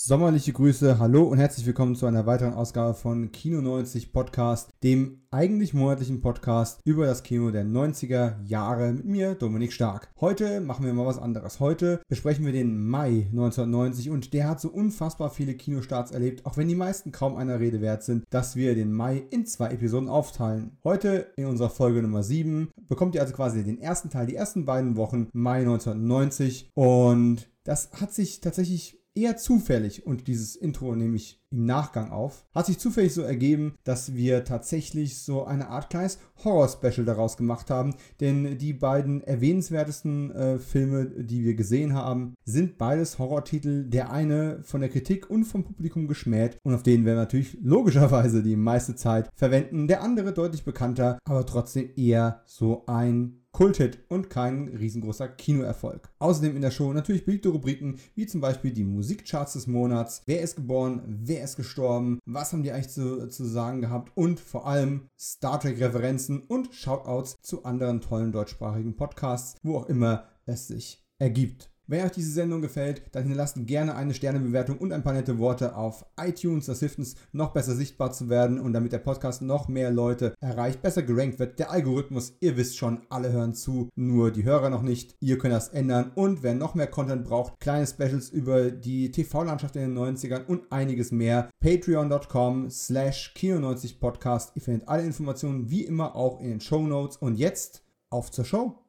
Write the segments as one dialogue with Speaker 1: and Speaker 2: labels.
Speaker 1: Sommerliche Grüße, hallo und herzlich willkommen zu einer weiteren Ausgabe von Kino 90 Podcast, dem eigentlich monatlichen Podcast über das Kino der 90er Jahre mit mir, Dominik Stark. Heute machen wir mal was anderes. Heute besprechen wir den Mai 1990 und der hat so unfassbar viele Kinostarts erlebt, auch wenn die meisten kaum einer Rede wert sind, dass wir den Mai in zwei Episoden aufteilen. Heute in unserer Folge Nummer 7 bekommt ihr also quasi den ersten Teil, die ersten beiden Wochen Mai 1990 und das hat sich tatsächlich eher zufällig, und dieses Intro nehme ich im Nachgang auf, hat sich zufällig so ergeben, dass wir tatsächlich so eine Art kleines Horror-Special daraus gemacht haben. Denn die beiden erwähnenswertesten äh, Filme, die wir gesehen haben, sind beides Horrortitel. Der eine von der Kritik und vom Publikum geschmäht und auf denen wir natürlich logischerweise die meiste Zeit verwenden. Der andere deutlich bekannter, aber trotzdem eher so ein Kulthit und kein riesengroßer Kinoerfolg. Außerdem in der Show natürlich beliebte Rubriken wie zum Beispiel die Musikcharts des Monats, wer ist geboren, wer ist gestorben, was haben die eigentlich zu, zu sagen gehabt und vor allem Star Trek-Referenzen und Shoutouts zu anderen tollen deutschsprachigen Podcasts, wo auch immer es sich ergibt. Wenn euch diese Sendung gefällt, dann hinterlasst gerne eine Sternebewertung und ein paar nette Worte auf iTunes. Das hilft uns, noch besser sichtbar zu werden und damit der Podcast noch mehr Leute erreicht, besser gerankt wird. Der Algorithmus, ihr wisst schon, alle hören zu, nur die Hörer noch nicht. Ihr könnt das ändern und wer noch mehr Content braucht, kleine Specials über die TV-Landschaft in den 90ern und einiges mehr. Patreon.com slash Kino90podcast. Ihr findet alle Informationen wie immer auch in den Show Notes. Und jetzt auf zur Show.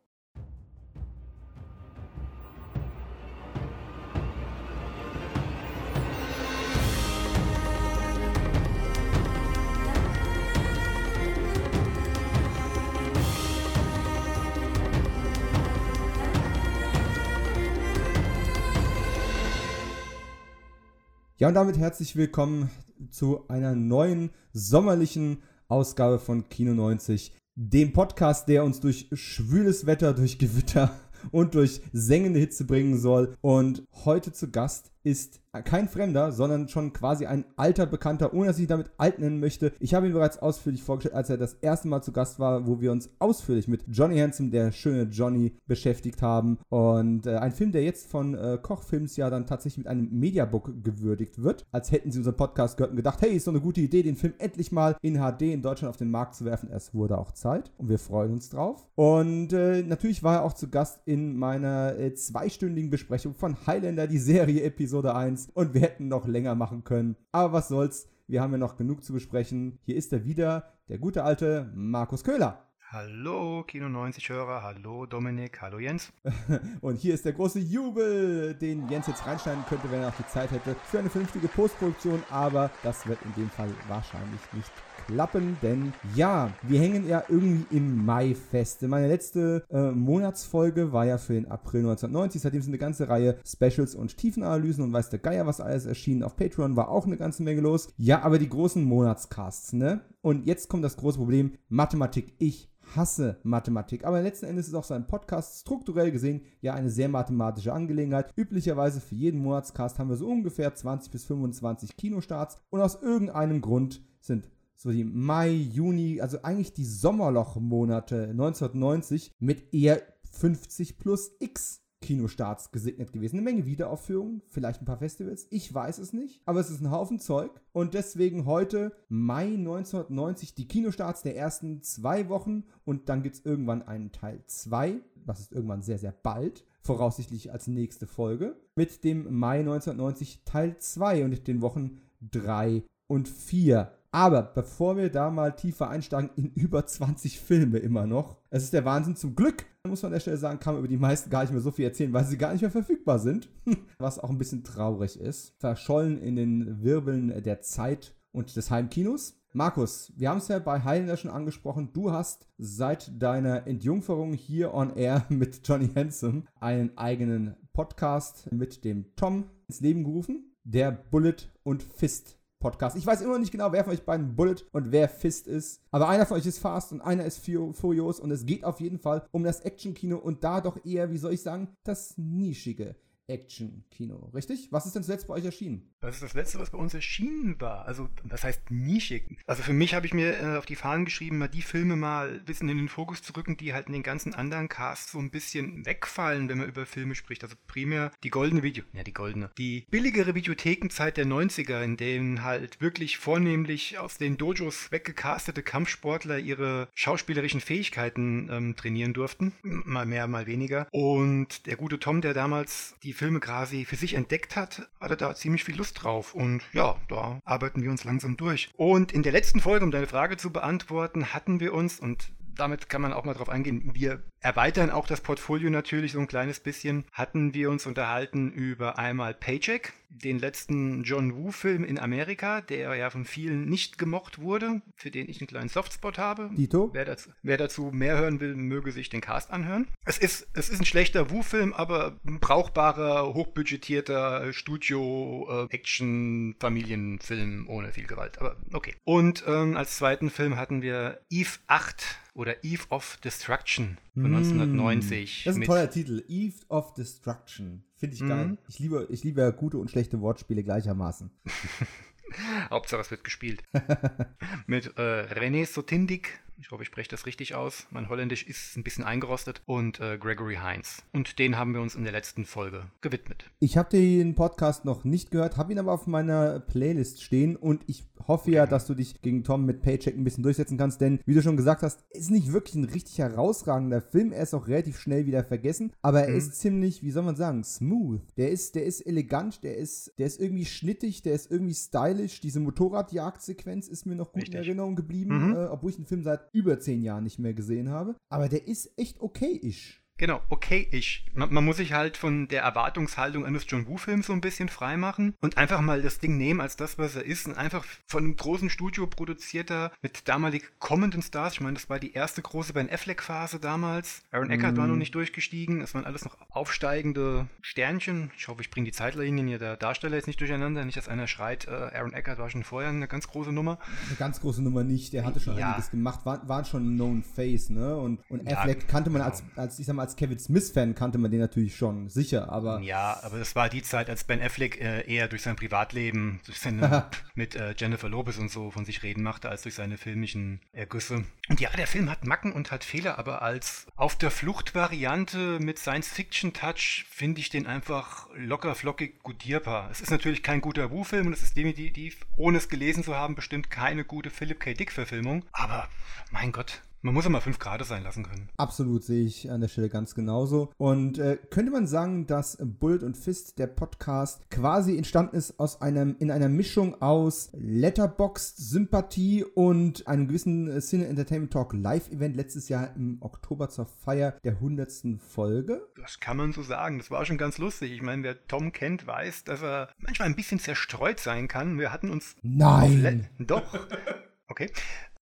Speaker 1: Ja, und damit herzlich willkommen zu einer neuen sommerlichen Ausgabe von Kino 90, dem Podcast, der uns durch schwüles Wetter, durch Gewitter und durch sengende Hitze bringen soll. Und heute zu Gast ist kein Fremder, sondern schon quasi ein alter Bekannter, ohne dass ich ihn damit alt nennen möchte. Ich habe ihn bereits ausführlich vorgestellt, als er das erste Mal zu Gast war, wo wir uns ausführlich mit Johnny Handsome, der schöne Johnny, beschäftigt haben. Und äh, ein Film, der jetzt von äh, Kochfilms ja dann tatsächlich mit einem Mediabook gewürdigt wird. Als hätten sie unseren Podcast gehört und gedacht, hey, ist so eine gute Idee, den Film endlich mal in HD in Deutschland auf den Markt zu werfen. Es wurde auch Zeit und wir freuen uns drauf. Und äh, natürlich war er auch zu Gast in meiner äh, zweistündigen Besprechung von Highlander, die Serie Episode 1 1 und wir hätten noch länger machen können. Aber was soll's, wir haben ja noch genug zu besprechen. Hier ist er wieder, der gute alte Markus Köhler.
Speaker 2: Hallo Kino 90 Hörer, hallo Dominik, hallo Jens.
Speaker 1: und hier ist der große Jubel, den Jens jetzt reinschneiden könnte, wenn er auch die Zeit hätte, für eine vernünftige Postproduktion, aber das wird in dem Fall wahrscheinlich nicht klappen, denn ja, wir hängen ja irgendwie im Mai fest. Meine letzte äh, Monatsfolge war ja für den April 1990, seitdem sind eine ganze Reihe Specials und Tiefenanalysen und weiß der Geier, was alles erschienen. Auf Patreon war auch eine ganze Menge los. Ja, aber die großen Monatscasts, ne? Und jetzt kommt das große Problem, Mathematik. Ich hasse Mathematik. Aber letzten Endes ist auch sein Podcast strukturell gesehen ja eine sehr mathematische Angelegenheit. Üblicherweise für jeden Monatscast haben wir so ungefähr 20 bis 25 Kinostarts und aus irgendeinem Grund sind so die Mai, Juni, also eigentlich die Sommerlochmonate 1990 mit eher 50 plus X Kinostarts gesegnet gewesen. Eine Menge Wiederaufführungen, vielleicht ein paar Festivals, ich weiß es nicht, aber es ist ein Haufen Zeug und deswegen heute Mai 1990 die Kinostarts der ersten zwei Wochen und dann gibt es irgendwann einen Teil 2, das ist irgendwann sehr, sehr bald, voraussichtlich als nächste Folge, mit dem Mai 1990 Teil 2 und den Wochen 3 und 4. Aber bevor wir da mal tiefer einsteigen, in über 20 Filme immer noch. Es ist der Wahnsinn. Zum Glück, muss man an der Stelle sagen, kann man über die meisten gar nicht mehr so viel erzählen, weil sie gar nicht mehr verfügbar sind. Was auch ein bisschen traurig ist. Verschollen in den Wirbeln der Zeit und des Heimkinos. Markus, wir haben es ja bei Highlander schon angesprochen. Du hast seit deiner Entjungferung hier on Air mit Johnny Handsome einen eigenen Podcast mit dem Tom ins Leben gerufen. Der Bullet und Fist Podcast. Ich weiß immer nicht genau, wer von euch beiden Bullet und wer Fist ist. Aber einer von euch ist Fast und einer ist Furios und es geht auf jeden Fall um das Actionkino und da doch eher, wie soll ich sagen, das nischige Action-Kino, richtig? Was ist denn zuletzt bei euch erschienen?
Speaker 2: Das ist das letzte, was bei uns erschienen war. Also, das heißt nischig. Also für mich habe ich mir äh, auf die Fahnen geschrieben, mal die Filme mal ein bisschen in den Fokus zu rücken, die halt in den ganzen anderen Casts so ein bisschen wegfallen, wenn man über Filme spricht. Also primär die goldene Video, ja die goldene, die billigere Videothekenzeit der 90er, in denen halt wirklich vornehmlich aus den Dojos weggecastete Kampfsportler ihre schauspielerischen Fähigkeiten ähm, trainieren durften. Mal mehr, mal weniger. Und der gute Tom, der damals die Filme quasi für sich entdeckt hat, hatte da ziemlich viel Lust drauf. Und ja, da arbeiten wir uns langsam durch. Und in der letzten Folge, um deine Frage zu beantworten, hatten wir uns, und damit kann man auch mal drauf eingehen. Wir erweitern auch das Portfolio natürlich so ein kleines bisschen. Hatten wir uns unterhalten über einmal Paycheck, den letzten John Woo-Film in Amerika, der ja von vielen nicht gemocht wurde, für den ich einen kleinen Softspot habe.
Speaker 1: Dito?
Speaker 2: Wer dazu, wer dazu mehr hören will, möge sich den Cast anhören. Es ist, es ist ein schlechter Woo-Film, aber ein brauchbarer, hochbudgetierter Studio-Action-Familienfilm ohne viel Gewalt. Aber okay. Und ähm, als zweiten Film hatten wir Eve 8 oder Eve of Destruction von 1990.
Speaker 1: Mm. Das ist ein toller Titel. Eve of Destruction. Finde ich geil. Ich liebe, ich liebe ja gute und schlechte Wortspiele gleichermaßen.
Speaker 2: Hauptsache es wird gespielt. Mit äh, René Sotindik ich hoffe, ich spreche das richtig aus. Mein Holländisch ist ein bisschen eingerostet. Und äh, Gregory Heinz. Und den haben wir uns in der letzten Folge gewidmet.
Speaker 1: Ich habe den Podcast noch nicht gehört, habe ihn aber auf meiner Playlist stehen und ich hoffe ja, dass du dich gegen Tom mit Paycheck ein bisschen durchsetzen kannst, denn wie du schon gesagt hast, ist nicht wirklich ein richtig herausragender Film. Er ist auch relativ schnell wieder vergessen, aber er mhm. ist ziemlich, wie soll man sagen, smooth. Der ist, der ist elegant, der ist, der ist irgendwie schnittig, der ist irgendwie stylisch. Diese Motorradjagdsequenz ist mir noch gut richtig. in Erinnerung geblieben, mhm. äh, obwohl ich den Film seit über zehn Jahren nicht mehr gesehen habe. Aber der ist echt okay-ish.
Speaker 2: Genau, okay ich. Man, man, muss sich halt von der Erwartungshaltung eines John Woo-Films so ein bisschen freimachen und einfach mal das Ding nehmen als das, was er ist. Und einfach von einem großen Studio produzierter, mit damalig kommenden Stars. Ich meine, das war die erste große Ben Affleck-Phase damals. Aaron Eckhart mm. war noch mhm. nicht durchgestiegen. Es waren alles noch aufsteigende Sternchen. Ich hoffe, ich bringe die Zeitlinien hier der Darsteller jetzt nicht durcheinander. Nicht, dass einer schreit, äh, Aaron Eckhart war schon vorher eine ganz große Nummer.
Speaker 1: Eine ganz große Nummer nicht. Der hatte schon ja. einiges gemacht. War, war schon ein Known Face, ne? Und, und Affleck ja, kannte man genau. als, als, ich sag mal, als Kevin Smith-Fan kannte man den natürlich schon, sicher, aber.
Speaker 2: Ja, aber das war die Zeit, als Ben Affleck äh, eher durch sein Privatleben, durch seine, mit äh, Jennifer Lopez und so von sich reden machte, als durch seine filmischen Ergüsse. Und ja, der Film hat Macken und hat Fehler, aber als auf der Flucht-Variante mit Science-Fiction-Touch finde ich den einfach locker flockig gutierbar. Es ist natürlich kein guter Wu-Film und es ist definitiv, ohne es gelesen zu haben, bestimmt keine gute Philip K. Dick-Verfilmung. Aber mein Gott, man muss immer 5 Grad sein lassen können.
Speaker 1: Absolut, sehe ich an der Stelle ganz genauso. Und äh, könnte man sagen, dass Bullet und Fist, der Podcast, quasi entstanden ist aus einem, in einer Mischung aus Letterboxd-Sympathie und einem gewissen Cine Entertainment Talk Live-Event letztes Jahr im Oktober zur Feier der 100. Folge?
Speaker 2: Das kann man so sagen. Das war schon ganz lustig. Ich meine, wer Tom kennt, weiß, dass er manchmal ein bisschen zerstreut sein kann. Wir hatten uns.
Speaker 1: Nein!
Speaker 2: Doch. Okay.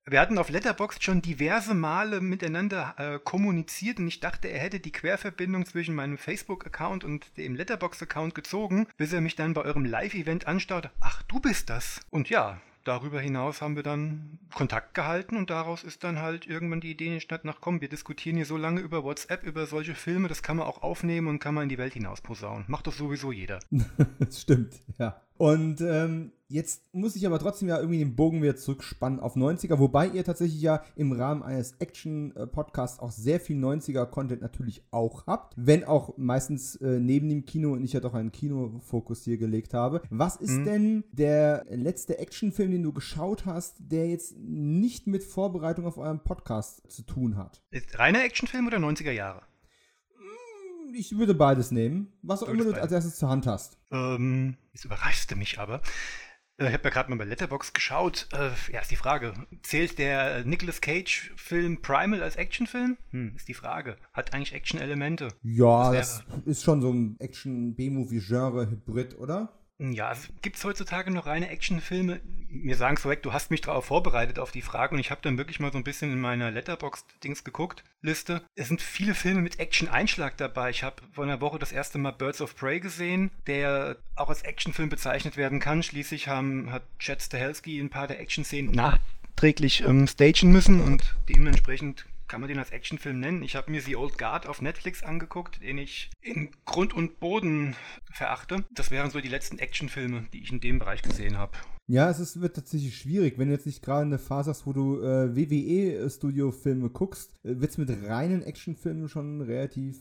Speaker 2: Wir hatten auf Letterboxd schon diverse Male miteinander äh, kommuniziert und ich dachte, er hätte die Querverbindung zwischen meinem Facebook-Account und dem Letterboxd-Account gezogen, bis er mich dann bei eurem Live-Event anstaute. Ach, du bist das. Und ja, darüber hinaus haben wir dann Kontakt gehalten und daraus ist dann halt irgendwann die Idee entstanden, nach komm, wir diskutieren hier so lange über WhatsApp, über solche Filme, das kann man auch aufnehmen und kann man in die Welt hinaus posaunen. Macht doch sowieso jeder.
Speaker 1: das stimmt, ja. Und ähm, jetzt muss ich aber trotzdem ja irgendwie den Bogen wieder zurückspannen auf 90er, wobei ihr tatsächlich ja im Rahmen eines Action-Podcasts auch sehr viel 90er-Content natürlich auch habt, wenn auch meistens äh, neben dem Kino und ich ja doch einen Kinofokus hier gelegt habe. Was ist mhm. denn der letzte Actionfilm, den du geschaut hast, der jetzt nicht mit Vorbereitung auf eurem Podcast zu tun hat?
Speaker 2: Ist reiner Actionfilm oder 90er Jahre?
Speaker 1: Ich würde beides nehmen. Was auch immer du als erstes zur Hand hast.
Speaker 2: Ähm, jetzt überraschst du mich aber. Äh, ich habe ja gerade mal bei Letterbox geschaut. Äh, ja, ist die Frage. Zählt der Nicolas Cage-Film Primal als Actionfilm? Hm, ist die Frage. Hat eigentlich Action-Elemente?
Speaker 1: Ja, das ist schon so ein Action-B-Movie-Genre-Hybrid, oder?
Speaker 2: Ja, gibt es heutzutage noch reine Actionfilme? Mir sagen es du hast mich darauf vorbereitet auf die Frage und ich habe dann wirklich mal so ein bisschen in meiner Letterbox-Dings geguckt, Liste. Es sind viele Filme mit Action-Einschlag dabei. Ich habe vor einer Woche das erste Mal Birds of Prey gesehen, der auch als Actionfilm bezeichnet werden kann. Schließlich haben, hat Chad Stahelski ein paar der Action-Szenen nachträglich ähm, stagen müssen und dementsprechend kann man den als Actionfilm nennen? Ich habe mir The Old Guard auf Netflix angeguckt, den ich in Grund und Boden verachte. Das wären so die letzten Actionfilme, die ich in dem Bereich gesehen habe.
Speaker 1: Ja, es ist, wird tatsächlich schwierig. Wenn du jetzt nicht gerade eine Phase hast, wo du äh, WWE-Studio-Filme guckst, äh, wird es mit reinen Actionfilmen schon relativ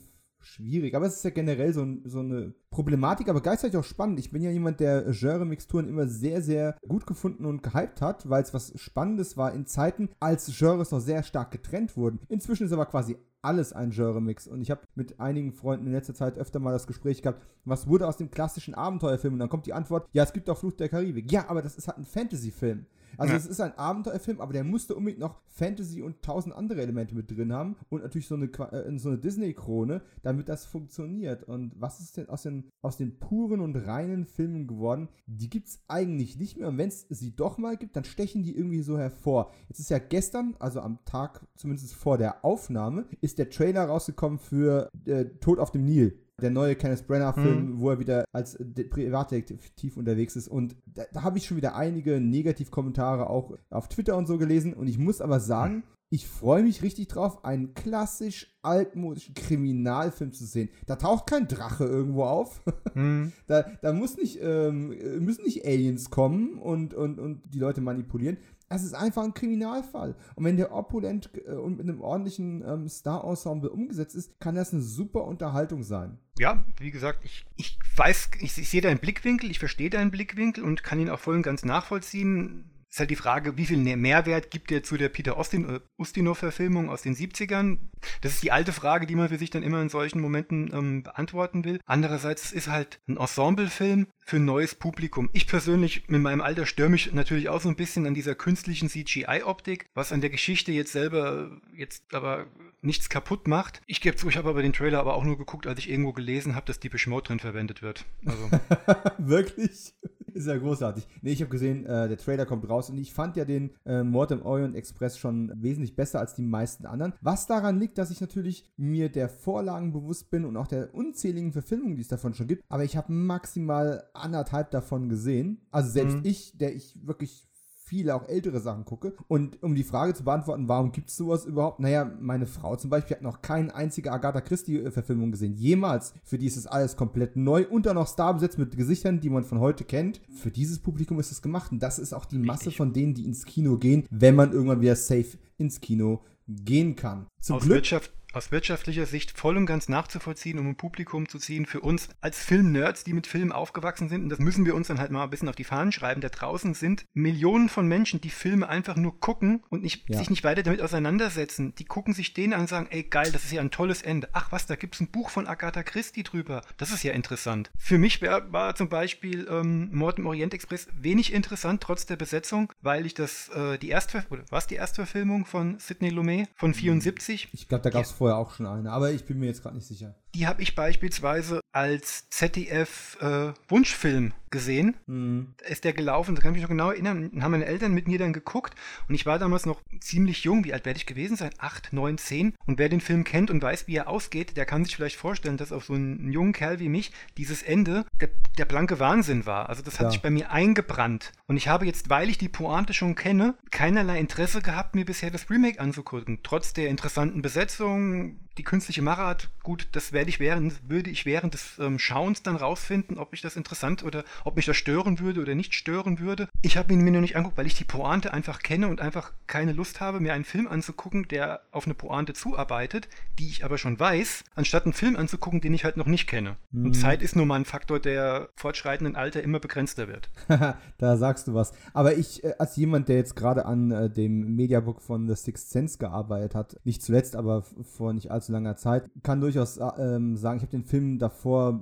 Speaker 1: schwierig. Aber es ist ja generell so, so, eine Problematik, aber gleichzeitig auch spannend. Ich bin ja jemand, der Genre-Mixturen immer sehr, sehr gut gefunden und gehypt hat, weil es was Spannendes war in Zeiten, als Genres noch sehr stark getrennt wurden. Inzwischen ist aber quasi alles ein Genre-Mix. Und ich habe mit einigen Freunden in letzter Zeit öfter mal das Gespräch gehabt, was wurde aus dem klassischen Abenteuerfilm? Und dann kommt die Antwort, ja, es gibt auch Fluch der Karibik. Ja, aber das ist halt ein Fantasy-Film. Also ja. es ist ein Abenteuerfilm, aber der musste unbedingt noch Fantasy und tausend andere Elemente mit drin haben und natürlich so eine, äh, so eine Disney-Krone, damit das funktioniert. Und was ist denn aus den, aus den puren und reinen Filmen geworden? Die gibt es eigentlich nicht mehr. Und wenn es sie doch mal gibt, dann stechen die irgendwie so hervor. Jetzt ist ja gestern, also am Tag zumindest vor der Aufnahme, ist der Trailer rausgekommen für äh, Tod auf dem Nil der neue Kenneth Brenner-Film, mhm. wo er wieder als Privatdetektiv unterwegs ist. Und da, da habe ich schon wieder einige Negativkommentare auch auf Twitter und so gelesen. Und ich muss aber sagen, ich freue mich richtig drauf, einen klassisch altmodischen Kriminalfilm zu sehen. Da taucht kein Drache irgendwo auf. Mhm. da, da muss nicht, ähm, müssen nicht Aliens kommen und, und, und die Leute manipulieren. Es ist einfach ein Kriminalfall. Und wenn der opulent äh, und mit einem ordentlichen ähm, Star-Ensemble umgesetzt ist, kann das eine super Unterhaltung sein.
Speaker 2: Ja, wie gesagt, ich, ich weiß, ich, ich sehe deinen Blickwinkel, ich verstehe deinen Blickwinkel und kann ihn auch voll und ganz nachvollziehen ist halt die Frage, wie viel Mehrwert gibt er zu der Peter äh, Ustinov-Verfilmung aus den 70ern? Das ist die alte Frage, die man für sich dann immer in solchen Momenten ähm, beantworten will. Andererseits, es ist halt ein Ensemblefilm für ein neues Publikum. Ich persönlich mit meinem Alter störe mich natürlich auch so ein bisschen an dieser künstlichen CGI-Optik, was an der Geschichte jetzt selber jetzt aber nichts kaputt macht. Ich gebe zu, ich habe aber den Trailer aber auch nur geguckt, als ich irgendwo gelesen habe, dass die Mode drin verwendet wird. Also.
Speaker 1: Wirklich? Ist ja großartig. Nee, ich habe gesehen, äh, der Trailer kommt raus und ich fand ja den äh, Mord im Orient Express schon wesentlich besser als die meisten anderen. Was daran liegt, dass ich natürlich mir der Vorlagen bewusst bin und auch der unzähligen Verfilmungen, die es davon schon gibt. Aber ich habe maximal anderthalb davon gesehen. Also selbst mhm. ich, der ich wirklich viele auch ältere Sachen gucke. Und um die Frage zu beantworten, warum gibt es sowas überhaupt? Naja, meine Frau zum Beispiel hat noch keine einzige Agatha Christie-Verfilmung gesehen. Jemals. Für die ist es alles komplett neu und dann noch Star besetzt mit Gesichtern, die man von heute kennt. Für dieses Publikum ist es gemacht. Und das ist auch die Masse von denen, die ins Kino gehen, wenn man irgendwann wieder safe ins Kino gehen kann.
Speaker 2: Zum Aus Glück Wirtschaft aus wirtschaftlicher Sicht voll und ganz nachzuvollziehen, um ein Publikum zu ziehen. Für uns als Filmnerds, die mit Filmen aufgewachsen sind, und das müssen wir uns dann halt mal ein bisschen auf die Fahnen schreiben, da draußen sind Millionen von Menschen, die Filme einfach nur gucken und nicht, ja. sich nicht weiter damit auseinandersetzen. Die gucken sich den an und sagen, ey geil, das ist ja ein tolles Ende. Ach was, da gibt es ein Buch von Agatha Christie drüber. Das ist ja interessant. Für mich wär, war zum Beispiel ähm, Mord im Orient Express wenig interessant, trotz der Besetzung, weil ich das, äh, die Erstver oder was die Erstverfilmung von Sidney Lumet von 74.
Speaker 1: Ich glaube, da gab es vorher auch schon eine, aber ich bin mir jetzt gerade nicht sicher.
Speaker 2: Die habe ich beispielsweise als ZDF-Wunschfilm äh, gesehen. Mhm. Ist der gelaufen, da kann ich mich noch genau erinnern. Haben meine Eltern mit mir dann geguckt und ich war damals noch ziemlich jung. Wie alt werde ich gewesen sein? Acht, neun, zehn. Und wer den Film kennt und weiß, wie er ausgeht, der kann sich vielleicht vorstellen, dass auf so einen jungen Kerl wie mich dieses Ende der, der blanke Wahnsinn war. Also das hat ja. sich bei mir eingebrannt. Und ich habe jetzt, weil ich die Pointe schon kenne, keinerlei Interesse gehabt, mir bisher das Remake anzugucken. Trotz der interessanten Besetzung, die künstliche Machart, gut, das werde ich während, würde ich während des ähm, Schauens dann rausfinden, ob ich das interessant oder ob mich das stören würde oder nicht stören würde. Ich habe ihn mir nur nicht angeguckt, weil ich die Pointe einfach kenne und einfach keine Lust habe, mir einen Film anzugucken, der auf eine Pointe zuarbeitet, die ich aber schon weiß, anstatt einen Film anzugucken, den ich halt noch nicht kenne. Mhm. Und Zeit ist nun mal ein Faktor, der fortschreitenden Alter immer begrenzter wird.
Speaker 1: da sagst du was. Aber ich, äh, als jemand, der jetzt gerade an äh, dem Mediabook von The Sixth Sense gearbeitet hat, nicht zuletzt, aber vor nicht allzu langer Zeit, kann durchaus äh, ähm, sagen, ich habe den Film davor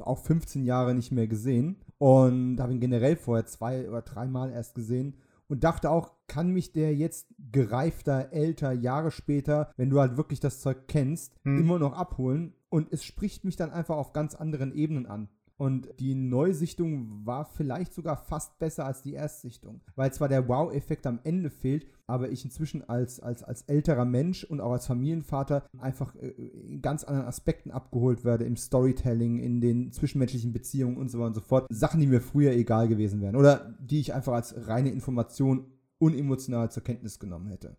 Speaker 1: auch 15 Jahre nicht mehr gesehen und habe ihn generell vorher zwei oder dreimal erst gesehen und dachte auch, kann mich der jetzt gereifter, älter, Jahre später, wenn du halt wirklich das Zeug kennst, hm. immer noch abholen und es spricht mich dann einfach auf ganz anderen Ebenen an. Und die Neusichtung war vielleicht sogar fast besser als die Erstsichtung, weil zwar der Wow-Effekt am Ende fehlt, aber ich inzwischen als, als, als älterer Mensch und auch als Familienvater einfach äh, in ganz anderen Aspekten abgeholt werde, im Storytelling, in den zwischenmenschlichen Beziehungen und so weiter und so fort. Sachen, die mir früher egal gewesen wären oder die ich einfach als reine Information unemotional zur Kenntnis genommen hätte.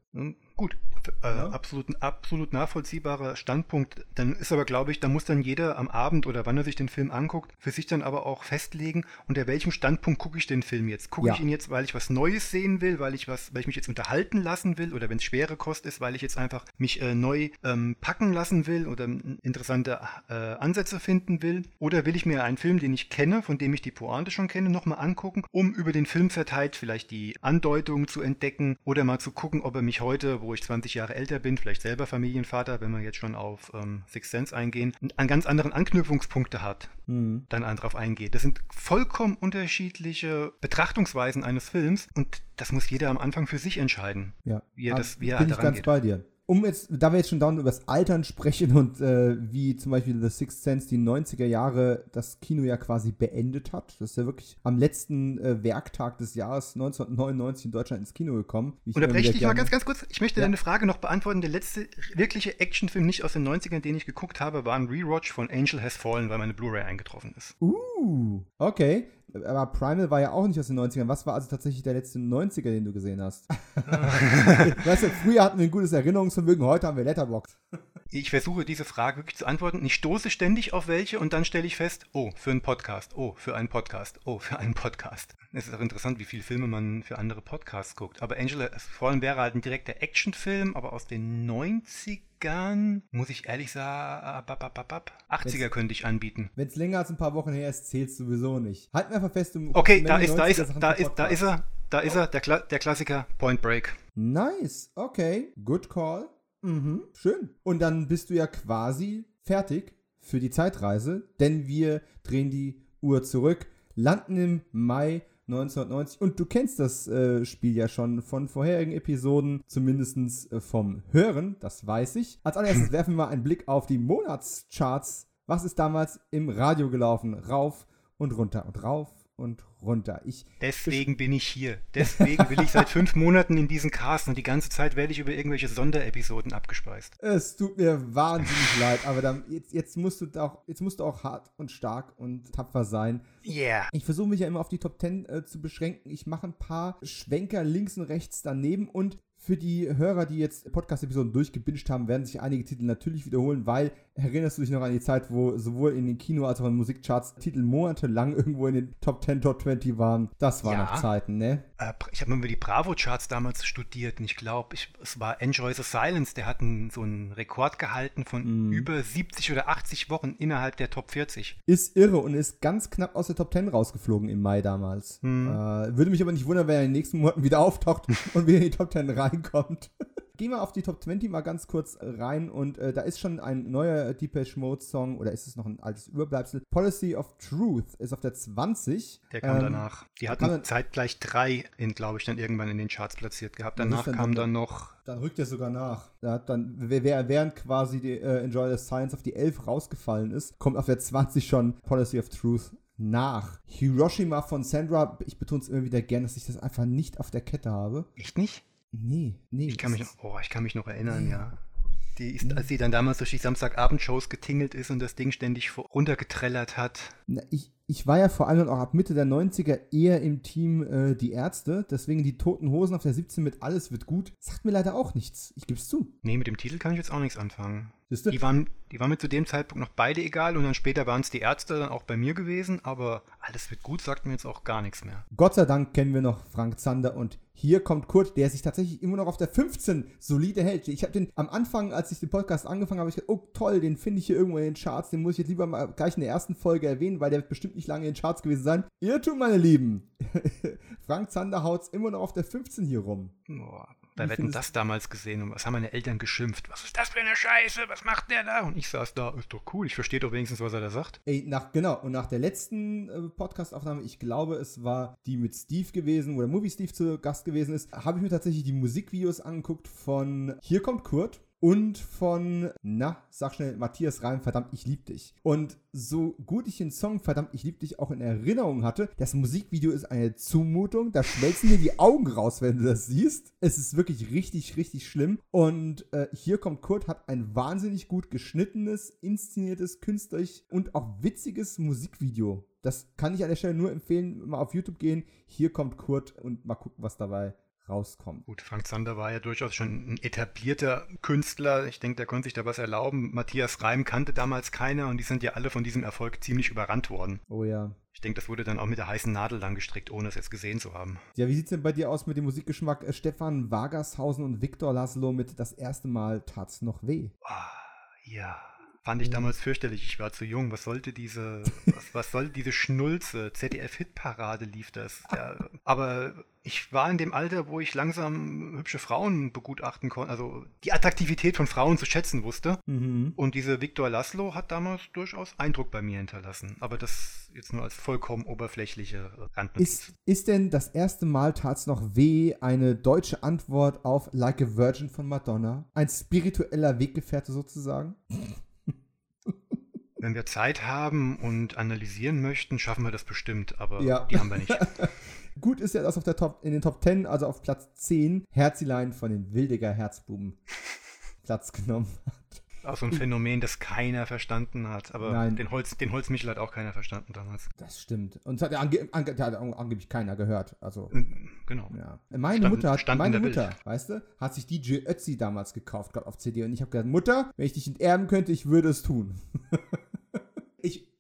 Speaker 2: Gut, äh, ja. absolut, absolut nachvollziehbarer Standpunkt. Dann ist aber, glaube ich, da muss dann jeder am Abend oder wann er sich den Film anguckt, für sich dann aber auch festlegen, unter welchem Standpunkt gucke ich den Film jetzt. Gucke ja. ich ihn jetzt, weil ich was Neues sehen will, weil ich was, weil ich mich jetzt unterhalten lassen will oder wenn es schwere Kost ist, weil ich jetzt einfach mich äh, neu ähm, packen lassen will oder interessante äh, Ansätze finden will. Oder will ich mir einen Film, den ich kenne, von dem ich die Pointe schon kenne, nochmal angucken, um über den Film verteilt vielleicht die Andeutungen zu entdecken oder mal zu gucken, ob er mich heute, wo ich 20 Jahre älter bin, vielleicht selber Familienvater, wenn wir jetzt schon auf ähm, Six Sense eingehen, an ganz anderen Anknüpfungspunkte hat, mhm. dann darauf eingeht. Das sind vollkommen unterschiedliche Betrachtungsweisen eines Films und das muss jeder am Anfang für sich entscheiden.
Speaker 1: Ja, wie er, das, wie er bin ich ganz geht. bei dir um jetzt, da wir jetzt schon dauernd über das Altern sprechen und äh, wie zum Beispiel The Sixth Sense die 90er Jahre das Kino ja quasi beendet hat. Das ist ja wirklich am letzten äh, Werktag des Jahres 1999 in Deutschland ins Kino gekommen.
Speaker 2: Unterbreche dich mal ganz, ganz kurz. Ich möchte ja. deine Frage noch beantworten. Der letzte wirkliche Actionfilm nicht aus den 90ern, den ich geguckt habe, war ein Rewatch von Angel Has Fallen, weil meine Blu-ray eingetroffen ist.
Speaker 1: Uh, okay aber Primal war ja auch nicht aus den 90ern. Was war also tatsächlich der letzte 90er, den du gesehen hast? weißt du, früher hatten wir ein gutes Erinnerungsvermögen, heute haben wir Letterbox.
Speaker 2: Ich versuche diese Frage wirklich zu antworten. Ich stoße ständig auf welche und dann stelle ich fest, oh, für einen Podcast, oh, für einen Podcast, oh, für einen Podcast. Es ist auch interessant, wie viele Filme man für andere Podcasts guckt. Aber Angela vor allem wäre halt ein direkter Actionfilm, aber aus den 90ern, muss ich ehrlich sagen, 80er könnte ich anbieten.
Speaker 1: Wenn es länger als ein paar Wochen her ist, zählt es sowieso nicht. Halt mir einfach fest,
Speaker 2: du Okay, da ist, da, ist, da, ist, da ist er, da ist er, der, Kla der Klassiker Point Break.
Speaker 1: Nice, okay, good call. Mhm, schön. Und dann bist du ja quasi fertig für die Zeitreise, denn wir drehen die Uhr zurück, landen im Mai 1990 und du kennst das äh, Spiel ja schon von vorherigen Episoden, zumindest äh, vom Hören, das weiß ich. Als allererstes werfen wir mal einen Blick auf die Monatscharts. Was ist damals im Radio gelaufen? Rauf und runter und rauf und runter. Ich
Speaker 2: Deswegen bin ich hier. Deswegen will ich seit fünf Monaten in diesen Cast und die ganze Zeit werde ich über irgendwelche Sonderepisoden abgespeist.
Speaker 1: Es tut mir wahnsinnig leid, aber dann, jetzt, jetzt, musst du auch, jetzt musst du auch hart und stark und tapfer sein.
Speaker 2: Yeah.
Speaker 1: Ich versuche mich ja immer auf die Top Ten äh, zu beschränken. Ich mache ein paar Schwenker links und rechts daneben und für die Hörer, die jetzt Podcast-Episoden durchgebinscht haben, werden sich einige Titel natürlich wiederholen, weil erinnerst du dich noch an die Zeit, wo sowohl in den Kino- als auch in den Musikcharts Titel monatelang irgendwo in den Top 10, Top 20 waren? Das waren ja. noch Zeiten, ne?
Speaker 2: Äh, ich habe mal die Bravo-Charts damals studiert und ich glaube, es war Enjoy the Silence, der hat einen, so einen Rekord gehalten von mm. über 70 oder 80 Wochen innerhalb der Top 40.
Speaker 1: Ist irre und ist ganz knapp aus der Top 10 rausgeflogen im Mai damals. Mm. Äh, würde mich aber nicht wundern, wenn er in den nächsten Monaten wieder auftaucht und wieder in die Top 10 rein reinkommt. Gehen wir auf die Top 20 mal ganz kurz rein und äh, da ist schon ein neuer Deepesh Mode Song oder ist es noch ein altes Überbleibsel? Policy of Truth ist auf der 20.
Speaker 2: Der kam ähm, danach. Die hatten zeitgleich drei, glaube ich, dann irgendwann in den Charts platziert gehabt. Danach dann kam dann, noch.
Speaker 1: Dann rückt er sogar nach. Da hat dann, während quasi die, äh, Enjoy the Science auf die 11 rausgefallen ist, kommt auf der 20 schon Policy of Truth nach. Hiroshima von Sandra, ich betone es immer wieder gern, dass ich das einfach nicht auf der Kette habe.
Speaker 2: Echt nicht?
Speaker 1: Nee, nee.
Speaker 2: Ich kann mich, noch, oh, ich kann mich noch erinnern, nee. ja. Die ist, als sie dann damals durch die Samstagabendshows getingelt ist und das Ding ständig runtergetrellert hat.
Speaker 1: Na, ich, ich war ja vor allem auch ab Mitte der 90er eher im Team äh, Die Ärzte, deswegen die Toten Hosen auf der 17 mit Alles wird gut. Sagt mir leider auch nichts. Ich gebe es zu.
Speaker 2: Nee, mit dem Titel kann ich jetzt auch nichts anfangen. Die waren, die waren mir zu dem Zeitpunkt noch beide egal und dann später waren es die Ärzte dann auch bei mir gewesen, aber alles wird gut, sagt mir jetzt auch gar nichts mehr.
Speaker 1: Gott sei Dank kennen wir noch Frank Zander und hier kommt Kurt, der sich tatsächlich immer noch auf der 15 solide hält. Ich habe den am Anfang, als ich den Podcast angefangen habe, ich gedacht, oh toll, den finde ich hier irgendwo in den Charts, den muss ich jetzt lieber mal gleich in der ersten Folge erwähnen, weil der wird bestimmt nicht lange in den Charts gewesen sein. Irrtum, meine Lieben. Frank Zander haut's immer noch auf der 15 hier rum.
Speaker 2: Boah, bei Wetten das damals gesehen und was haben meine Eltern geschimpft? Was ist das für eine Scheiße? Was macht der da? Und ich saß da, ist doch cool, ich verstehe doch wenigstens, was er da sagt.
Speaker 1: Ey, nach, genau, und nach der letzten äh, Podcast-Aufnahme, ich glaube, es war die mit Steve gewesen, wo der Movie Steve zu Gast gewesen ist, habe ich mir tatsächlich die Musikvideos angeguckt von Hier kommt Kurt und von, na, sag schnell, Matthias Reim, verdammt, ich lieb dich. Und so gut ich den Song, verdammt, ich lieb dich auch in Erinnerung hatte, das Musikvideo ist eine Zumutung, da schmelzen dir die Augen raus, wenn du das siehst. Es ist wirklich richtig, richtig schlimm. Und äh, hier kommt Kurt, hat ein wahnsinnig gut geschnittenes, inszeniertes, künstlerisch und auch witziges Musikvideo. Das kann ich an der Stelle nur empfehlen, mal auf YouTube gehen. Hier kommt Kurt und mal gucken, was dabei rauskommt.
Speaker 2: Gut, Frank Zander war ja durchaus schon ein etablierter Künstler. Ich denke, der konnte sich da was erlauben. Matthias Reim kannte damals keiner und die sind ja alle von diesem Erfolg ziemlich überrannt worden.
Speaker 1: Oh ja.
Speaker 2: Ich denke, das wurde dann auch mit der heißen Nadel lang gestrickt, ohne es jetzt gesehen zu haben.
Speaker 1: Ja, wie sieht es denn bei dir aus mit dem Musikgeschmack? Äh, Stefan Wagershausen und Viktor Laszlo mit Das erste Mal tat's noch weh.
Speaker 2: Ah, ja. Fand ich damals fürchterlich. Ich war zu jung. Was sollte diese, was, was sollte diese Schnulze? ZDF-Hitparade lief das. Ja, aber ich war in dem Alter, wo ich langsam hübsche Frauen begutachten konnte, also die Attraktivität von Frauen zu schätzen wusste.
Speaker 1: Mhm.
Speaker 2: Und diese Viktor Laszlo hat damals durchaus Eindruck bei mir hinterlassen. Aber das jetzt nur als vollkommen oberflächliche Randnotiz.
Speaker 1: Ist, ist denn das erste Mal tat's noch weh eine deutsche Antwort auf Like a Virgin von Madonna? Ein spiritueller Weggefährte sozusagen?
Speaker 2: Wenn wir Zeit haben und analysieren möchten, schaffen wir das bestimmt, aber
Speaker 1: Ja.
Speaker 2: die haben wir nicht.
Speaker 1: Gut ist ja das auf der Top, in den Top 10, also auf Platz 10, Herzilein von den Wildiger Herzbuben Platz genommen hat.
Speaker 2: Auch so ein Phänomen, das keiner verstanden hat. Aber
Speaker 1: Nein.
Speaker 2: den, Holz, den Holzmichel hat auch keiner verstanden damals.
Speaker 1: Das stimmt. Und es hat ja ange, ange, hat angeblich keiner gehört. Also,
Speaker 2: Genau.
Speaker 1: ja. Meine
Speaker 2: Stand-
Speaker 1: Mutter, hat,
Speaker 2: stand in
Speaker 1: meine Mutter,
Speaker 2: Bild.
Speaker 1: weißt du, hat sich DJ Ötzi damals gekauft, glaub, auf CD. Und ich habe gesagt, Mutter, wenn ich dich enterben könnte, ich würde es tun.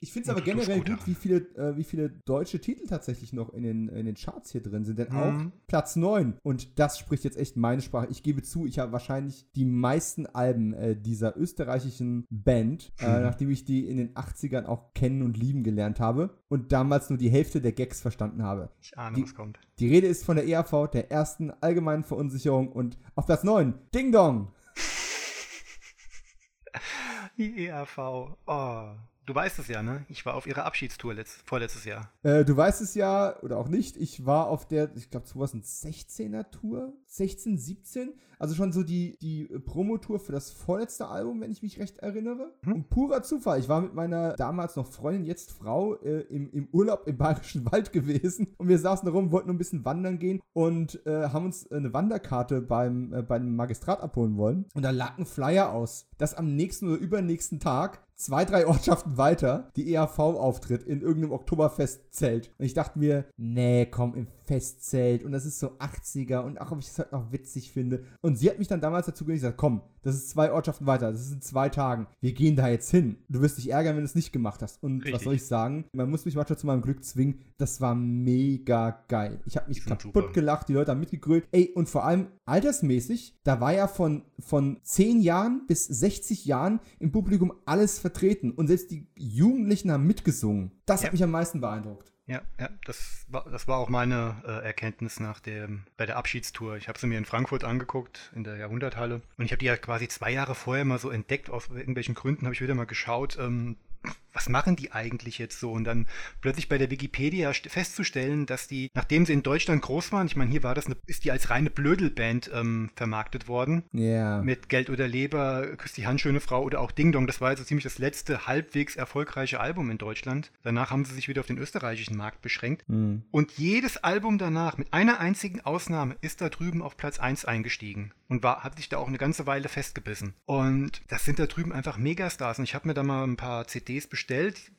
Speaker 1: ich finde es aber generell
Speaker 2: gut
Speaker 1: gut, wie viele, äh, wie viele deutsche Titel tatsächlich noch in den, in den Charts hier drin sind. Denn
Speaker 2: Mhm.
Speaker 1: auch Platz 9. Und das spricht jetzt echt meine Sprache. Ich gebe zu, ich habe wahrscheinlich die meisten Alben äh, dieser österreichischen Band, äh,
Speaker 2: Mhm.
Speaker 1: nachdem ich die in den 80ern auch kennen und lieben gelernt habe und damals nur die Hälfte der Gags verstanden habe.
Speaker 2: Ich ahne,
Speaker 1: Die-
Speaker 2: was kommt.
Speaker 1: Die Rede ist von der ERV, der ersten allgemeinen Verunsicherung und auf Platz 9, Ding Dong.
Speaker 2: Die ERV. Oh. Du weißt es ja, ne? Ich war auf ihrer Abschiedstour letzt, vorletztes Jahr.
Speaker 1: Äh, du weißt es ja, oder auch nicht, ich war auf der, ich glaube 2016er Tour, 16, 17, also schon so die, die Promotour für das vorletzte Album, wenn ich mich recht erinnere.
Speaker 2: Hm.
Speaker 1: Und purer Zufall, ich war mit meiner damals noch Freundin, jetzt Frau, äh, im, im Urlaub im Bayerischen Wald gewesen und wir saßen da rum, wollten ein bisschen wandern gehen und äh, haben uns eine Wanderkarte beim, äh, beim Magistrat abholen wollen. Und da lag ein Flyer aus, dass am nächsten oder übernächsten Tag zwei, drei Ortschaften weiter die EAV auftritt in irgendeinem Oktoberfestzelt. Und ich dachte mir, nee, komm, im Festzelt. Und das ist so 80er und auch, ob ich das halt noch witzig finde. Und sie hat mich dann damals dazu gesagt, komm, das ist zwei Ortschaften weiter, das ist in zwei Tagen. Wir gehen da jetzt hin. Du wirst dich ärgern, wenn du es nicht gemacht hast. Und was
Speaker 2: Richtig.
Speaker 1: soll ich sagen? Man muss mich manchmal zu meinem Glück zwingen. Das war mega geil. Ich habe mich
Speaker 2: sind
Speaker 1: kaputt
Speaker 2: super.
Speaker 1: gelacht, die Leute haben mitgegrölt. Ey, und vor allem altersmäßig, da war ja von, von 10 Jahren bis 60 Jahren im Publikum alles vertreten. Und selbst die Jugendlichen haben mitgesungen. Das
Speaker 2: Ja.
Speaker 1: hat mich am meisten beeindruckt.
Speaker 2: Ja, ja, das war, das war auch meine äh, Erkenntnis nach dem, bei der Abschiedstour. Ich habe sie mir in Frankfurt angeguckt, in der Jahrhunderthalle. Und ich habe die ja quasi zwei Jahre vorher mal so entdeckt. Aus irgendwelchen Gründen habe ich wieder mal geschaut, ähm, was machen die eigentlich jetzt so? Und dann plötzlich bei der Wikipedia st- festzustellen, dass die, nachdem sie in Deutschland groß waren, ich meine, hier war das eine, ist die als reine Blödelband ähm, vermarktet worden.
Speaker 1: Ja.
Speaker 2: Mit Geld oder Leber, Küss die Hand, schöne Frau oder auch Ding Dong. Das war also ziemlich das letzte halbwegs erfolgreiche Album in Deutschland. Danach haben sie sich wieder auf den österreichischen Markt beschränkt.
Speaker 1: Hm.
Speaker 2: Und jedes Album danach, mit einer einzigen Ausnahme, ist da drüben auf Platz 1 eingestiegen und war, hat sich da auch eine ganze Weile festgebissen. Und das sind da drüben einfach Megastars. Und ich habe mir da mal ein paar CDs bestellt,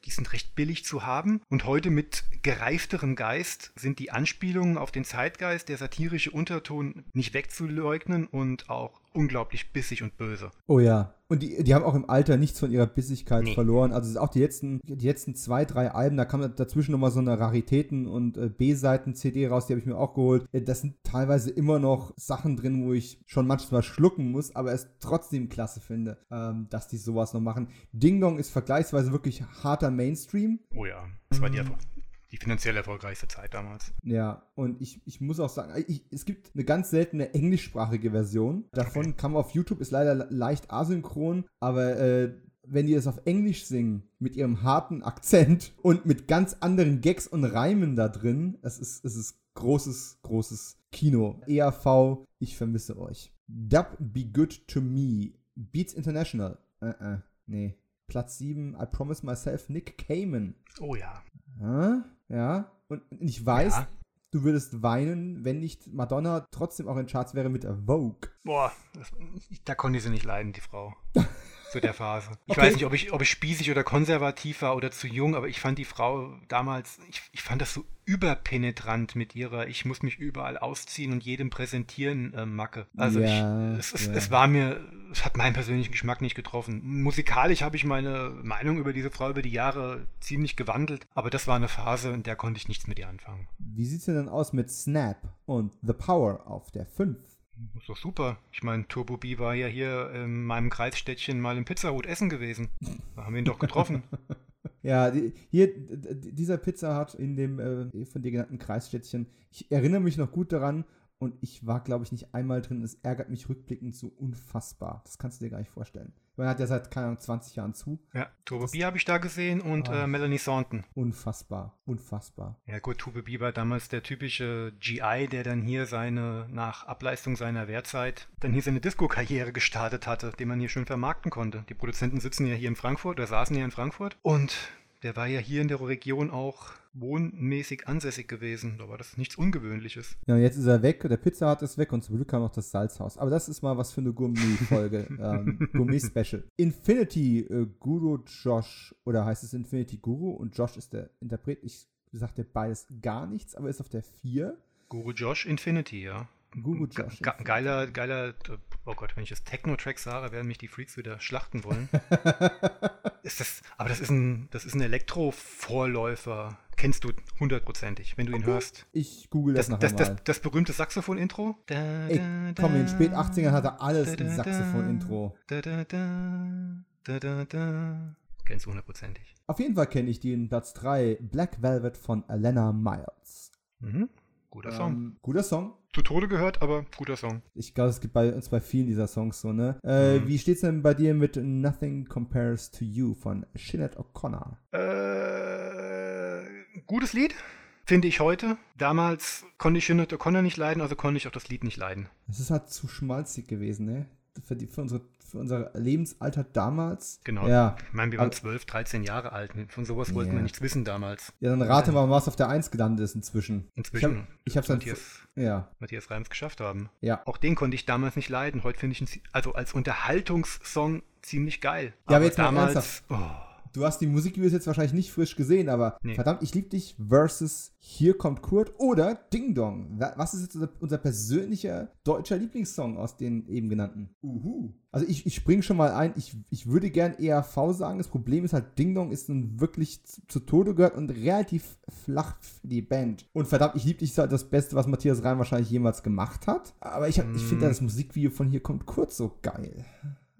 Speaker 2: die sind recht billig zu haben. Und heute mit gereifterem Geist sind die Anspielungen auf den Zeitgeist, der satirische Unterton nicht wegzuleugnen und auch unglaublich bissig und böse.
Speaker 1: Oh ja. Und die, die haben auch im Alter nichts von ihrer Bissigkeit
Speaker 2: Nee.
Speaker 1: verloren. Also auch die letzten, die letzten zwei, drei Alben, da kam dazwischen nochmal so eine Raritäten- und äh, B-Seiten-CD raus, die habe ich mir auch geholt. Äh, Das sind teilweise immer noch Sachen drin, wo ich schon manchmal schlucken muss, aber es trotzdem klasse finde, ähm, dass die sowas noch machen. Ding Dong ist vergleichsweise wirklich harter Mainstream.
Speaker 2: Oh ja, das war die, Erfol- die finanziell erfolgreichste Zeit damals.
Speaker 1: Ja, und ich, ich muss auch sagen, ich, es gibt eine ganz seltene englischsprachige Version. Davon
Speaker 2: Okay.
Speaker 1: kann man auf YouTube, ist leider le- leicht asynchron, aber äh, wenn die das auf Englisch singen, mit ihrem harten Akzent und mit ganz anderen Gags und Reimen da drin, es ist, es ist großes, großes Kino. EAV, ich vermisse euch. Dub Be Good To Me, Beats International, äh, äh, nee. Platz 7, I Promise Myself, Nick Cayman.
Speaker 2: Oh ja.
Speaker 1: Hä? Ja, und ich weiß,
Speaker 2: Ja.
Speaker 1: du würdest weinen, wenn nicht Madonna trotzdem auch in Charts wäre mit Vogue.
Speaker 2: Boah, das, da konnte ich sie nicht leiden, die Frau. zu der Phase. Ich okay. weiß nicht, ob ich, ob ich spießig oder konservativ war oder zu jung, aber ich fand die Frau damals, ich, ich fand das so überpenetrant mit ihrer, ich muss mich überall ausziehen und jedem präsentieren äh, Macke. Also ja, ich, es, ja. es, war mir, es hat meinen persönlichen Geschmack nicht getroffen. Musikalisch habe ich meine Meinung über diese Frau über die Jahre ziemlich gewandelt, aber das war eine Phase, in der konnte ich nichts mit ihr anfangen.
Speaker 1: Wie sieht es denn aus mit Snap und The Power auf der 5?
Speaker 2: Das ist doch super. Ich meine, Turbo B war ja hier in meinem Kreisstädtchen mal im Pizzahut essen gewesen. Da haben wir ihn doch getroffen.
Speaker 1: ja, hier, dieser Pizza Hut in dem äh, von dir genannten Kreisstädtchen, ich erinnere mich noch gut daran, und ich war, glaube ich, nicht einmal drin. Es ärgert mich rückblickend so unfassbar. Das kannst du dir gar nicht vorstellen. Man hat ja seit, keine Ahnung, 20 Jahren zu.
Speaker 2: Ja, Tube B habe ich da gesehen und ah, äh, Melanie Saunton.
Speaker 1: Unfassbar, unfassbar.
Speaker 2: Ja gut, Tube B war damals der typische GI, der dann hier seine, nach Ableistung seiner Wehrzeit, dann hier seine Disco-Karriere gestartet hatte, den man hier schön vermarkten konnte. Die Produzenten sitzen ja hier in Frankfurt oder saßen ja in Frankfurt und der war ja hier in der Region auch wohnmäßig ansässig gewesen. Da war das nichts Ungewöhnliches.
Speaker 1: Ja, jetzt ist er weg, der Pizza hat ist weg und zum Glück kam noch das Salzhaus. Aber das ist mal was für eine Gourmet-Folge. ähm, Gourmet-Special. Infinity äh, Guru Josh, oder heißt es Infinity Guru und Josh ist der Interpret. Ich sagte beides gar nichts, aber ist auf der 4.
Speaker 2: Guru Josh Infinity, ja.
Speaker 1: Guru Josh.
Speaker 2: Ge geiler, geiler, oh Gott, wenn ich das Techno-Track sage, werden mich die Freaks wieder schlachten wollen. ist das, aber das ist ein, das ist ein Elektro-Vorläufer kennst du hundertprozentig, wenn du ihn okay. hörst.
Speaker 1: Ich google das,
Speaker 2: das nachher das, das, das, berühmte Saxophon-Intro?
Speaker 1: Ey, komm, in den spät 80ern hatte alles ein Saxophon-Intro.
Speaker 2: Kennst du hundertprozentig.
Speaker 1: Auf jeden Fall kenne ich den Platz 3, Black Velvet von Elena Miles.
Speaker 2: Mhm. Guter Song. Ähm,
Speaker 1: guter Song.
Speaker 2: Zu Tode gehört, aber guter Song.
Speaker 1: Ich glaube, es gibt bei uns bei vielen dieser Songs so, ne? Äh, mhm. Wie steht's denn bei dir mit Nothing Compares to You von Sinead O'Connor?
Speaker 2: Äh, gutes Lied. Finde ich heute. Damals konnte ich Sinead O'Connor nicht leiden, also konnte ich auch das Lied nicht leiden.
Speaker 1: Es ist halt zu schmalzig gewesen, ne? Für, die, für unsere für unser Lebensalter damals.
Speaker 2: Genau. Ja. Ich meine, wir waren 12, 13 Jahre alt. Von sowas wollten yeah. wir nichts wissen damals.
Speaker 1: Ja, dann rate mal, was auf der 1 gelandet ist inzwischen.
Speaker 2: Inzwischen.
Speaker 1: Ich habe hab Matthias,
Speaker 2: ja. Matthias Reims geschafft haben.
Speaker 1: Ja.
Speaker 2: Auch den konnte ich damals nicht leiden. Heute finde ich ihn, also als Unterhaltungssong ziemlich geil.
Speaker 1: Ja, aber, aber jetzt damals. Oh. Du hast die Musikvideos jetzt wahrscheinlich nicht frisch gesehen, aber nee. verdammt, ich liebe dich versus Hier kommt Kurt oder Ding Dong. Was ist jetzt unser, persönlicher deutscher Lieblingssong aus den eben genannten? Uhu. Also ich, ich springe schon mal ein. Ich, ich würde gern ERV sagen. Das Problem ist halt, Ding Dong ist nun wirklich zu, zu Tode gehört und relativ flach für die Band. Und verdammt, ich liebe dich ist halt das Beste, was Matthias Reim wahrscheinlich jemals gemacht hat. Aber ich, mm. ich finde das Musikvideo von Hier kommt Kurt so geil.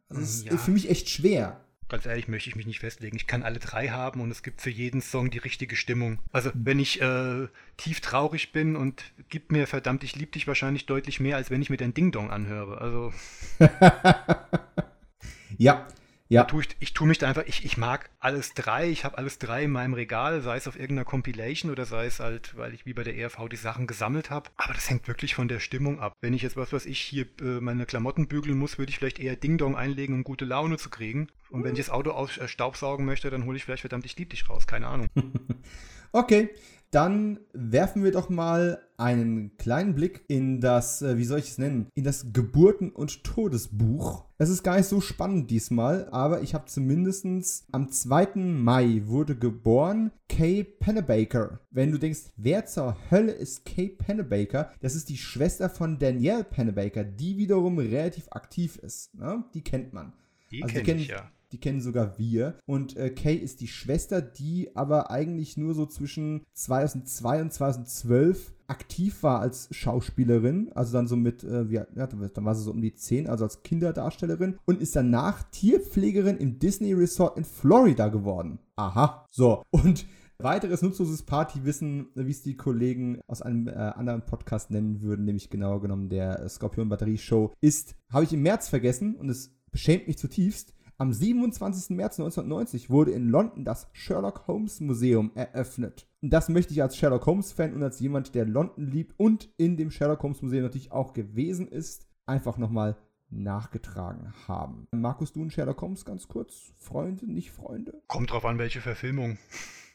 Speaker 1: Also das ja. ist für mich echt schwer
Speaker 2: ganz ehrlich, möchte ich mich nicht festlegen. Ich kann alle drei haben und es gibt für jeden Song die richtige Stimmung. Also wenn ich äh, tief traurig bin und gibt mir verdammt, ich liebe dich wahrscheinlich deutlich mehr, als wenn ich mir den Ding Dong anhöre. Also.
Speaker 1: ja, ja.
Speaker 2: Tue ich, ich tue mich da einfach, ich, ich mag alles drei, ich habe alles drei in meinem Regal, sei es auf irgendeiner Compilation oder sei es halt, weil ich wie bei der ERV die Sachen gesammelt habe. Aber das hängt wirklich von der Stimmung ab. Wenn ich jetzt was, was ich hier äh, meine Klamotten bügeln muss, würde ich vielleicht eher Ding Dong einlegen, um gute Laune zu kriegen. Und wenn ich das Auto aus, äh, staubsaugen möchte, dann hole ich vielleicht verdammt, ich lieb dich raus, keine Ahnung.
Speaker 1: okay, dann werfen wir doch mal einen kleinen Blick in das, äh, wie soll ich es nennen, in das Geburten- und Todesbuch. Es ist gar nicht so spannend diesmal, aber ich habe zumindest am 2. Mai wurde geboren Kay Pennebaker. Wenn du denkst, wer zur Hölle ist Kay Pennebaker? Das ist die Schwester von Danielle Pennebaker, die wiederum relativ aktiv ist. Ne? Die kennt man.
Speaker 2: Die also kenne ich ja.
Speaker 1: Die kennen sogar wir. Und äh, Kay ist die Schwester, die aber eigentlich nur so zwischen 2002 und 2012 aktiv war als Schauspielerin, also dann so mit, äh, ja, dann war sie so um die 10, also als Kinderdarstellerin und ist danach Tierpflegerin im Disney Resort in Florida geworden. Aha. So, und Weiteres nutzloses Partywissen, wie es die Kollegen aus einem äh, anderen Podcast nennen würden, nämlich genauer genommen der Skorpion Batterie Show, ist, habe ich im März vergessen und es beschämt mich zutiefst. Am 27. März 1990 wurde in London das Sherlock Holmes Museum eröffnet. Und das möchte ich als Sherlock Holmes Fan und als jemand, der London liebt und in dem Sherlock Holmes Museum natürlich auch gewesen ist, einfach nochmal nachgetragen haben. Markus, du und Sherlock Holmes ganz kurz? Freunde, nicht Freunde?
Speaker 2: Kommt drauf an, welche Verfilmung.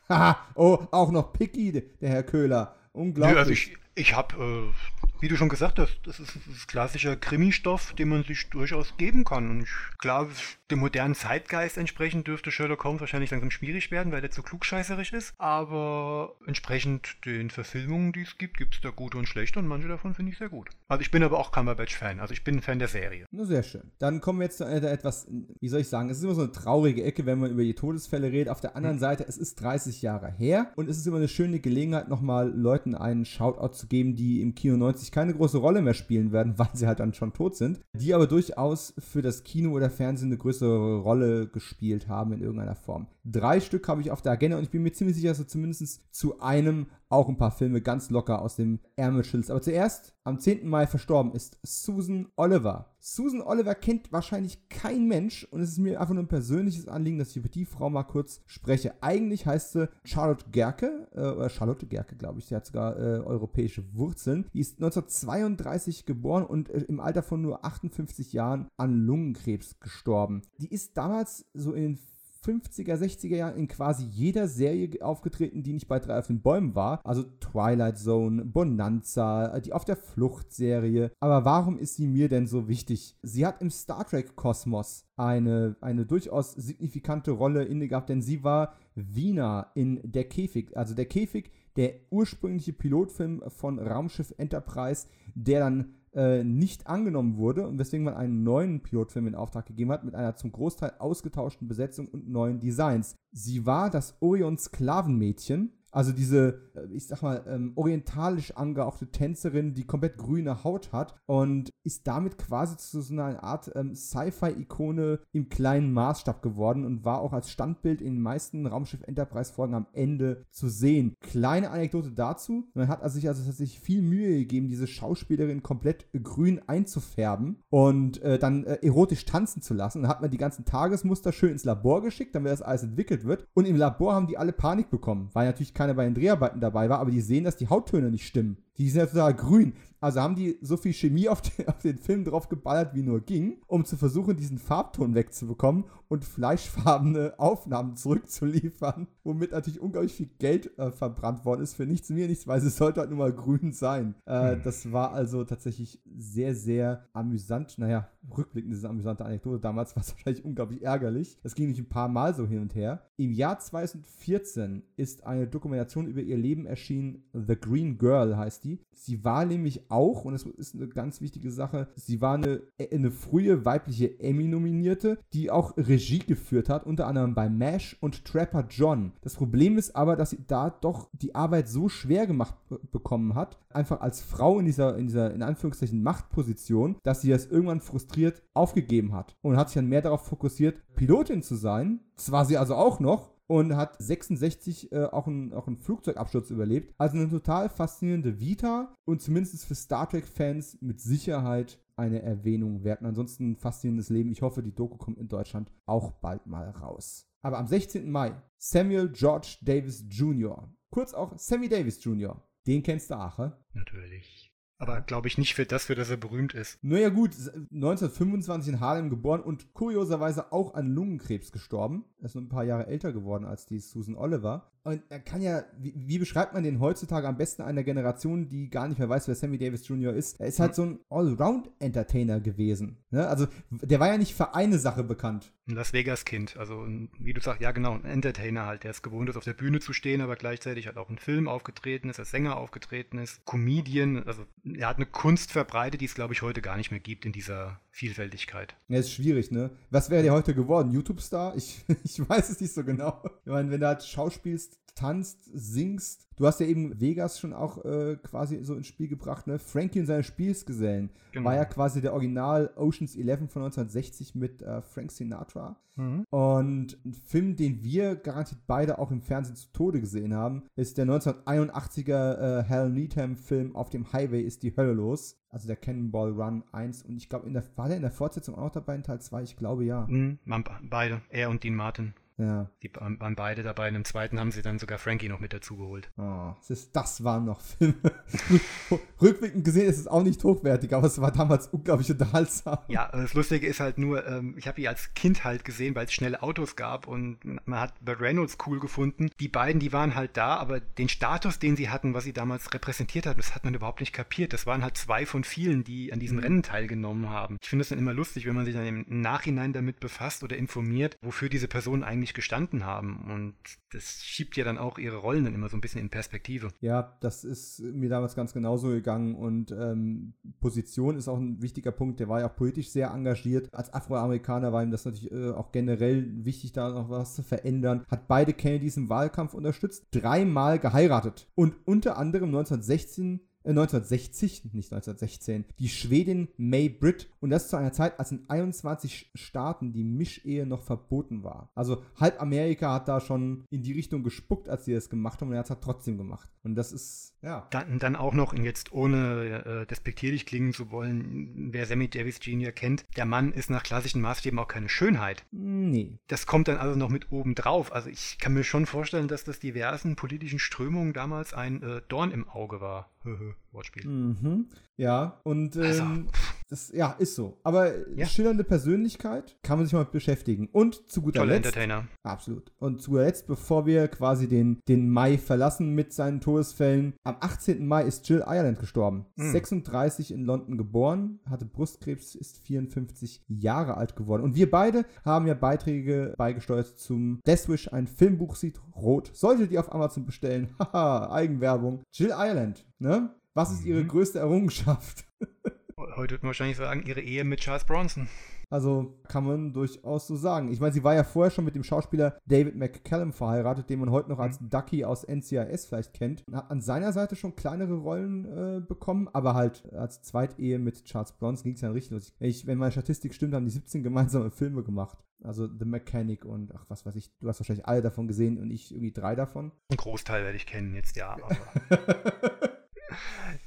Speaker 1: Haha, oh, auch noch Picky, der Herr Köhler. Unglaublich.
Speaker 2: Nö, also ich, ich habe äh, wie du schon gesagt hast, das ist, ist klassischer Krimi-Stoff, den man sich durchaus geben kann. Und ich glaube, dem modernen Zeitgeist entsprechend dürfte Sherlock Holmes wahrscheinlich langsam schwierig werden, weil der zu klugscheißerisch ist. Aber entsprechend den Verfilmungen, die es gibt, gibt es da gute und schlechte und manche davon finde ich sehr gut. Also ich bin aber auch Cumberbatch-Fan. Also ich bin ein Fan der Serie.
Speaker 1: Na, sehr schön. Dann kommen wir jetzt zu etwas, wie soll ich sagen, es ist immer so eine traurige Ecke, wenn man über die Todesfälle redet. Auf der anderen hm. Seite, es ist 30 Jahre her und es ist immer eine schöne Gelegenheit, nochmal Leuten einen Shoutout zu geben, die im Kino 90 keine große Rolle mehr spielen werden, weil sie halt dann schon tot sind, die aber durchaus für das Kino oder Fernsehen eine größere Rolle gespielt haben in irgendeiner Form. Drei Stück habe ich auf der Agenda und ich bin mir ziemlich sicher, dass du zumindest zu einem auch ein paar Filme ganz locker aus dem Ärmel schüttelst. Aber zuerst, am 10. Mai verstorben ist Susan Oliver. Susan Oliver kennt wahrscheinlich kein Mensch und es ist mir einfach nur ein persönliches Anliegen, dass ich über die Frau mal kurz spreche. Eigentlich heißt sie Charlotte Gerke, äh, oder Charlotte Gerke, glaube ich. Sie hat sogar äh, europäische Wurzeln. Die ist 1932 geboren und äh, im Alter von nur 58 Jahren an Lungenkrebs gestorben. Die ist damals so in den 50er, 60er Jahren in quasi jeder Serie aufgetreten, die nicht bei drei auf den Bäumen war. Also Twilight Zone, Bonanza, die Auf der Flucht Serie. Aber warum ist sie mir denn so wichtig? Sie hat im Star Trek Kosmos eine, eine durchaus signifikante Rolle inne gehabt, denn sie war Wiener in Der Käfig. Also Der Käfig, der ursprüngliche Pilotfilm von Raumschiff Enterprise, der dann äh, nicht angenommen wurde und weswegen man einen neuen Pilotfilm in Auftrag gegeben hat mit einer zum Großteil ausgetauschten Besetzung und neuen Designs. Sie war das Orion Sklavenmädchen also diese, äh, ich sag mal, ähm, orientalisch angehauchte Tänzerin, die komplett grüne Haut hat und ist damit quasi zu so einer Art ähm, Sci-Fi-Ikone im kleinen Maßstab geworden und war auch als Standbild in den meisten Raumschiff Enterprise-Folgen am Ende zu sehen. Kleine Anekdote dazu, man hat also sich also tatsächlich viel Mühe gegeben, diese Schauspielerin komplett grün einzufärben und äh, dann äh, erotisch tanzen zu lassen. Dann hat man die ganzen Tagesmuster schön ins Labor geschickt, damit das alles entwickelt wird. Und im Labor haben die alle Panik bekommen, weil natürlich keiner bei den Dreharbeiten dabei war, aber die sehen, dass die Hauttöne nicht stimmen. Die sind ja total grün. Also haben die so viel Chemie auf den, auf den Film drauf geballert, wie nur ging, um zu versuchen, diesen Farbton wegzubekommen und fleischfarbene Aufnahmen zurückzuliefern, womit natürlich unglaublich viel Geld äh, verbrannt worden ist für nichts mir nichts, weil es sollte halt nur mal grün sein. Äh, hm. Das war also tatsächlich sehr, sehr amüsant. Naja, rückblickend ist eine amüsante Anekdote. Damals war es wahrscheinlich unglaublich ärgerlich. Es ging nicht ein paar Mal so hin und her. Im Jahr 2014 ist eine Dokumentation über ihr Leben erschienen. The Green Girl heißt die. Sie war nämlich auch, und das ist eine ganz wichtige Sache, sie war eine, eine frühe weibliche Emmy-Nominierte, die auch Regie geführt hat, unter anderem bei MASH und Trapper John. Das Problem ist aber, dass sie da doch die Arbeit so schwer gemacht bekommen hat, einfach als Frau in dieser, in dieser, in Anführungszeichen, Machtposition, dass sie das irgendwann frustriert aufgegeben hat und hat sich dann mehr darauf fokussiert, Pilotin zu sein. Das war sie also auch noch, und hat 66 äh, auch, einen, auch einen Flugzeugabsturz überlebt. Also eine total faszinierende Vita und zumindest für Star Trek-Fans mit Sicherheit eine Erwähnung wert. Ansonsten ein faszinierendes Leben. Ich hoffe, die Doku kommt in Deutschland auch bald mal raus. Aber am 16. Mai, Samuel George Davis Jr., kurz auch Sammy Davis Jr., den kennst du auch, he?
Speaker 2: Natürlich. Aber glaube ich nicht für das, für das er berühmt ist.
Speaker 1: Naja gut, 1925 in Harlem geboren und kurioserweise auch an Lungenkrebs gestorben. Er ist nur ein paar Jahre älter geworden als die Susan Oliver. Und er kann ja, wie, wie, beschreibt man den heutzutage am besten einer Generation, die gar nicht mehr weiß, wer Sammy Davis Jr. ist? Er ist halt so ein Allround-Entertainer gewesen. Ne? Also, der war ja nicht für eine Sache bekannt.
Speaker 2: Ein Las Vegas-Kind. Also, wie du sagst, ja, genau, ein Entertainer halt. Der ist gewohnt ist, auf der Bühne zu stehen, aber gleichzeitig hat auch ein Film aufgetreten ist, als Sänger aufgetreten ist, Comedian. Also, er hat eine Kunst verbreitet, die es, glaube ich, heute gar nicht mehr gibt in dieser Vielfältigkeit.
Speaker 1: Ja, ist schwierig, ne? Was wäre der heute geworden? YouTube-Star? Ich, ich weiß es nicht so genau. Ich meine, wenn du halt schauspielst, tanzt, singst. Du hast ja eben Vegas schon auch äh, quasi so ins Spiel gebracht, ne? Frankie und seine Spielsgesellen genau. war ja quasi der Original Oceans 11 von 1960 mit äh, Frank Sinatra. Mhm. Und ein Film, den wir garantiert beide auch im Fernsehen zu Tode gesehen haben, ist der 1981er äh, Hal Needham-Film Auf dem Highway ist die Hölle los. Also der Cannonball Run 1 und ich glaube, war der in der Fortsetzung auch noch dabei in Teil 2? Ich glaube ja.
Speaker 2: Mhm, beide, er und Dean Martin.
Speaker 1: Ja.
Speaker 2: Die waren beide dabei. In dem zweiten haben sie dann sogar Frankie noch mit dazu geholt.
Speaker 1: Oh, das, ist, das waren noch Filme. rückblickend gesehen ist es auch nicht hochwertig, aber es war damals unglaublich unterhaltsam.
Speaker 2: Ja, das Lustige ist halt nur, ähm, ich habe die als Kind halt gesehen, weil es schnelle Autos gab und man hat Burt Reynolds cool gefunden. Die beiden, die waren halt da, aber den Status, den sie hatten, was sie damals repräsentiert hat, das hat man überhaupt nicht kapiert. Das waren halt zwei von vielen, die an diesem mhm. Rennen teilgenommen haben. Ich finde es dann immer lustig, wenn man sich dann im Nachhinein damit befasst oder informiert, wofür diese Personen eigentlich gestanden haben. Und das schiebt ja dann auch ihre Rollen dann immer so ein bisschen in Perspektive.
Speaker 1: Ja, das ist mir damals ganz genauso gegangen und ähm, Position ist auch ein wichtiger Punkt. Der war ja auch politisch sehr engagiert. Als Afroamerikaner war ihm das natürlich äh, auch generell wichtig, da noch was zu verändern. Hat beide Kennedys im Wahlkampf unterstützt, dreimal geheiratet und unter anderem 1916 1960, äh, nicht 1916, die Schwedin May Britt und das zu einer Zeit, als in 21 Staaten die Mischehe noch verboten war. Also halb Amerika hat da schon in die Richtung gespuckt, als sie das gemacht haben und er hat es halt trotzdem gemacht. Und das ist, ja.
Speaker 2: Dann, dann auch noch, jetzt ohne äh, despektierlich klingen zu wollen, wer Sammy Davis Jr. kennt, der Mann ist nach klassischen Maßstäben auch keine Schönheit.
Speaker 1: Nee.
Speaker 2: Das kommt dann also noch mit oben drauf. Also ich kann mir schon vorstellen, dass das diversen politischen Strömungen damals ein äh, Dorn im Auge war.
Speaker 1: Wortspiel. Mhm. Ja, und ähm, also. das ja, ist so. Aber ja. schillernde Persönlichkeit kann man sich mal beschäftigen. Und zu guter
Speaker 2: Tolle
Speaker 1: Letzt.
Speaker 2: Entertainer.
Speaker 1: Absolut. Und zu guter Letzt, bevor wir quasi den, den Mai verlassen mit seinen Todesfällen, am 18. Mai ist Jill Ireland gestorben. Mhm. 36 in London geboren, hatte Brustkrebs, ist 54 Jahre alt geworden. Und wir beide haben ja Beiträge beigesteuert zum Deathwish, ein Filmbuch sieht rot. Solltet ihr auf Amazon bestellen. Haha, Eigenwerbung. Jill Ireland, ne? Was ist ihre mhm. größte Errungenschaft?
Speaker 2: Heute würde man wahrscheinlich sagen, ihre Ehe mit Charles Bronson.
Speaker 1: Also kann man durchaus so sagen. Ich meine, sie war ja vorher schon mit dem Schauspieler David McCallum verheiratet, den man heute noch als mhm. Ducky aus NCIS vielleicht kennt. Und hat an seiner Seite schon kleinere Rollen äh, bekommen, aber halt als Zweitehe mit Charles Bronson ging es ja richtig los. Ich, wenn meine Statistik stimmt, haben die 17 gemeinsame Filme gemacht. Also The Mechanic und ach, was weiß ich, du hast wahrscheinlich alle davon gesehen und ich irgendwie drei davon.
Speaker 2: Ein Großteil werde ich kennen jetzt, ja.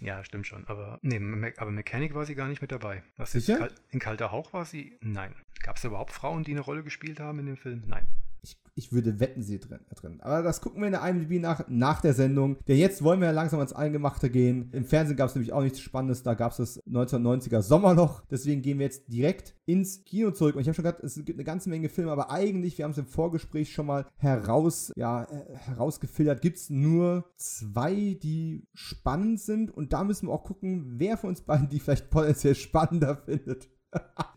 Speaker 2: Ja, stimmt schon. Aber nee, aber Mechanic war sie gar nicht mit dabei. Was
Speaker 1: Sicher?
Speaker 2: in Kalter Hauch war sie? Nein. Gab es überhaupt Frauen, die eine Rolle gespielt haben in dem Film? Nein.
Speaker 1: Ich, ich würde wetten, sie drin, drin. Aber das gucken wir in der IMDb nach, nach der Sendung. Denn jetzt wollen wir ja langsam ans Eingemachte gehen. Im Fernsehen gab es nämlich auch nichts Spannendes. Da gab es das 1990er Sommerloch. Deswegen gehen wir jetzt direkt ins Kino zurück. Und ich habe schon gesagt, es gibt eine ganze Menge Filme, aber eigentlich, wir haben es im Vorgespräch schon mal heraus, ja, äh, herausgefiltert, gibt es nur zwei, die spannend sind. Und da müssen wir auch gucken, wer von uns beiden die vielleicht potenziell spannender findet.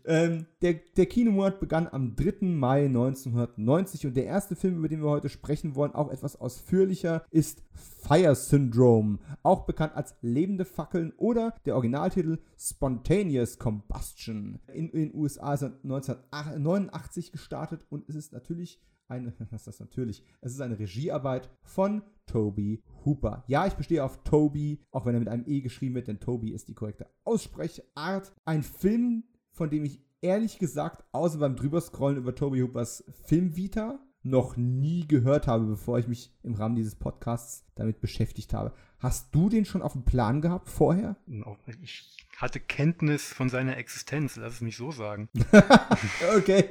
Speaker 1: Ähm, der, der Kinomonat begann am 3. Mai 1990 und der erste Film, über den wir heute sprechen wollen, auch etwas ausführlicher, ist Fire Syndrome, auch bekannt als Lebende Fackeln oder der Originaltitel Spontaneous Combustion. In, den USA ist er 1989 gestartet und es ist natürlich eine, was ist das natürlich? Es ist eine Regiearbeit von Toby Hooper. Ja, ich bestehe auf Toby, auch wenn er mit einem E geschrieben wird, denn Toby ist die korrekte Aussprechart. Ein Film, von dem ich ehrlich gesagt, außer beim Drüberscrollen über Toby Hoopers Filmvita, noch nie gehört habe, bevor ich mich im Rahmen dieses Podcasts damit beschäftigt habe. Hast du den schon auf dem Plan gehabt vorher?
Speaker 2: Ich hatte Kenntnis von seiner Existenz, lass es mich so sagen.
Speaker 1: okay.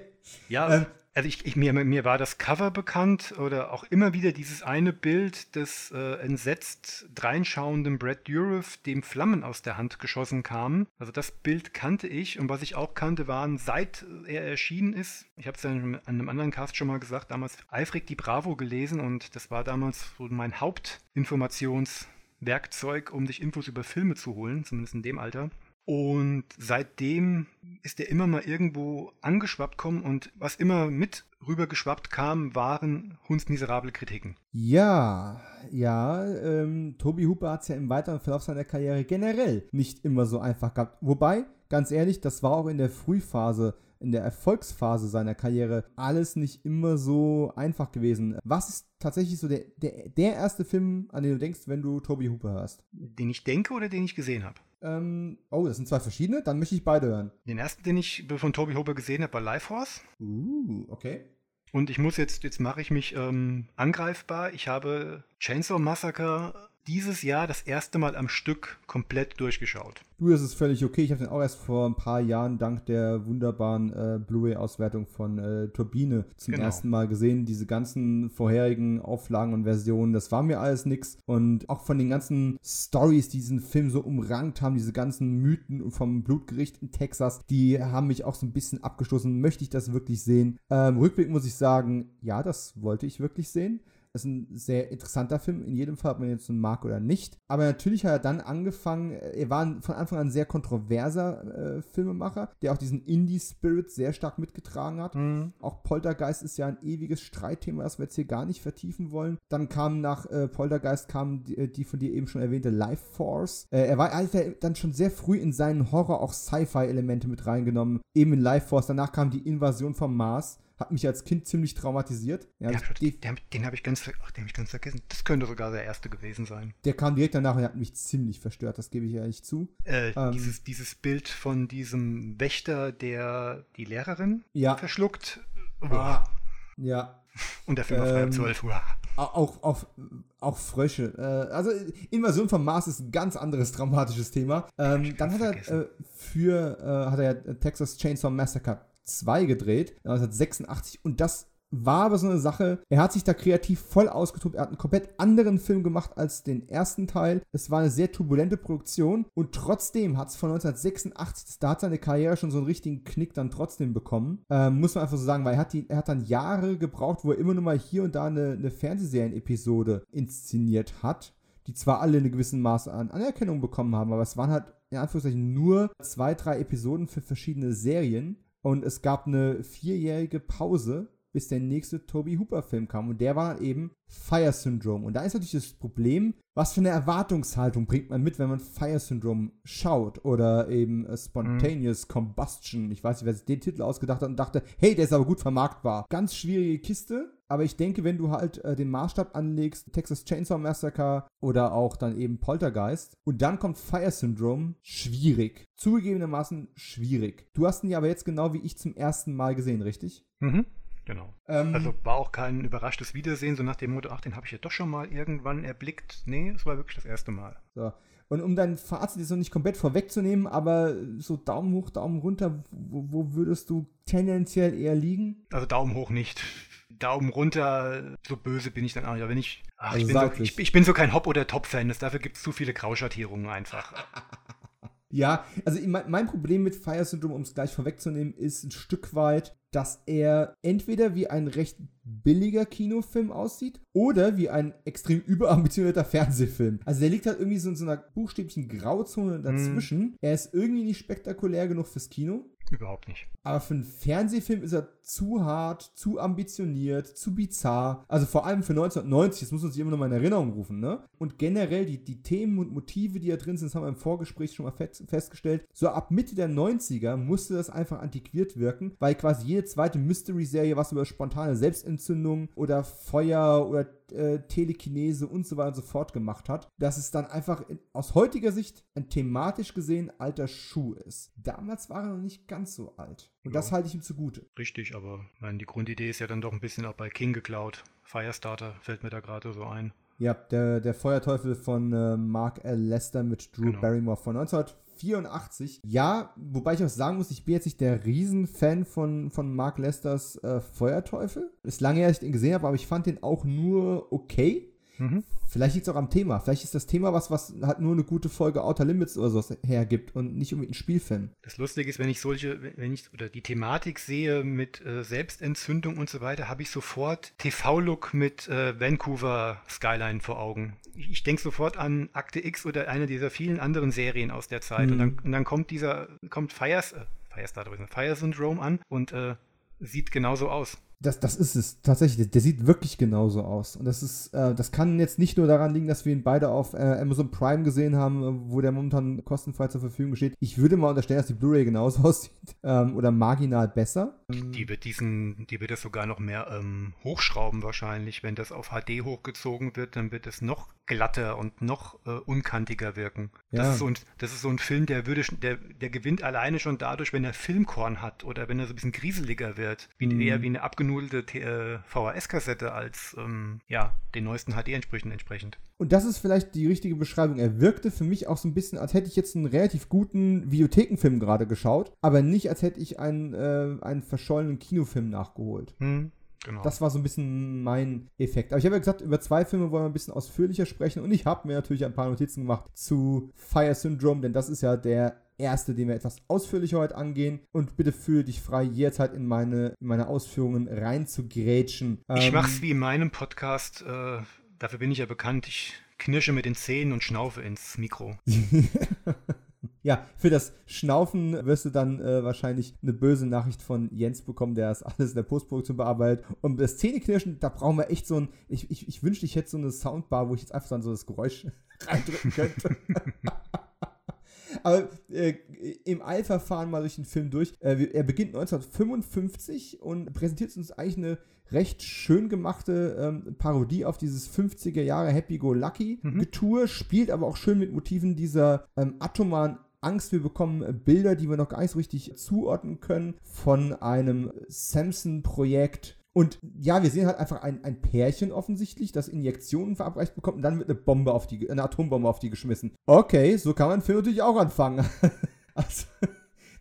Speaker 2: Ja, ähm, also ich, ich, mir, mir war das Cover bekannt oder auch immer wieder dieses eine Bild des äh, entsetzt dreinschauenden Brad Dourif, dem Flammen aus der Hand geschossen kamen. Also das Bild kannte ich und was ich auch kannte, waren, seit er erschienen ist, ich habe es ja an einem anderen Cast schon mal gesagt, damals eifrig die Bravo gelesen und das war damals so mein Hauptinformationswerkzeug, um sich Infos über Filme zu holen, zumindest in dem Alter. Und seitdem ist er immer mal irgendwo angeschwappt kommen und was immer mit rübergeschwappt kam, waren hundsmiserable Kritiken.
Speaker 1: Ja, ja, ähm, Toby Hooper hat es ja im weiteren Verlauf seiner Karriere generell nicht immer so einfach gehabt. Wobei, ganz ehrlich, das war auch in der Frühphase in der Erfolgsphase seiner Karriere alles nicht immer so einfach gewesen. Was ist tatsächlich so der, der, der erste Film, an den du denkst, wenn du Toby Hooper hörst?
Speaker 2: Den ich denke oder den ich gesehen habe?
Speaker 1: Ähm, oh, das sind zwei verschiedene? Dann möchte ich beide hören.
Speaker 2: Den ersten, den ich von Toby Hooper gesehen habe, war Life Force.
Speaker 1: Uh, okay.
Speaker 2: Und ich muss jetzt, jetzt mache ich mich ähm, angreifbar. Ich habe Chainsaw Massacre dieses Jahr das erste Mal am Stück komplett durchgeschaut.
Speaker 1: Du, das ist völlig okay. Ich habe den auch erst vor ein paar Jahren dank der wunderbaren äh, Blu-ray-Auswertung von äh, Turbine zum genau. ersten Mal gesehen. Diese ganzen vorherigen Auflagen und Versionen, das war mir alles nix. Und auch von den ganzen Stories, die diesen Film so umrankt haben, diese ganzen Mythen vom Blutgericht in Texas, die haben mich auch so ein bisschen abgestoßen. Möchte ich das wirklich sehen? Ähm, Rückblick muss ich sagen, ja, das wollte ich wirklich sehen. Das ist ein sehr interessanter Film, in jedem Fall, ob man jetzt einen mag oder nicht. Aber natürlich hat er dann angefangen, äh, er war von Anfang an ein sehr kontroverser äh, Filmemacher, der auch diesen Indie-Spirit sehr stark mitgetragen hat. Mhm. Auch Poltergeist ist ja ein ewiges Streitthema, das wir jetzt hier gar nicht vertiefen wollen. Dann kam nach äh, Poltergeist kam die, äh, die, von dir eben schon erwähnte Life Force. Äh, er war er dann schon sehr früh in seinen Horror auch Sci-Fi-Elemente mit reingenommen. Eben in Life Force. Danach kam die Invasion vom Mars hat mich als Kind ziemlich traumatisiert.
Speaker 2: Ja, ja, den, den habe ich, ganz, ach, hab ich ganz vergessen. Das könnte sogar der erste gewesen sein.
Speaker 1: Der kam direkt danach und hat mich ziemlich verstört, das gebe ich ehrlich zu.
Speaker 2: Äh, ähm, dieses, dieses Bild von diesem Wächter, der die Lehrerin ja. verschluckt.
Speaker 1: Ah, ja.
Speaker 2: Und der Film war frei um 12 Uhr.
Speaker 1: Auch, auch, auch Frösche. Äh, also Invasion vom Mars ist ein ganz anderes dramatisches Thema. Ähm, dann hat er äh, für äh, hat er Texas Chainsaw Massacre 2 gedreht, 1986. Und das war aber so eine Sache, er hat sich da kreativ voll ausgetobt. Er hat einen komplett anderen Film gemacht als den ersten Teil. Es war eine sehr turbulente Produktion und trotzdem hat es von 1986, da hat seine Karriere schon so einen richtigen Knick dann trotzdem bekommen. Ähm, muss man einfach so sagen, weil er hat, die, er hat dann Jahre gebraucht, wo er immer nur mal hier und da eine, eine Fernsehserien-Episode inszeniert hat die zwar alle eine gewisse Maß an Anerkennung bekommen haben, aber es waren halt in Anführungszeichen nur zwei, drei Episoden für verschiedene Serien. Und es gab eine vierjährige Pause, bis der nächste Toby Hooper-Film kam. Und der war eben Fire Syndrome. Und da ist natürlich das Problem, was für eine Erwartungshaltung bringt man mit, wenn man Fire Syndrome schaut oder eben Spontaneous mhm. Combustion. Ich weiß nicht, wer sich den Titel ausgedacht hat und dachte, hey, der ist aber gut vermarktbar. Ganz schwierige Kiste. Aber ich denke, wenn du halt äh, den Maßstab anlegst, Texas Chainsaw Massacre oder auch dann eben Poltergeist und dann kommt Fire Syndrome, schwierig. Zugegebenermaßen schwierig. Du hast ihn ja aber jetzt genau wie ich zum ersten Mal gesehen, richtig?
Speaker 2: Mhm. Genau. Ähm, also war auch kein überraschtes Wiedersehen, so nach dem Motto, ach, den habe ich ja doch schon mal irgendwann erblickt. Nee, es war wirklich das erste Mal.
Speaker 1: So. Und um dein Fazit jetzt noch nicht komplett vorwegzunehmen, aber so Daumen hoch, Daumen runter, wo, wo würdest du tendenziell eher liegen?
Speaker 2: Also Daumen hoch nicht. Daumen runter, so böse bin ich dann auch nicht. wenn ich, ach, also ich, bin so, ich, ich, bin so kein Hop- oder Top-Fan, dafür gibt es zu viele Grauschattierungen einfach.
Speaker 1: Ja, also mein Problem mit Fire Syndrome, um es gleich vorwegzunehmen, ist ein Stück weit, dass er entweder wie ein recht billiger Kinofilm aussieht oder wie ein extrem überambitionierter Fernsehfilm. Also der liegt halt irgendwie so in so einer buchstäblichen Grauzone dazwischen. Mm. Er ist irgendwie nicht spektakulär genug fürs Kino.
Speaker 2: Überhaupt nicht.
Speaker 1: Aber für einen Fernsehfilm ist er zu hart, zu ambitioniert, zu bizarr. Also vor allem für 1990, das muss man sich immer noch mal in Erinnerung rufen, ne? Und generell die, die Themen und Motive, die da drin sind, das haben wir im Vorgespräch schon mal festgestellt. So ab Mitte der 90er musste das einfach antiquiert wirken, weil quasi jede zweite Mystery-Serie was über spontane Selbstentzündung oder Feuer oder äh, Telekinese und so weiter und so fort gemacht hat, dass es dann einfach in, aus heutiger Sicht ein thematisch gesehen alter Schuh ist. Damals war er noch nicht ganz so alt. Und ja. das halte ich ihm zugute.
Speaker 2: Richtig, aber meine, die Grundidee ist ja dann doch ein bisschen auch bei King geklaut. Firestarter fällt mir da gerade so ein.
Speaker 1: Ja, der, der Feuerteufel von äh, Mark L. Lester mit Drew genau. Barrymore von 1984. Ja, wobei ich auch sagen muss, ich bin jetzt nicht der Riesenfan von, von Mark Lesters äh, Feuerteufel. Ist lange her, dass ich den gesehen habe, aber ich fand den auch nur okay. Mhm. Vielleicht liegt es auch am Thema. Vielleicht ist das Thema was, was halt nur eine gute Folge Outer Limits oder sowas hergibt und nicht unbedingt ein Spielfilm.
Speaker 2: Das Lustige ist, wenn ich solche, wenn ich oder die Thematik sehe mit äh, Selbstentzündung und so weiter, habe ich sofort TV-Look mit äh, Vancouver Skyline vor Augen. Ich, ich denke sofort an Akte X oder eine dieser vielen anderen Serien aus der Zeit. Mhm. Und, dann, und, dann, kommt dieser, kommt Fires, äh, Firestarter, Fire Syndrome an und äh, sieht genauso aus.
Speaker 1: Das, das ist es tatsächlich. Der sieht wirklich genauso aus. Und das ist, äh, das kann jetzt nicht nur daran liegen, dass wir ihn beide auf äh, Amazon Prime gesehen haben, äh, wo der momentan kostenfrei zur Verfügung steht. Ich würde mal unterstellen, dass die Blu-ray genauso aussieht ähm, oder marginal besser.
Speaker 2: Die wird diesen, die wird das sogar noch mehr ähm, hochschrauben wahrscheinlich. Wenn das auf HD hochgezogen wird, dann wird es noch glatter und noch äh, unkantiger wirken. Ja. Das, ist so ein, das ist so ein Film, der würde der, der gewinnt alleine schon dadurch, wenn er Filmkorn hat oder wenn er so ein bisschen grieseliger wird. Wie, mhm. Eher wie eine abgenudelte äh, VHS-Kassette als ähm, ja, den neuesten HD-Entsprüchen entsprechend.
Speaker 1: Und das ist vielleicht die richtige Beschreibung. Er wirkte für mich auch so ein bisschen, als hätte ich jetzt einen relativ guten Videothekenfilm gerade geschaut, aber nicht, als hätte ich einen, äh, einen verschollenen Kinofilm nachgeholt. Mhm. Genau. Das war so ein bisschen mein Effekt. Aber ich habe ja gesagt, über zwei Filme wollen wir ein bisschen ausführlicher sprechen und ich habe mir natürlich ein paar Notizen gemacht zu Fire Syndrome, denn das ist ja der erste, den wir etwas ausführlicher heute angehen. Und bitte fühle dich frei, jederzeit in meine, in meine Ausführungen reinzugrätschen.
Speaker 2: Ich ähm, mache es wie in meinem Podcast. Äh, dafür bin ich ja bekannt. Ich knirsche mit den Zähnen und schnaufe ins Mikro.
Speaker 1: Ja, für das Schnaufen wirst du dann äh, wahrscheinlich eine böse Nachricht von Jens bekommen, der das alles in der Postproduktion bearbeitet. Und das Zähneknirschen, da brauchen wir echt so ein. Ich, ich, ich wünschte, ich hätte so eine Soundbar, wo ich jetzt einfach dann so das Geräusch reindrücken könnte. Aber äh, im Eilverfahren mal durch den Film durch. Äh, er beginnt 1955 und präsentiert uns eigentlich eine recht schön gemachte ähm, Parodie auf dieses 50er Jahre Happy-Go-Lucky-Getue, mhm. spielt aber auch schön mit Motiven dieser ähm, atomaren Angst. Wir bekommen Bilder, die wir noch gar nicht so richtig zuordnen können, von einem Samson-Projekt. Und ja, wir sehen halt einfach ein, ein Pärchen offensichtlich, das Injektionen verabreicht bekommt und dann wird eine Bombe auf die, eine Atombombe auf die geschmissen. Okay, so kann man Film natürlich auch anfangen. also,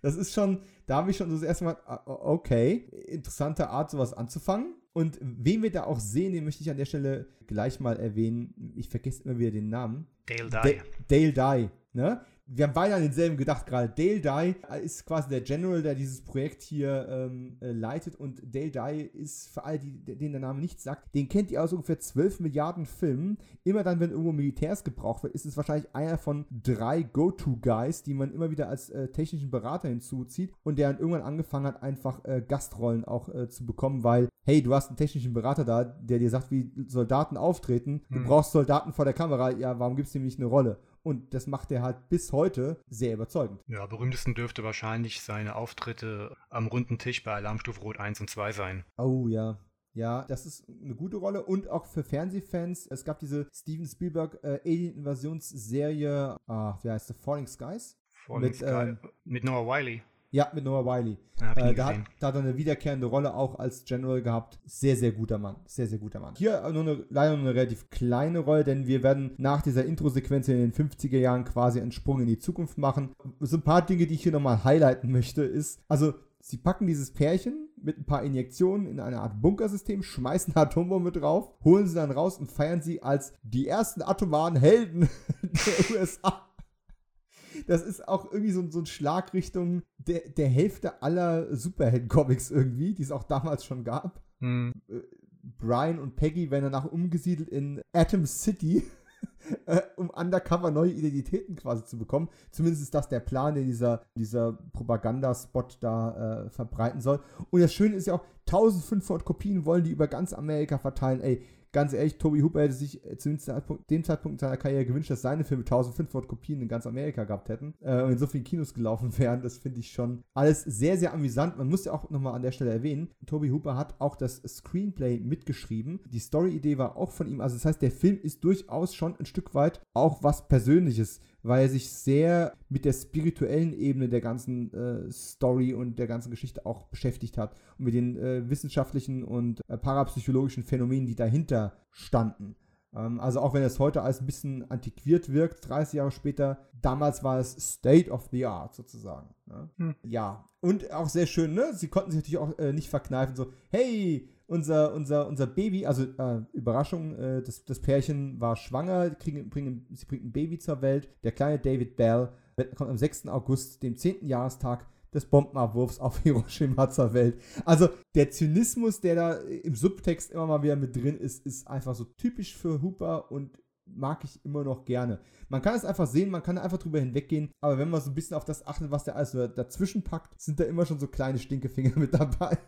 Speaker 1: das ist schon, da habe ich schon so das erste Mal, ah, okay, interessante Art, sowas anzufangen. Und wen wir da auch sehen, den möchte ich an der Stelle gleich mal erwähnen. Ich vergesse immer wieder den Namen.
Speaker 2: Dale Dye.
Speaker 1: Dale Dye, ne? Wir haben beide an denselben gedacht gerade. Dale Dye ist quasi der General, der dieses Projekt hier ähm, äh, leitet und Dale Dye ist für alle, die, denen der Name nichts sagt, den kennt ihr aus ungefähr 12 Milliarden Filmen. Immer dann, wenn irgendwo Militärs gebraucht wird, ist es wahrscheinlich einer von drei Go-To-Guys, die man immer wieder als äh, technischen Berater hinzuzieht und der dann irgendwann angefangen hat, einfach äh, Gastrollen auch äh, zu bekommen, weil, hey, du hast einen technischen Berater da, der dir sagt, wie Soldaten auftreten, du hm. brauchst Soldaten vor der Kamera, ja, warum gibst du ihm nicht eine Rolle? Und das macht er halt bis heute sehr überzeugend.
Speaker 2: Ja, berühmtesten dürfte wahrscheinlich seine Auftritte am runden Tisch bei Alarmstufe Rot 1 und 2 sein.
Speaker 1: Oh ja. Ja, das ist eine gute Rolle und auch für Fernsehfans. Es gab diese Steven Spielberg äh, Alien-Invasionsserie, ah, wie heißt sie? Falling Skies?
Speaker 2: Falling mit, Sky, ähm, mit Noah Wiley.
Speaker 1: Ja, mit Noah Wiley. Ja, äh, da, hat, da, hat, er eine wiederkehrende Rolle auch als General gehabt. Sehr, sehr guter Mann. Sehr, sehr guter Mann. Hier nur eine, leider nur eine relativ kleine Rolle, denn wir werden nach dieser Intro-Sequenz in den 50er Jahren quasi einen Sprung in die Zukunft machen. So ein paar Dinge, die ich hier nochmal highlighten möchte, ist, also Sie packen dieses Pärchen mit ein paar Injektionen in eine Art Bunkersystem, schmeißen eine Atombombe drauf, holen sie dann raus und feiern sie als die ersten atomaren Helden der USA das ist auch irgendwie so, so ein Schlag Richtung der, der Hälfte aller Superhelden-Comics irgendwie, die es auch damals schon gab. Hm. Äh, Brian und Peggy werden danach umgesiedelt in Atom City, äh, um undercover neue Identitäten quasi zu bekommen. Zumindest ist das der Plan, den dieser, dieser Propagandaspot da äh, verbreiten soll. Und das Schöne ist ja auch, 1500 Kopien wollen die über ganz Amerika verteilen. Ey, ganz ehrlich, Toby Hooper hätte sich äh, zu dem Zeitpunkt, seiner Karriere gewünscht, dass seine Filme 1500 Kopien in ganz Amerika gehabt hätten äh, und in so vielen Kinos gelaufen wären. Das finde ich schon alles sehr, sehr amüsant. Man muss ja auch nochmal an der Stelle erwähnen, Toby Hooper hat auch das Screenplay mitgeschrieben. Die Story-Idee war auch von ihm. Also das heißt, der Film ist durchaus schon ein Stück weit auch was Persönliches weil er sich sehr mit der spirituellen Ebene der ganzen äh, Story und der ganzen Geschichte auch beschäftigt hat und mit den äh, wissenschaftlichen und äh, parapsychologischen Phänomenen, die dahinter standen. Ähm, also auch wenn es heute als ein bisschen antiquiert wirkt, 30 Jahre später, damals war es State of the Art sozusagen. Ne? Hm. Ja, und auch sehr schön, ne? Sie konnten sich natürlich auch äh, nicht verkneifen, so, hey, unser, unser, unser Baby, also äh, Überraschung, äh, das, das Pärchen war schwanger, kriegen, bringen, sie bringt ein Baby zur Welt. Der kleine David Bell kommt am 6. August, dem 10. Jahrestag des Bombenabwurfs auf Hiroshima zur Welt. Also der Zynismus, der da im Subtext immer mal wieder mit drin ist, ist einfach so typisch für Hooper und mag ich immer noch gerne. Man kann es einfach sehen, man kann einfach drüber hinweggehen, aber wenn man so ein bisschen auf das achtet, was der alles dazwischen packt, sind da immer schon so kleine Stinkefinger mit dabei.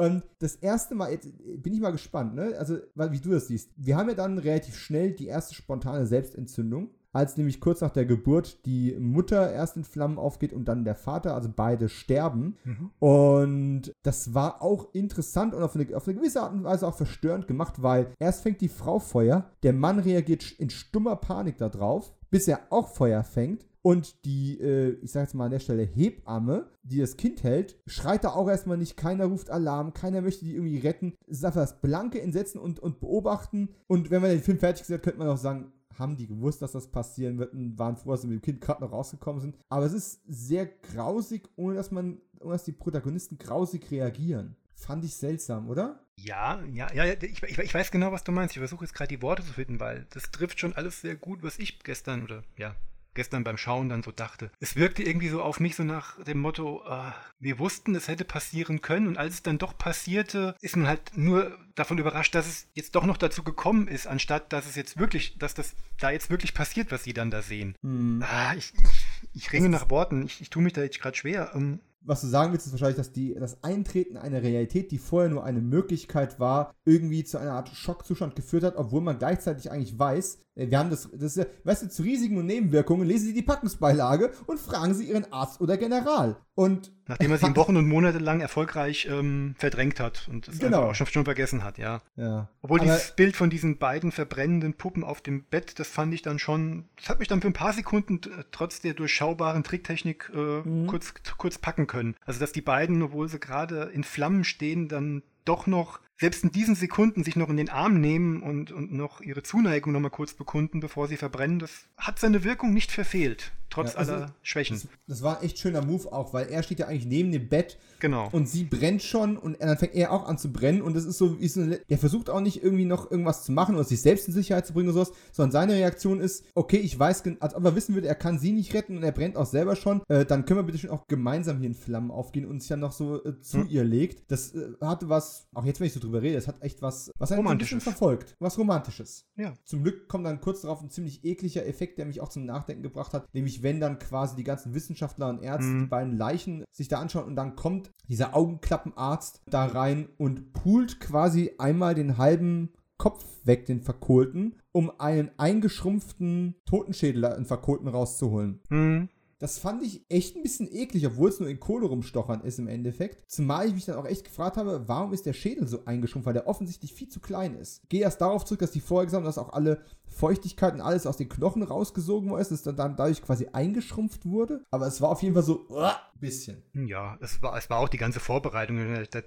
Speaker 1: Und das erste Mal, jetzt bin ich mal gespannt, ne? Also, wie du das siehst. Wir haben ja dann relativ schnell die erste spontane Selbstentzündung. als nämlich kurz nach der Geburt die Mutter erst in Flammen aufgeht und dann der Vater, also beide sterben. Mhm. Und das war auch interessant und auf eine, auf eine gewisse Art und Weise auch verstörend gemacht, weil erst fängt die Frau Feuer, der Mann reagiert in stummer Panik darauf, bis er auch Feuer fängt. Und die, äh, ich sag jetzt mal an der Stelle, Hebamme, die das Kind hält, schreit da auch erstmal nicht, keiner ruft Alarm, keiner möchte die irgendwie retten. Es ist einfach das blanke Entsetzen und, und Beobachten. Und wenn man den Film fertig gesehen hat, könnte man auch sagen, haben die gewusst, dass das passieren wird und waren froh, dass sie mit dem Kind gerade noch rausgekommen sind. Aber es ist sehr grausig, ohne dass man, ohne dass die Protagonisten grausig reagieren. Fand ich seltsam, oder?
Speaker 2: Ja, ja, ja, ich, ich, ich weiß genau, was du meinst. Ich versuche jetzt gerade die Worte zu finden, weil das trifft schon alles sehr gut, was ich gestern oder ja, gestern beim Schauen dann so dachte. Es wirkte irgendwie so auf mich so nach dem Motto, äh, wir wussten, es hätte passieren können und als es dann doch passierte, ist man halt nur davon überrascht, dass es jetzt doch noch dazu gekommen ist, anstatt dass es jetzt wirklich, dass das da jetzt wirklich passiert, was sie dann da sehen. Hm. Ah, ich, ich, ich ringe nach Worten, ich, ich tue mich da jetzt gerade schwer. Ähm,
Speaker 1: was du sagen willst, ist wahrscheinlich, dass die, das Eintreten einer Realität, die vorher nur eine Möglichkeit war, irgendwie zu einer Art Schockzustand geführt hat, obwohl man gleichzeitig eigentlich weiß, äh, wir haben das, das ist, weißt du, zu Risiken und Nebenwirkungen lesen Sie die Packungsbeilage und fragen Sie Ihren Arzt oder General. Und
Speaker 2: Nachdem er sie Wochen und Monate lang erfolgreich ähm, verdrängt hat und es genau. auch schon, schon, vergessen hat, ja. ja. Obwohl Aber dieses Bild von diesen beiden verbrennenden Puppen auf dem Bett, das fand ich dann schon, das hat mich dann für ein paar Sekunden trotz der durchschaubaren Tricktechnik äh, mhm. kurz, kurz packen können. Also dass die beiden, obwohl sie gerade in Flammen stehen, dann doch noch selbst in diesen Sekunden sich noch in den Arm nehmen und, und noch ihre Zuneigung noch mal kurz bekunden, bevor sie verbrennen, das hat seine Wirkung nicht verfehlt, trotz ja, also aller Schwächen.
Speaker 1: Das, das, war ein echt schöner Move auch, weil er steht ja eigentlich neben dem Bett
Speaker 2: genau.
Speaker 1: und sie brennt schon und dann fängt er auch an zu brennen und das ist so, ist eine, der versucht auch nicht irgendwie noch irgendwas zu machen oder sich selbst in Sicherheit zu bringen oder sowas, sondern seine Reaktion ist, okay, ich weiß, als ob er wissen würde, er kann sie nicht retten und er brennt auch selber schon, äh, dann können wir bitte schon auch gemeinsam hier in Flammen aufgehen und sich dann noch so äh, zu hm. ihr legt. Das äh, hatte was, auch jetzt, wenn ich so drüber drüber rede. Es hat echt was, was einen ein bisschen verfolgt. Was Romantisches.
Speaker 2: Ja.
Speaker 1: Zum Glück kommt dann kurz darauf ein ziemlich ekliger Effekt, der mich auch zum Nachdenken gebracht hat. Nämlich, wenn dann quasi die ganzen Wissenschaftler und Ärzte mhm. die beiden Leichen sich da anschauen und dann kommt dieser Augenklappenarzt da rein und poolt quasi einmal den halben Kopf weg, den Verkohlten, um einen eingeschrumpften Totenschädel, einen Verkohlten rauszuholen.
Speaker 2: Mhm.
Speaker 1: Das fand ich echt ein bisschen eklig, obwohl es nur in Kohle rumstochern ist im Endeffekt. Zumal ich mich dann auch echt gefragt habe, warum ist der Schädel so eingeschrumpft, weil der offensichtlich viel zu klein ist. Gehe erst darauf zurück, dass die vorher gesagt haben, dass auch alle Feuchtigkeit und alles aus den Knochen rausgesogen worden ist, dass dann dadurch quasi eingeschrumpft wurde. Aber es war auf jeden Fall so, uh, bisschen.
Speaker 2: Ja, es war, es war auch die ganze Vorbereitung. Da,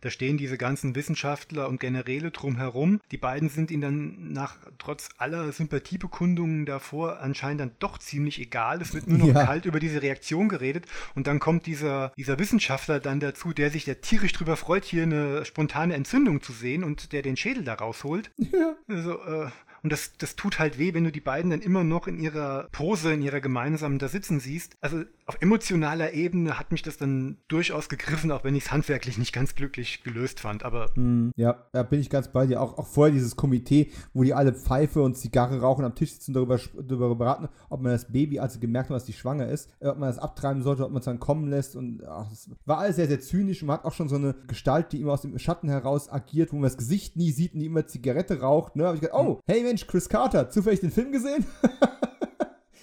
Speaker 2: da, stehen diese ganzen Wissenschaftler und Generäle drumherum. Die beiden sind ihnen dann nach, trotz aller Sympathiebekundungen davor anscheinend dann doch ziemlich egal. Es wird nur noch ja. kalt über diese Reaktion geredet. Und dann kommt dieser, dieser Wissenschaftler dann dazu, der sich ja tierisch drüber freut, hier eine spontane Entzündung zu sehen und der den Schädel da rausholt.
Speaker 1: Ja.
Speaker 2: Also, äh, und das, das tut halt weh, wenn du die beiden dann immer noch in ihrer Pose, in ihrer gemeinsamen da sitzen siehst. Also auf emotionaler Ebene hat mich das dann durchaus gegriffen, auch wenn ich es handwerklich nicht ganz glücklich gelöst fand. Aber.
Speaker 1: Mm, ja, da bin ich ganz bei dir. Auch, auch vorher dieses Komitee, wo die alle Pfeife und Zigarre rauchen am Tisch sitzen, darüber, darüber beraten, ob man das Baby, als sie gemerkt hat, dass sie schwanger ist, äh, ob man das abtreiben sollte, ob man es dann kommen lässt. Und ach, das war alles sehr, sehr zynisch. Und man hat auch schon so eine Gestalt, die immer aus dem Schatten heraus agiert, wo man das Gesicht nie sieht und die immer Zigarette raucht. Ne? Da habe ich gedacht, oh, hey Mensch, Chris Carter, zufällig den Film gesehen?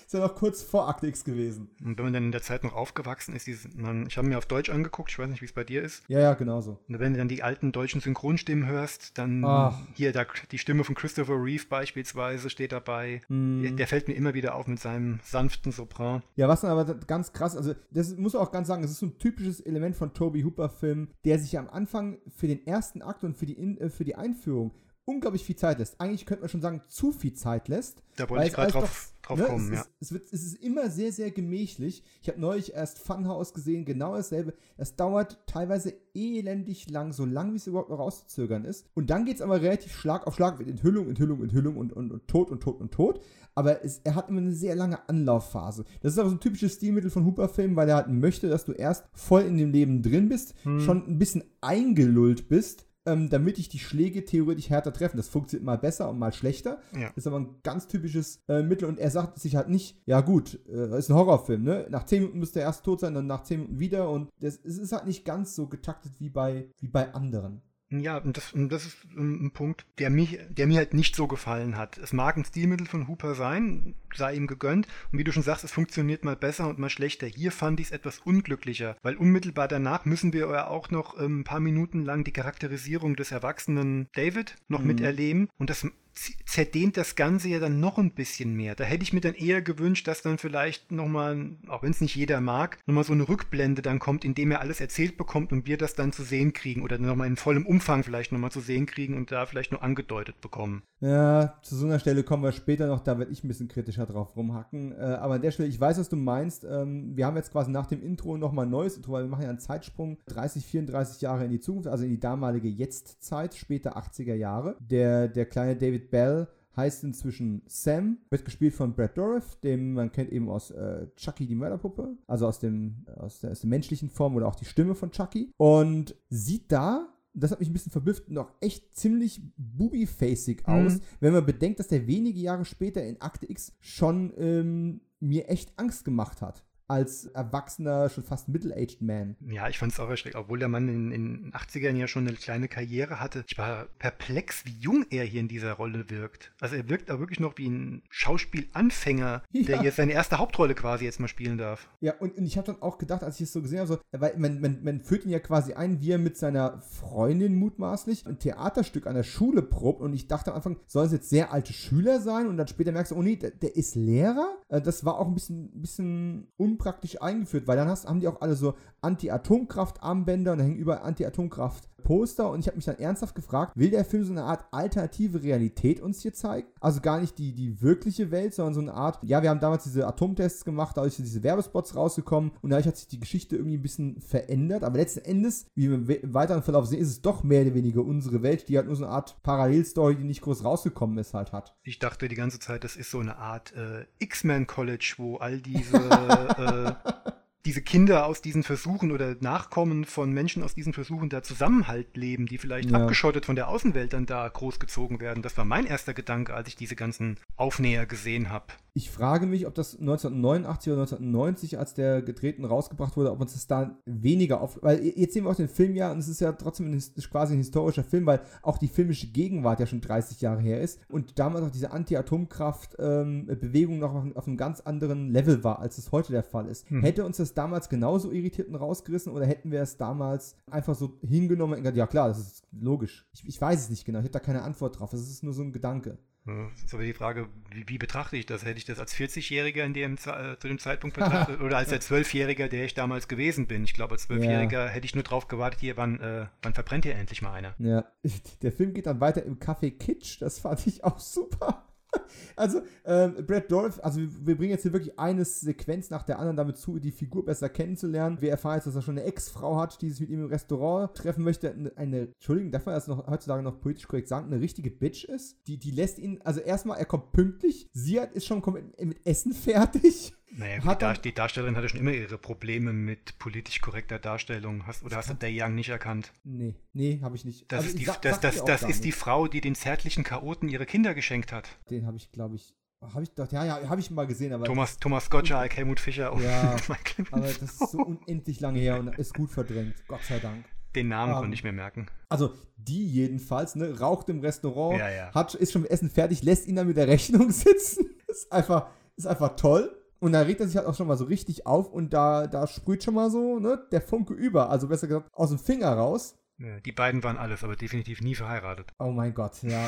Speaker 1: ist ja noch kurz vor Akt X gewesen.
Speaker 2: Und wenn man dann in der Zeit noch aufgewachsen ist, dieses, man, ich habe mir auf Deutsch angeguckt, ich weiß nicht, wie es bei dir ist.
Speaker 1: Ja, ja, genauso.
Speaker 2: Und wenn du dann die alten deutschen Synchronstimmen hörst, dann Ach. hier da, die Stimme von Christopher Reeve beispielsweise steht dabei. Mm. Der, der, fällt mir immer wieder auf mit seinem sanften Sopran.
Speaker 1: Ja, was dann aber ganz krass, also das muss man auch ganz sagen, das ist so ein typisches Element von Toby Hooper Film, der sich am Anfang für den ersten Akt und für die, äh, für die Einführung unglaublich viel Zeit lässt. Eigentlich könnte man schon sagen, zu viel Zeit lässt.
Speaker 2: Da wollte ich gerade drauf, drauf ne, kommen,
Speaker 1: es
Speaker 2: ja.
Speaker 1: Ist, es, wird, es ist immer sehr, sehr gemächlich. Ich habe neulich erst Funhouse gesehen, genau dasselbe. Es dauert teilweise elendig lang, so lang wie es überhaupt noch rauszuzögern ist. Und dann geht es aber relativ Schlag auf Schlag mit Enthüllung, Enthüllung, Enthüllung und, und, und Tod und Tod und Tod. Aber es, er hat immer eine sehr lange Anlaufphase. Das ist aber so ein typisches Stilmittel von Hooper-Filmen, weil er halt möchte, dass du erst voll in dem Leben drin bist, hm. schon ein bisschen eingelullt bist ähm, damit ich die Schläge theoretisch härter treffen. Das funktioniert mal besser und mal schlechter.
Speaker 2: Ja.
Speaker 1: Ist aber ein ganz typisches äh, Mittel und er sagt sich halt nicht, ja gut, äh, ist ein Horrorfilm, ne? Nach 10 Minuten müsste er erst tot sein, dann nach 10 Minuten wieder und das, es ist halt nicht ganz so getaktet wie bei, wie bei anderen.
Speaker 2: Ja, und das, und das ist ein Punkt, der, mich, der mir halt nicht so gefallen hat. Es mag ein Stilmittel von Hooper sein, sei ihm gegönnt. Und wie du schon sagst, es funktioniert mal besser und mal schlechter. Hier fand ich es etwas unglücklicher, weil unmittelbar danach müssen wir ja auch noch ähm, ein paar Minuten lang die Charakterisierung des erwachsenen David noch mhm. miterleben. Und das zerdehnt das Ganze ja dann noch ein bisschen mehr. Da hätte ich mir dann eher gewünscht, dass dann vielleicht nochmal, auch wenn es nicht jeder mag, nochmal so eine Rückblende dann kommt, in dem er alles erzählt bekommt und wir das dann zu sehen kriegen oder nochmal in vollem Umfang vielleicht nochmal zu sehen kriegen und da vielleicht nur angedeutet bekommen.
Speaker 1: Ja, zu so einer Stelle kommen wir später noch, da werde ich ein bisschen kritischer drauf rumhacken. Äh, aber an der Stelle, ich weiß, was du meinst. Ähm, wir haben jetzt quasi nach dem Intro nochmal ein neues Intro, weil wir machen ja einen Zeitsprung 30, 34 Jahre in die Zukunft, also in die damalige Jetztzeit, später 80er Jahre. Der, der kleine David Bell heißt inzwischen Sam, wird gespielt von Brad Dourif, dem man kennt eben aus äh, Chucky die Mörderpuppe, also aus, dem, aus, der, aus der menschlichen Form oder auch die Stimme von Chucky. Und sieht da das hat mich ein bisschen verblüfft, noch echt ziemlich booby-facig aus, mhm. wenn man bedenkt, dass der wenige Jahre später in Akte X schon ähm, mir echt Angst gemacht hat als erwachsener, schon fast middle-aged Man.
Speaker 2: Ja, ich fand es auch erschreckend, obwohl der Mann in den 80ern ja schon eine kleine Karriere hatte. Ich war perplex, wie jung er hier in dieser Rolle wirkt. Also er wirkt auch wirklich noch wie ein Schauspielanfänger, ja. der jetzt seine erste Hauptrolle quasi jetzt mal spielen darf.
Speaker 1: Ja, und, und ich habe dann auch gedacht, als ich es so gesehen habe, so, weil man, man, man führt ihn ja quasi ein, wie er mit seiner Freundin mutmaßlich ein Theaterstück an der Schule probt und ich dachte am Anfang, sollen es jetzt sehr alte Schüler sein und dann später merkst du, oh nee, der, der ist Lehrer? Äh, das war auch ein bisschen, bisschen un unpraktisch eingeführt, weil dann hast, haben die auch alle so Anti-Atomkraft-Armbänder und da hängen überall Anti-Atomkraft-Poster und ich habe mich dann ernsthaft gefragt, will der Film so eine Art alternative Realität uns hier zeigen? Also gar nicht die, die wirkliche Welt, sondern so eine Art, ja, wir haben damals diese Atomtests gemacht, dadurch sind diese Werbespots rausgekommen und dadurch hat sich die Geschichte irgendwie ein bisschen verändert, aber letzten Endes, wie wir im weiteren Verlauf sehen, ist es doch mehr oder weniger unsere Welt, die halt nur so eine Art Parallelstory, die nicht groß rausgekommen ist, halt hat.
Speaker 2: Ich dachte die ganze Zeit, das ist so eine Art äh, X-Men College, wo all diese äh, diese Kinder aus diesen Versuchen oder Nachkommen von Menschen aus diesen Versuchen da Zusammenhalt leben, die vielleicht ja. abgeschottet von der Außenwelt dann da großgezogen werden. Das war mein erster Gedanke, als ich diese ganzen Aufnäher gesehen habe.
Speaker 1: Ich frage mich, ob das 1989 oder 1990, als der getreten rausgebracht wurde, ob uns das da weniger auf. Weil jetzt sehen wir auch den Film ja, und es ist ja trotzdem ein, quasi ein historischer Film, weil auch die filmische Gegenwart ja schon 30 Jahre her ist und damals auch diese Anti-Atomkraft-Bewegung ähm, noch auf, auf, einem ganz anderen Level war, als es heute der Fall ist. Hm. Hätte uns das damals genauso irritiert und rausgerissen oder hätten wir es damals einfach so hingenommen und gesagt, ja klar, das ist logisch. Ich, ich weiß es nicht genau, ich habe da keine Antwort drauf. Das ist nur so ein Gedanke.
Speaker 2: Das ist aber die Frage, wie, wie, betrachte ich das? Hätte ich das als 40-Jähriger in dem, äh, zu dem Zeitpunkt betrachtet oder als der 12-Jähriger, der ich damals gewesen bin? Ich glaube, als 12-Jähriger ja. hätte ich nur drauf gewartet, hier, wann, äh, wann verbrennt hier endlich mal einer?
Speaker 1: Ja, der Film geht dann weiter im Café Kitsch, das fand ich auch super. Also, ähm, Brad Dorf, also wir bringen jetzt hier wirklich eine Sequenz nach der anderen damit zu, die Figur besser kennenzulernen. Wir erfahren jetzt, dass er schon eine Ex-Frau hat, die sich mit ihm im Restaurant treffen möchte. Eine, eine Entschuldigung, darf man das noch heutzutage noch politisch korrekt sagen, eine richtige Bitch ist. Die, die lässt ihn, also erstmal, er kommt pünktlich. Sie hat, ist schon mit, mit Essen fertig.
Speaker 2: Naja, die, Dar die, Darstellerin hatte schon immer ihre Probleme mit politisch korrekter Darstellung. Hast, oder hast du Day Young nicht erkannt?
Speaker 1: Nee, nee, habe ich nicht.
Speaker 2: Das also ist, die, sag, das, das, das ist die Frau, die den zärtlichen Chaoten ihre Kinder geschenkt hat.
Speaker 1: Den habe ich, glaube ich, habe ich doch, ja, ja, habe ich mal gesehen, aber.
Speaker 2: Thomas, Thomas Gottschalk, Helmut Fischer
Speaker 1: und ja, aber das ist so unendlich lange her und ist gut verdrängt. Gott sei Dank.
Speaker 2: Den Namen um, konnte ich mir merken.
Speaker 1: Also die jedenfalls, ne, raucht im Restaurant, ja, ja. Hat, ist schon mit Essen fertig, lässt ihn dann mit der Rechnung sitzen. ist einfach, ist einfach toll. Und da regt er sich halt auch schon mal so richtig auf und da, da sprüht schon mal so, ne, der Funke über. Also besser gesagt, aus dem Finger raus.
Speaker 2: Die beiden waren alles, aber definitiv nie verheiratet.
Speaker 1: Oh mein Gott, ja.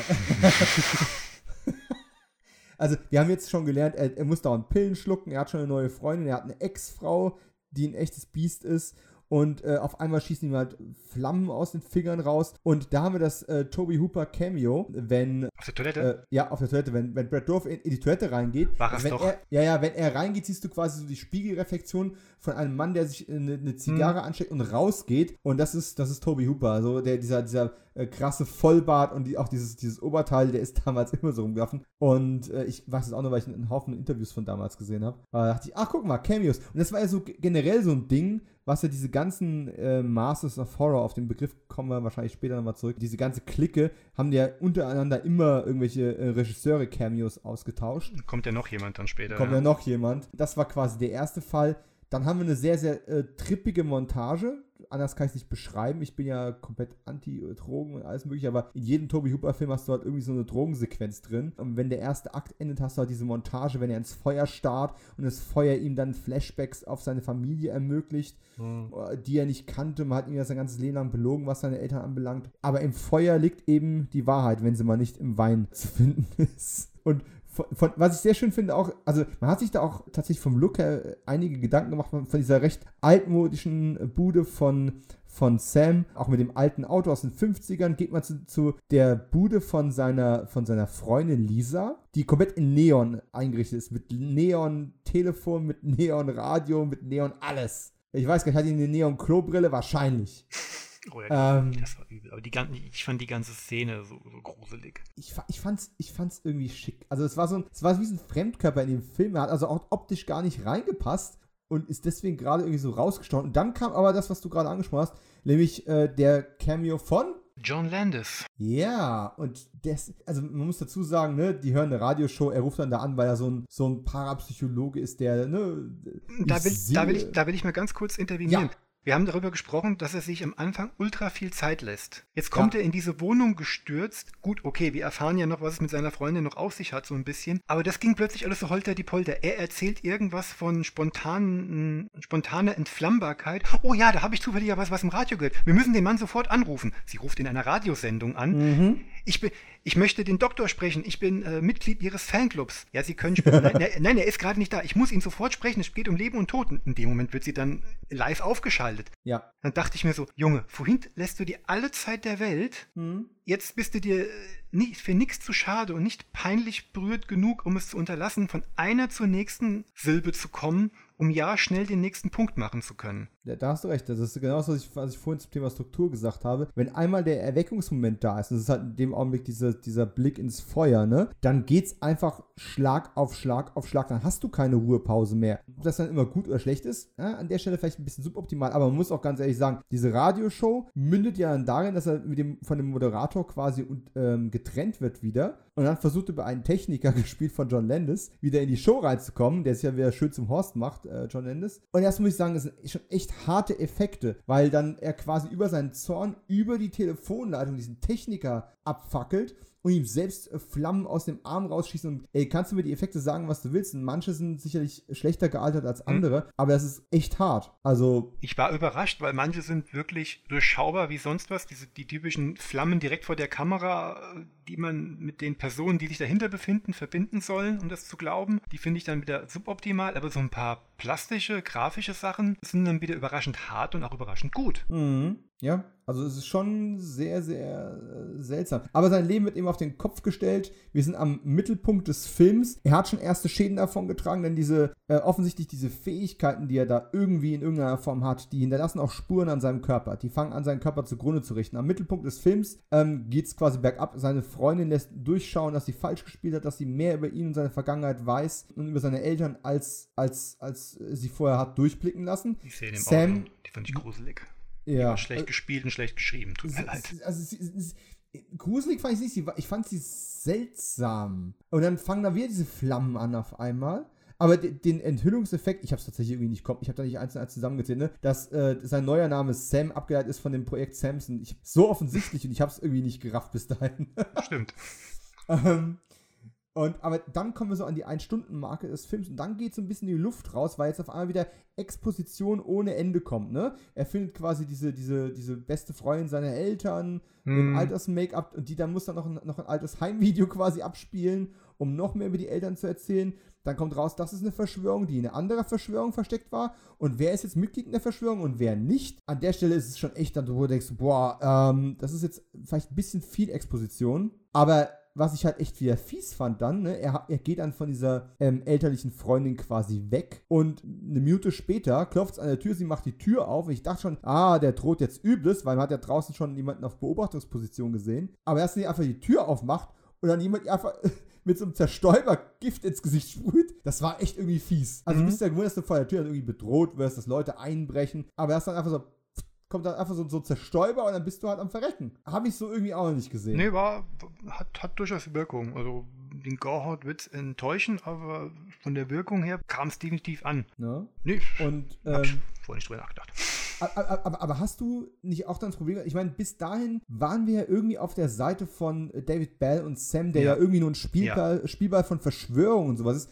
Speaker 1: also, wir haben jetzt schon gelernt, er, er muss dauernd Pillen schlucken, er hat schon eine neue Freundin, er hat eine Ex-Frau, die ein echtes Biest ist und äh, auf einmal schießen ihm halt Flammen aus den Fingern raus. Und da haben wir das äh, Toby Hooper Cameo, wenn.
Speaker 2: Auf der Toilette?
Speaker 1: Äh, ja, auf der Toilette, wenn, wenn Brad Dorf in, in die Toilette reingeht.
Speaker 2: War es
Speaker 1: wenn
Speaker 2: doch.
Speaker 1: Er, ja, ja, wenn er reingeht, siehst du quasi so die Spiegelreflexion von einem Mann, der sich eine, eine Zigarre hm. ansteckt und rausgeht. Und das ist, das ist Toby Hooper. Also der, dieser, dieser äh, krasse Vollbart und die, auch dieses, dieses Oberteil, der ist damals immer so rumgelaufen. Und äh, ich weiß es auch nur, weil ich einen Haufen Interviews von damals gesehen habe. Da dachte ich, ach guck mal, Cameos. Und das war ja so generell so ein Ding, was ja diese ganzen äh, Masters of Horror, auf den Begriff kommen wir wahrscheinlich später nochmal zurück, diese ganze Clique haben ja untereinander immer irgendwelche äh, Regisseure-Cameos ausgetauscht.
Speaker 2: Kommt ja noch jemand dann später.
Speaker 1: Kommt ja. ja noch jemand. Das war quasi der erste Fall. Dann haben wir eine sehr, sehr äh, trippige Montage. Anders kann ich es nicht beschreiben. Ich bin ja komplett anti-Drogen und alles mögliche, aber in jedem Toby Hooper-Film hast du halt irgendwie so eine Drogensequenz drin. Und wenn der erste Akt endet, hast du halt diese Montage, wenn er ins Feuer starrt und das Feuer ihm dann Flashbacks auf seine Familie ermöglicht, mhm. die er nicht kannte. Man hat ihm ja sein ganzes Leben lang belogen, was seine Eltern anbelangt. Aber im Feuer liegt eben die Wahrheit, wenn sie mal nicht im Wein zu finden ist. Und von, von, was ich sehr schön finde, auch, also man hat sich da auch tatsächlich vom Look her einige Gedanken gemacht von dieser recht altmodischen Bude von, von Sam, auch mit dem alten Auto aus den 50ern, geht man zu, zu der Bude von seiner, von seiner Freundin Lisa, die komplett in Neon eingerichtet ist, mit Neon-Telefon, mit Neon-Radio, mit Neon alles. Ich weiß gar nicht, hat die eine Neon-Klobrille? Wahrscheinlich.
Speaker 2: Oh ja, ähm, das war übel. Aber die, ich fand die ganze Szene so, so gruselig.
Speaker 1: Ich, ich, fand's, ich fand's irgendwie schick. Also es war so ein, es war wie so ein Fremdkörper in dem Film. Er hat also auch optisch gar nicht reingepasst und ist deswegen gerade irgendwie so rausgestochen. Und dann kam aber das, was du gerade angesprochen hast, nämlich äh, der Cameo von
Speaker 2: John Landis.
Speaker 1: Ja, und das, also man muss dazu sagen, ne, die hören eine Radioshow, er ruft dann da an, weil er so ein, so ein Parapsychologe ist, der, ne.
Speaker 2: Da will, da, will ich, da will ich mal ganz kurz intervenieren. Ja. Wir haben darüber gesprochen, dass er sich am Anfang ultra viel Zeit lässt. Jetzt kommt ja. er in diese Wohnung gestürzt. Gut, okay, wir erfahren ja noch, was es mit seiner Freundin noch auf sich hat, so ein bisschen. Aber das ging plötzlich alles so holter die Polter. Er erzählt irgendwas von spontanen, spontaner Entflammbarkeit. Oh ja, da habe ich zufälligerweise was im Radio gehört. Wir müssen den Mann sofort anrufen. Sie ruft in einer Radiosendung an. Mhm. Ich, bin, ich möchte den Doktor sprechen. Ich bin äh, Mitglied Ihres Fanclubs. Ja, Sie können sprechen. nein, nein, er ist gerade nicht da. Ich muss ihn sofort sprechen. Es geht um Leben und Tod. In dem Moment wird sie dann live aufgeschaltet.
Speaker 1: Ja.
Speaker 2: Dann dachte ich mir so, Junge, vorhin lässt du dir alle Zeit der Welt. Mhm. Jetzt bist du dir äh, für nichts zu schade und nicht peinlich berührt genug, um es zu unterlassen, von einer zur nächsten Silbe zu kommen um ja schnell den nächsten Punkt machen zu können.
Speaker 1: Da hast du recht. Das ist genau das, was ich, was ich vorhin zum Thema Struktur gesagt habe. Wenn einmal der Erweckungsmoment da ist, und das ist halt in dem Augenblick dieser, dieser Blick ins Feuer, ne, dann geht's einfach Schlag auf Schlag auf Schlag. Dann hast du keine Ruhepause mehr. Ob das dann immer gut oder schlecht ist, ja, an der Stelle vielleicht ein bisschen suboptimal, aber man muss auch ganz ehrlich sagen, diese Radioshow mündet ja dann darin, dass er mit dem, von dem Moderator quasi ähm, getrennt wird wieder und dann versucht über einen Techniker, gespielt von John Landis, wieder in die Show reinzukommen, der sich ja wieder schön zum Horst macht, äh, John Landis. Und erst muss ich sagen, das sind schon echt harte Effekte, weil dann er quasi über seinen Zorn, über die Telefonleitung diesen Techniker abfackelt und ihm selbst äh, Flammen aus dem Arm rausschießen. Und ey, kannst du mir die Effekte sagen, was du willst? Und manche sind sicherlich schlechter gealtert als hm. andere, mhm. aber das ist echt hart. Also.
Speaker 2: Ich war überrascht, weil manche sind wirklich durchschaubar wie sonst was. Diese, die typischen Flammen direkt vor der Kamera, die man mit den Personen, die sich dahinter befinden, verbinden sollen, um das zu glauben. Die finde ich dann wieder suboptimal, aber so ein paar plastische, grafische Sachen sind dann wieder überraschend hart und auch überraschend gut.
Speaker 1: Mhm. Ja, also es ist schon sehr, sehr äh, seltsam. Aber sein Leben wird eben auf den Kopf gestellt. Wir sind am Mittelpunkt des Films. Er hat schon erste Schäden davon getragen, denn diese, äh, offensichtlich diese Fähigkeiten, die er da irgendwie in irgendeiner Form hat, die hinterlassen auch Spuren an seinem Körper. Die fangen an, seinen Körper zugrunde zu richten. Am Mittelpunkt des Films ähm, geht es quasi bergab. Seine Freundin lässt durchschauen, dass sie falsch gespielt hat, dass sie mehr über ihn und seine Vergangenheit weiß und über seine Eltern, als, als, als sie vorher hat durchblicken lassen.
Speaker 2: Die Szene im Sam, Auto, die fand ich gruselig. Ja. schlecht äh, gespielt und schlecht geschrieben. Tut mir leid.
Speaker 1: Also, sie, sie, gruselig fand ich nicht. Ich fand sie seltsam. Und dann fangen da wieder diese Flammen an auf einmal. Aber den Enthüllungseffekt, ich habe es tatsächlich irgendwie nicht kommen, ich habe da nicht eins zu eins zusammengezählt, ne? dass äh, sein neuer Name Sam abgeleitet ist von dem Projekt Samson. Ich, so offensichtlich und ich habe es irgendwie nicht gerafft bis dahin.
Speaker 2: Stimmt.
Speaker 1: ähm, und, aber dann kommen wir so an die Ein-Stunden-Marke des Films und dann geht so ein bisschen die Luft raus, weil jetzt auf einmal wieder Exposition ohne Ende kommt, ne? Er findet quasi diese, diese, diese beste Freundin seiner Eltern hm. im Alters-Make-up und die dann muss dann noch ein, noch ein altes Heimvideo quasi abspielen, um noch mehr über die Eltern zu erzählen. Dann kommt raus, das ist eine Verschwörung, die in einer anderen Verschwörung versteckt war. Und wer ist jetzt Mitglied in der Verschwörung und wer nicht? An der Stelle ist es schon echt, wo du denkst, boah, ähm, das ist jetzt vielleicht ein bisschen viel Exposition. Aber was ich halt echt wieder fies fand dann, ne? er, er geht dann von dieser ähm, elterlichen Freundin quasi weg und eine Minute später klopft es an der Tür, sie macht die Tür auf und ich dachte schon, ah, der droht jetzt Übles, weil man hat ja draußen schon jemanden auf Beobachtungsposition gesehen. Aber erst, die einfach die Tür aufmacht und dann jemand einfach mit so einem Zerstäuber Gift ins Gesicht sprüht, das war echt irgendwie fies. Also mhm. du bist ja gewohnt, dass du vor der Tür irgendwie bedroht wirst, dass Leute einbrechen, aber er ist dann einfach so kommt dann einfach so, so Zerstäuber und dann bist du halt am Verrecken. Habe ich so irgendwie auch noch nicht gesehen.
Speaker 2: Nee, war, hat, hat durchaus Wirkung. Also den Gorhard wird enttäuschen, aber von der Wirkung her kam es definitiv an.
Speaker 1: Ne?
Speaker 2: Nee,
Speaker 1: Und
Speaker 2: hab ich
Speaker 1: ähm,
Speaker 2: vorher nicht drüber nachgedacht.
Speaker 1: Aber, aber, aber hast du nicht auch dann das Problem, ich meine, bis dahin waren wir ja irgendwie auf der Seite von David Bell und Sam, der ja,
Speaker 2: Ja.
Speaker 1: irgendwie nur ein Spielball, Spielball von Verschwörung und sowas ist.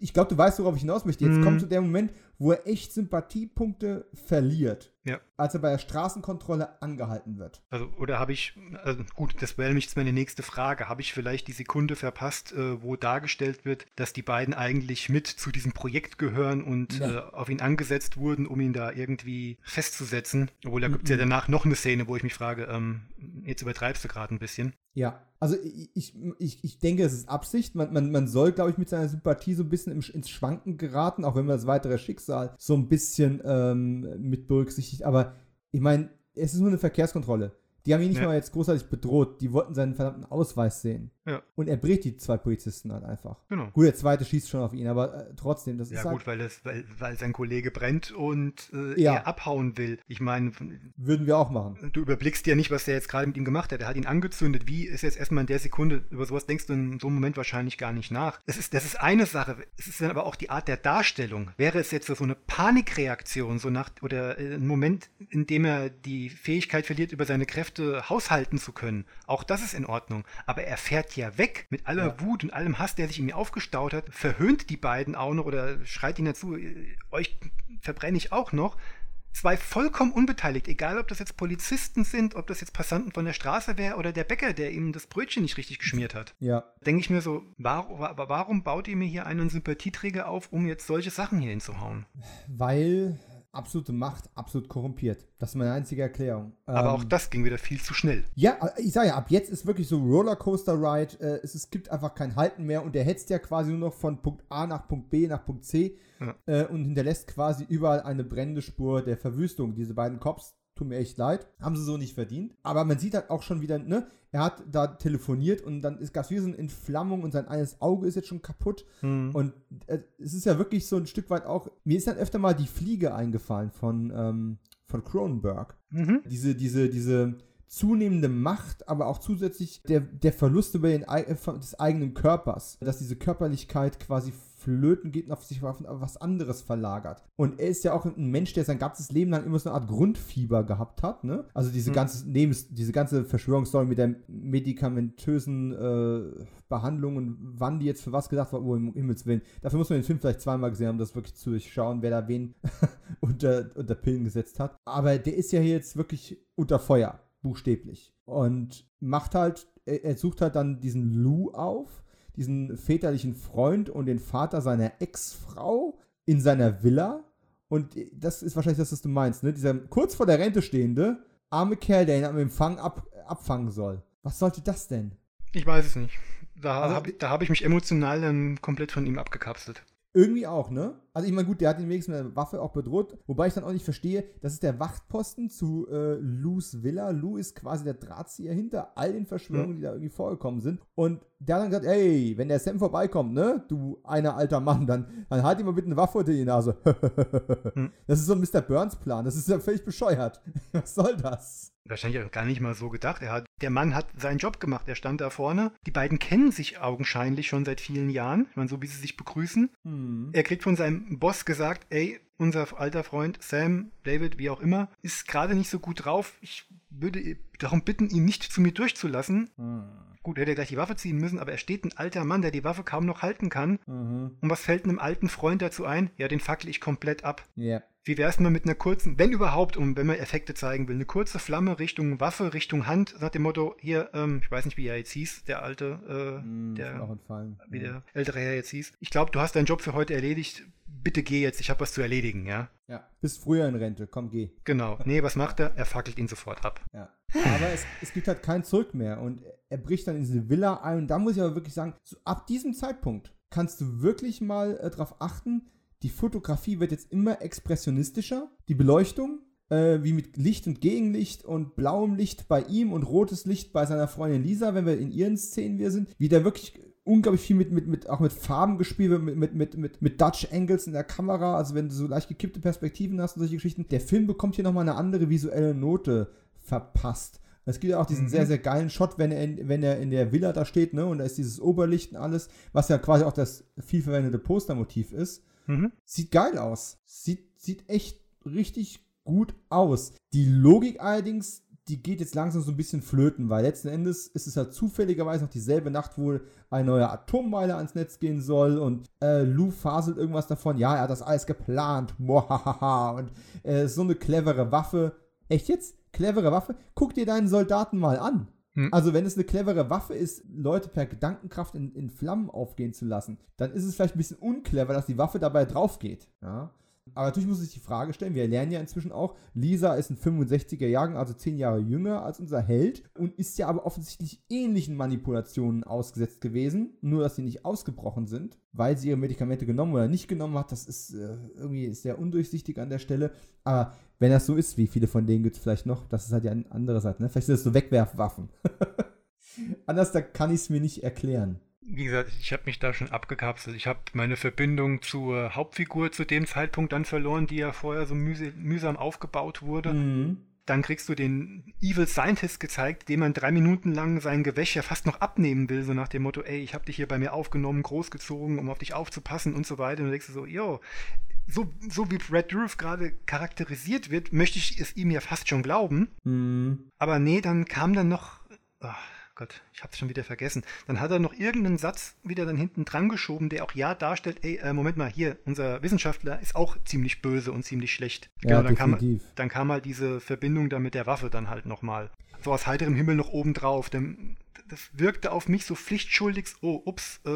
Speaker 1: Ich glaube, du weißt, worauf ich hinaus möchte. Jetzt
Speaker 2: Mhm.
Speaker 1: kommt so der Moment, wo er echt Sympathiepunkte verliert,
Speaker 2: Ja.
Speaker 1: als er bei der Straßenkontrolle angehalten wird.
Speaker 2: Also, oder habe ich, also gut, das wäre nämlich jetzt meine nächste Frage. Habe ich vielleicht die Sekunde verpasst, äh, wo dargestellt wird, dass die beiden eigentlich mit zu diesem Projekt gehören und
Speaker 1: Nee.
Speaker 2: äh, auf ihn angesetzt wurden, um ihn da irgendwie festzusetzen? Obwohl, da gibt es ja
Speaker 1: Mhm.
Speaker 2: danach noch eine Szene, wo ich mich frage, ähm, jetzt übertreibst du gerade ein bisschen.
Speaker 1: Ja, also ich, ich, ich, denke, es ist Absicht. Man, man, man soll, glaube ich, mit seiner Sympathie so ein bisschen im, ins Schwanken geraten, auch wenn man das weitere Schicksal so ein bisschen ähm, mit berücksichtigt. Aber ich meine, es ist nur eine Verkehrskontrolle. Die haben ihn nicht
Speaker 2: Ja.
Speaker 1: mal jetzt großartig bedroht. Die wollten seinen verdammten Ausweis sehen.
Speaker 2: Ja.
Speaker 1: Und er bricht die zwei Polizisten halt einfach.
Speaker 2: Genau.
Speaker 1: Gut, der zweite schießt schon auf ihn, aber äh, trotzdem, das
Speaker 2: Ja
Speaker 1: ist halt,
Speaker 2: gut, weil, es, weil, weil sein Kollege brennt und äh,
Speaker 1: Ja.
Speaker 2: er abhauen will. Ich meine,
Speaker 1: würden wir auch machen.
Speaker 2: du überblickst ja nicht, was der jetzt gerade mit ihm gemacht hat. Er hat ihn angezündet. Wie ist jetzt erstmal in der Sekunde, über sowas denkst du in so einem Moment wahrscheinlich gar nicht nach. Das ist, das ist eine Sache. Es ist dann aber auch die Art der Darstellung. Wäre es jetzt so eine Panikreaktion, so nach, oder äh, ein Moment, in dem er die Fähigkeit verliert, über seine Kräfte haushalten zu können, auch das ist in Ordnung. Aber er fährt ja weg mit aller
Speaker 1: Ja.
Speaker 2: Wut und allem Hass, der sich in mir aufgestaut hat, verhöhnt die beiden auch noch oder schreit ihnen dazu, äh, euch verbrenne ich auch noch. Zwei vollkommen unbeteiligt, egal ob das jetzt Polizisten sind, ob das jetzt Passanten von der Straße wäre oder der Bäcker, der ihm das Brötchen nicht richtig geschmiert hat.
Speaker 1: Ja,
Speaker 2: Denke ich mir so, warum, aber warum baut ihr mir hier einen Sympathieträger auf, um jetzt solche Sachen hier hinzuhauen?
Speaker 1: weil absolute Macht absolut korrumpiert. Das ist meine einzige Erklärung.
Speaker 2: Aber
Speaker 1: Ähm,
Speaker 2: auch das ging wieder viel zu schnell.
Speaker 1: Ja, äh, ich sage ja, ab jetzt ist wirklich so Rollercoaster-Ride. Äh, es, es gibt einfach kein Halten mehr und der hetzt ja quasi nur noch von Punkt A nach Punkt B nach Punkt C
Speaker 2: Ja.
Speaker 1: äh, und hinterlässt quasi überall eine brennende Spur der Verwüstung. Diese beiden Cops, tut mir echt leid, haben sie so nicht verdient. Aber man sieht halt auch schon wieder, ne, er hat da telefoniert und dann ist Gas wie so eine Entflammung und sein eines Auge ist jetzt schon kaputt.
Speaker 2: Hm.
Speaker 1: Und äh, es ist ja wirklich so ein Stück weit auch, mir ist dann öfter mal die Fliege eingefallen von, ähm, von Cronenberg
Speaker 2: Mhm.
Speaker 1: diese, diese, diese zunehmende Macht, aber auch zusätzlich der, der Verlust über den, äh, des eigenen Körpers, dass diese Körperlichkeit quasi flöten geht und auf sich auf was anderes verlagert. Und er ist ja auch ein Mensch, der sein ganzes Leben lang immer so eine Art Grundfieber gehabt hat, ne? Also diese
Speaker 2: Mhm.
Speaker 1: ganze Lebens, diese ganze Verschwörungsstory mit der medikamentösen äh, Behandlung und wann die jetzt für was gedacht war, oh, im Himmels Willen. Dafür muss man den Film vielleicht zweimal gesehen haben, das wirklich zu durchschauen, wer da wen unter, unter Pillen gesetzt hat. Aber der ist ja hier jetzt wirklich unter Feuer, buchstäblich. Und macht halt, er, er sucht halt dann diesen Lou auf, diesen väterlichen Freund und den Vater seiner Ex-Frau in seiner Villa. Und das ist wahrscheinlich das, was du meinst, ne? Dieser kurz vor der Rente stehende, arme Kerl, der ihn am Empfang ab, abfangen soll. Was sollte das denn?
Speaker 2: Ich weiß es nicht. Da
Speaker 1: Also-
Speaker 2: habe ich mich emotional dann komplett von ihm abgekapselt.
Speaker 1: Irgendwie auch, ne? Also ich meine, gut, der hat ihn wenigstens mit einer Waffe auch bedroht, wobei ich dann auch nicht verstehe, das ist der Wachtposten zu äh, Lou's Villa. Lou ist quasi der Drahtzieher hinter all den Verschwörungen, die da irgendwie vorgekommen sind. Und der hat dann gesagt, ey, wenn der Sam vorbeikommt, ne, du einer alter Mann, dann, dann halt ihm mal bitte eine Waffe unter die Nase.
Speaker 2: Hm.
Speaker 1: Das ist so ein Mr. Burns-Plan, das ist ja völlig bescheuert. Was soll das?
Speaker 2: Wahrscheinlich auch gar nicht mal so gedacht. Hat, der Mann hat seinen Job gemacht. Er stand da vorne. Die beiden kennen sich augenscheinlich schon seit vielen Jahren. Ich meine, so wie sie sich begrüßen.
Speaker 1: Hm.
Speaker 2: Er kriegt von seinem Boss gesagt, ey, unser alter Freund Sam, David, wie auch immer, ist gerade nicht so gut drauf. Ich würde darum bitten, ihn nicht zu mir durchzulassen.
Speaker 1: Hm.
Speaker 2: Gut, er hätte gleich die Waffe ziehen müssen, aber er steht ein alter Mann, der die Waffe kaum noch halten kann.
Speaker 1: Mhm.
Speaker 2: Und was fällt einem alten Freund dazu ein? Ja, den fackel ich komplett ab.
Speaker 1: Ja.
Speaker 2: Wie wär's mal mit einer kurzen, wenn überhaupt, um wenn man Effekte zeigen will, eine kurze Flamme Richtung Waffe, Richtung Hand, nach dem Motto, hier, ähm, ich weiß nicht, wie er jetzt hieß, der alte, äh,
Speaker 1: mir
Speaker 2: der,
Speaker 1: auch entfallen.
Speaker 2: wie der ältere Herr jetzt hieß. Ich glaube, du hast deinen Job für heute erledigt. Bitte geh jetzt, ich habe was zu erledigen, ja?
Speaker 1: ja. Bist früher in Rente, komm, geh.
Speaker 2: Genau. Nee, was macht er? Er fackelt ihn sofort ab.
Speaker 1: Ja. Aber es, es gibt halt kein Zurück mehr. Und er bricht dann in diese Villa ein. Und da muss ich aber wirklich sagen, so ab diesem Zeitpunkt kannst du wirklich mal äh, darauf achten, die Fotografie wird jetzt immer expressionistischer. Die Beleuchtung, äh, wie mit Licht und Gegenlicht und blauem Licht bei ihm und rotes Licht bei seiner Freundin Lisa, wenn wir in ihren Szenen wir sind, wie der wirklich unglaublich viel mit, mit, mit, auch mit Farben gespielt, mit, mit, mit, mit, mit Dutch Angles in der Kamera, also wenn du so leicht gekippte Perspektiven hast und solche Geschichten. Der Film bekommt hier nochmal eine andere visuelle Note verpasst. Es gibt ja auch diesen mhm. sehr, sehr geilen Shot, wenn er, in, wenn er in der Villa da steht, ne, und da ist dieses Oberlicht und alles, was ja quasi auch das viel verwendete Postermotiv ist. Mhm. Sieht geil aus. Sieht, sieht echt richtig gut aus. Die Logik allerdings, die geht jetzt langsam so ein bisschen flöten, weil letzten Endes ist es halt zufälligerweise noch dieselbe Nacht, wo ein neuer Atommeiler ans Netz gehen soll und äh, Lou faselt irgendwas davon, ja, er hat das alles geplant, mohahaha, und äh, so eine clevere Waffe. Echt jetzt? Clevere Waffe? Guck dir deinen Soldaten mal an. Hm. Also, wenn es eine clevere Waffe ist, Leute per Gedankenkraft in, in Flammen aufgehen zu lassen, dann ist es vielleicht ein bisschen unclever, dass die Waffe dabei drauf geht. Ja? Aber natürlich muss ich die Frage stellen, wir lernen ja inzwischen auch, Lisa ist ein 65er Jahrgang, also 10 Jahre jünger als unser Held und ist ja aber offensichtlich ähnlichen Manipulationen ausgesetzt gewesen, nur dass sie nicht ausgebrochen sind, weil sie ihre Medikamente genommen oder nicht genommen hat. Das ist äh, irgendwie sehr undurchsichtig an der Stelle. Aber wenn das so ist, wie viele von denen gibt es vielleicht noch, das ist halt ja eine andere Seite. Ne? Vielleicht sind das so Wegwerfwaffen. Anders da kann ich es mir nicht erklären
Speaker 2: wie gesagt, ich habe mich da schon abgekapselt. Ich habe meine Verbindung zur Hauptfigur zu dem Zeitpunkt dann verloren, die ja vorher so mühs mühsam aufgebaut wurde. Mhm. Dann kriegst du den Evil Scientist gezeigt, dem man drei Minuten lang sein Gewäsch ja fast noch abnehmen will, so nach dem Motto, ey, ich habe dich hier bei mir aufgenommen, großgezogen, um auf dich aufzupassen und so weiter. Und dann denkst du so, yo, so, so wie Brad Dourif gerade charakterisiert wird, möchte ich es ihm ja fast schon glauben. Mhm. Aber nee, dann kam dann noch... Ach, Gott, ich hab's schon wieder vergessen. Dann hat er noch irgendeinen Satz wieder dann hinten dran geschoben, der auch ja darstellt, ey, äh, Moment mal, hier, unser Wissenschaftler ist auch ziemlich böse und ziemlich schlecht. Ja, genau, dann definitiv. kam, dann kam halt diese Verbindung da mit der Waffe dann halt nochmal. So aus heiterem Himmel noch oben drauf. Denn das wirkte auf mich so pflichtschuldig, oh, ups, äh,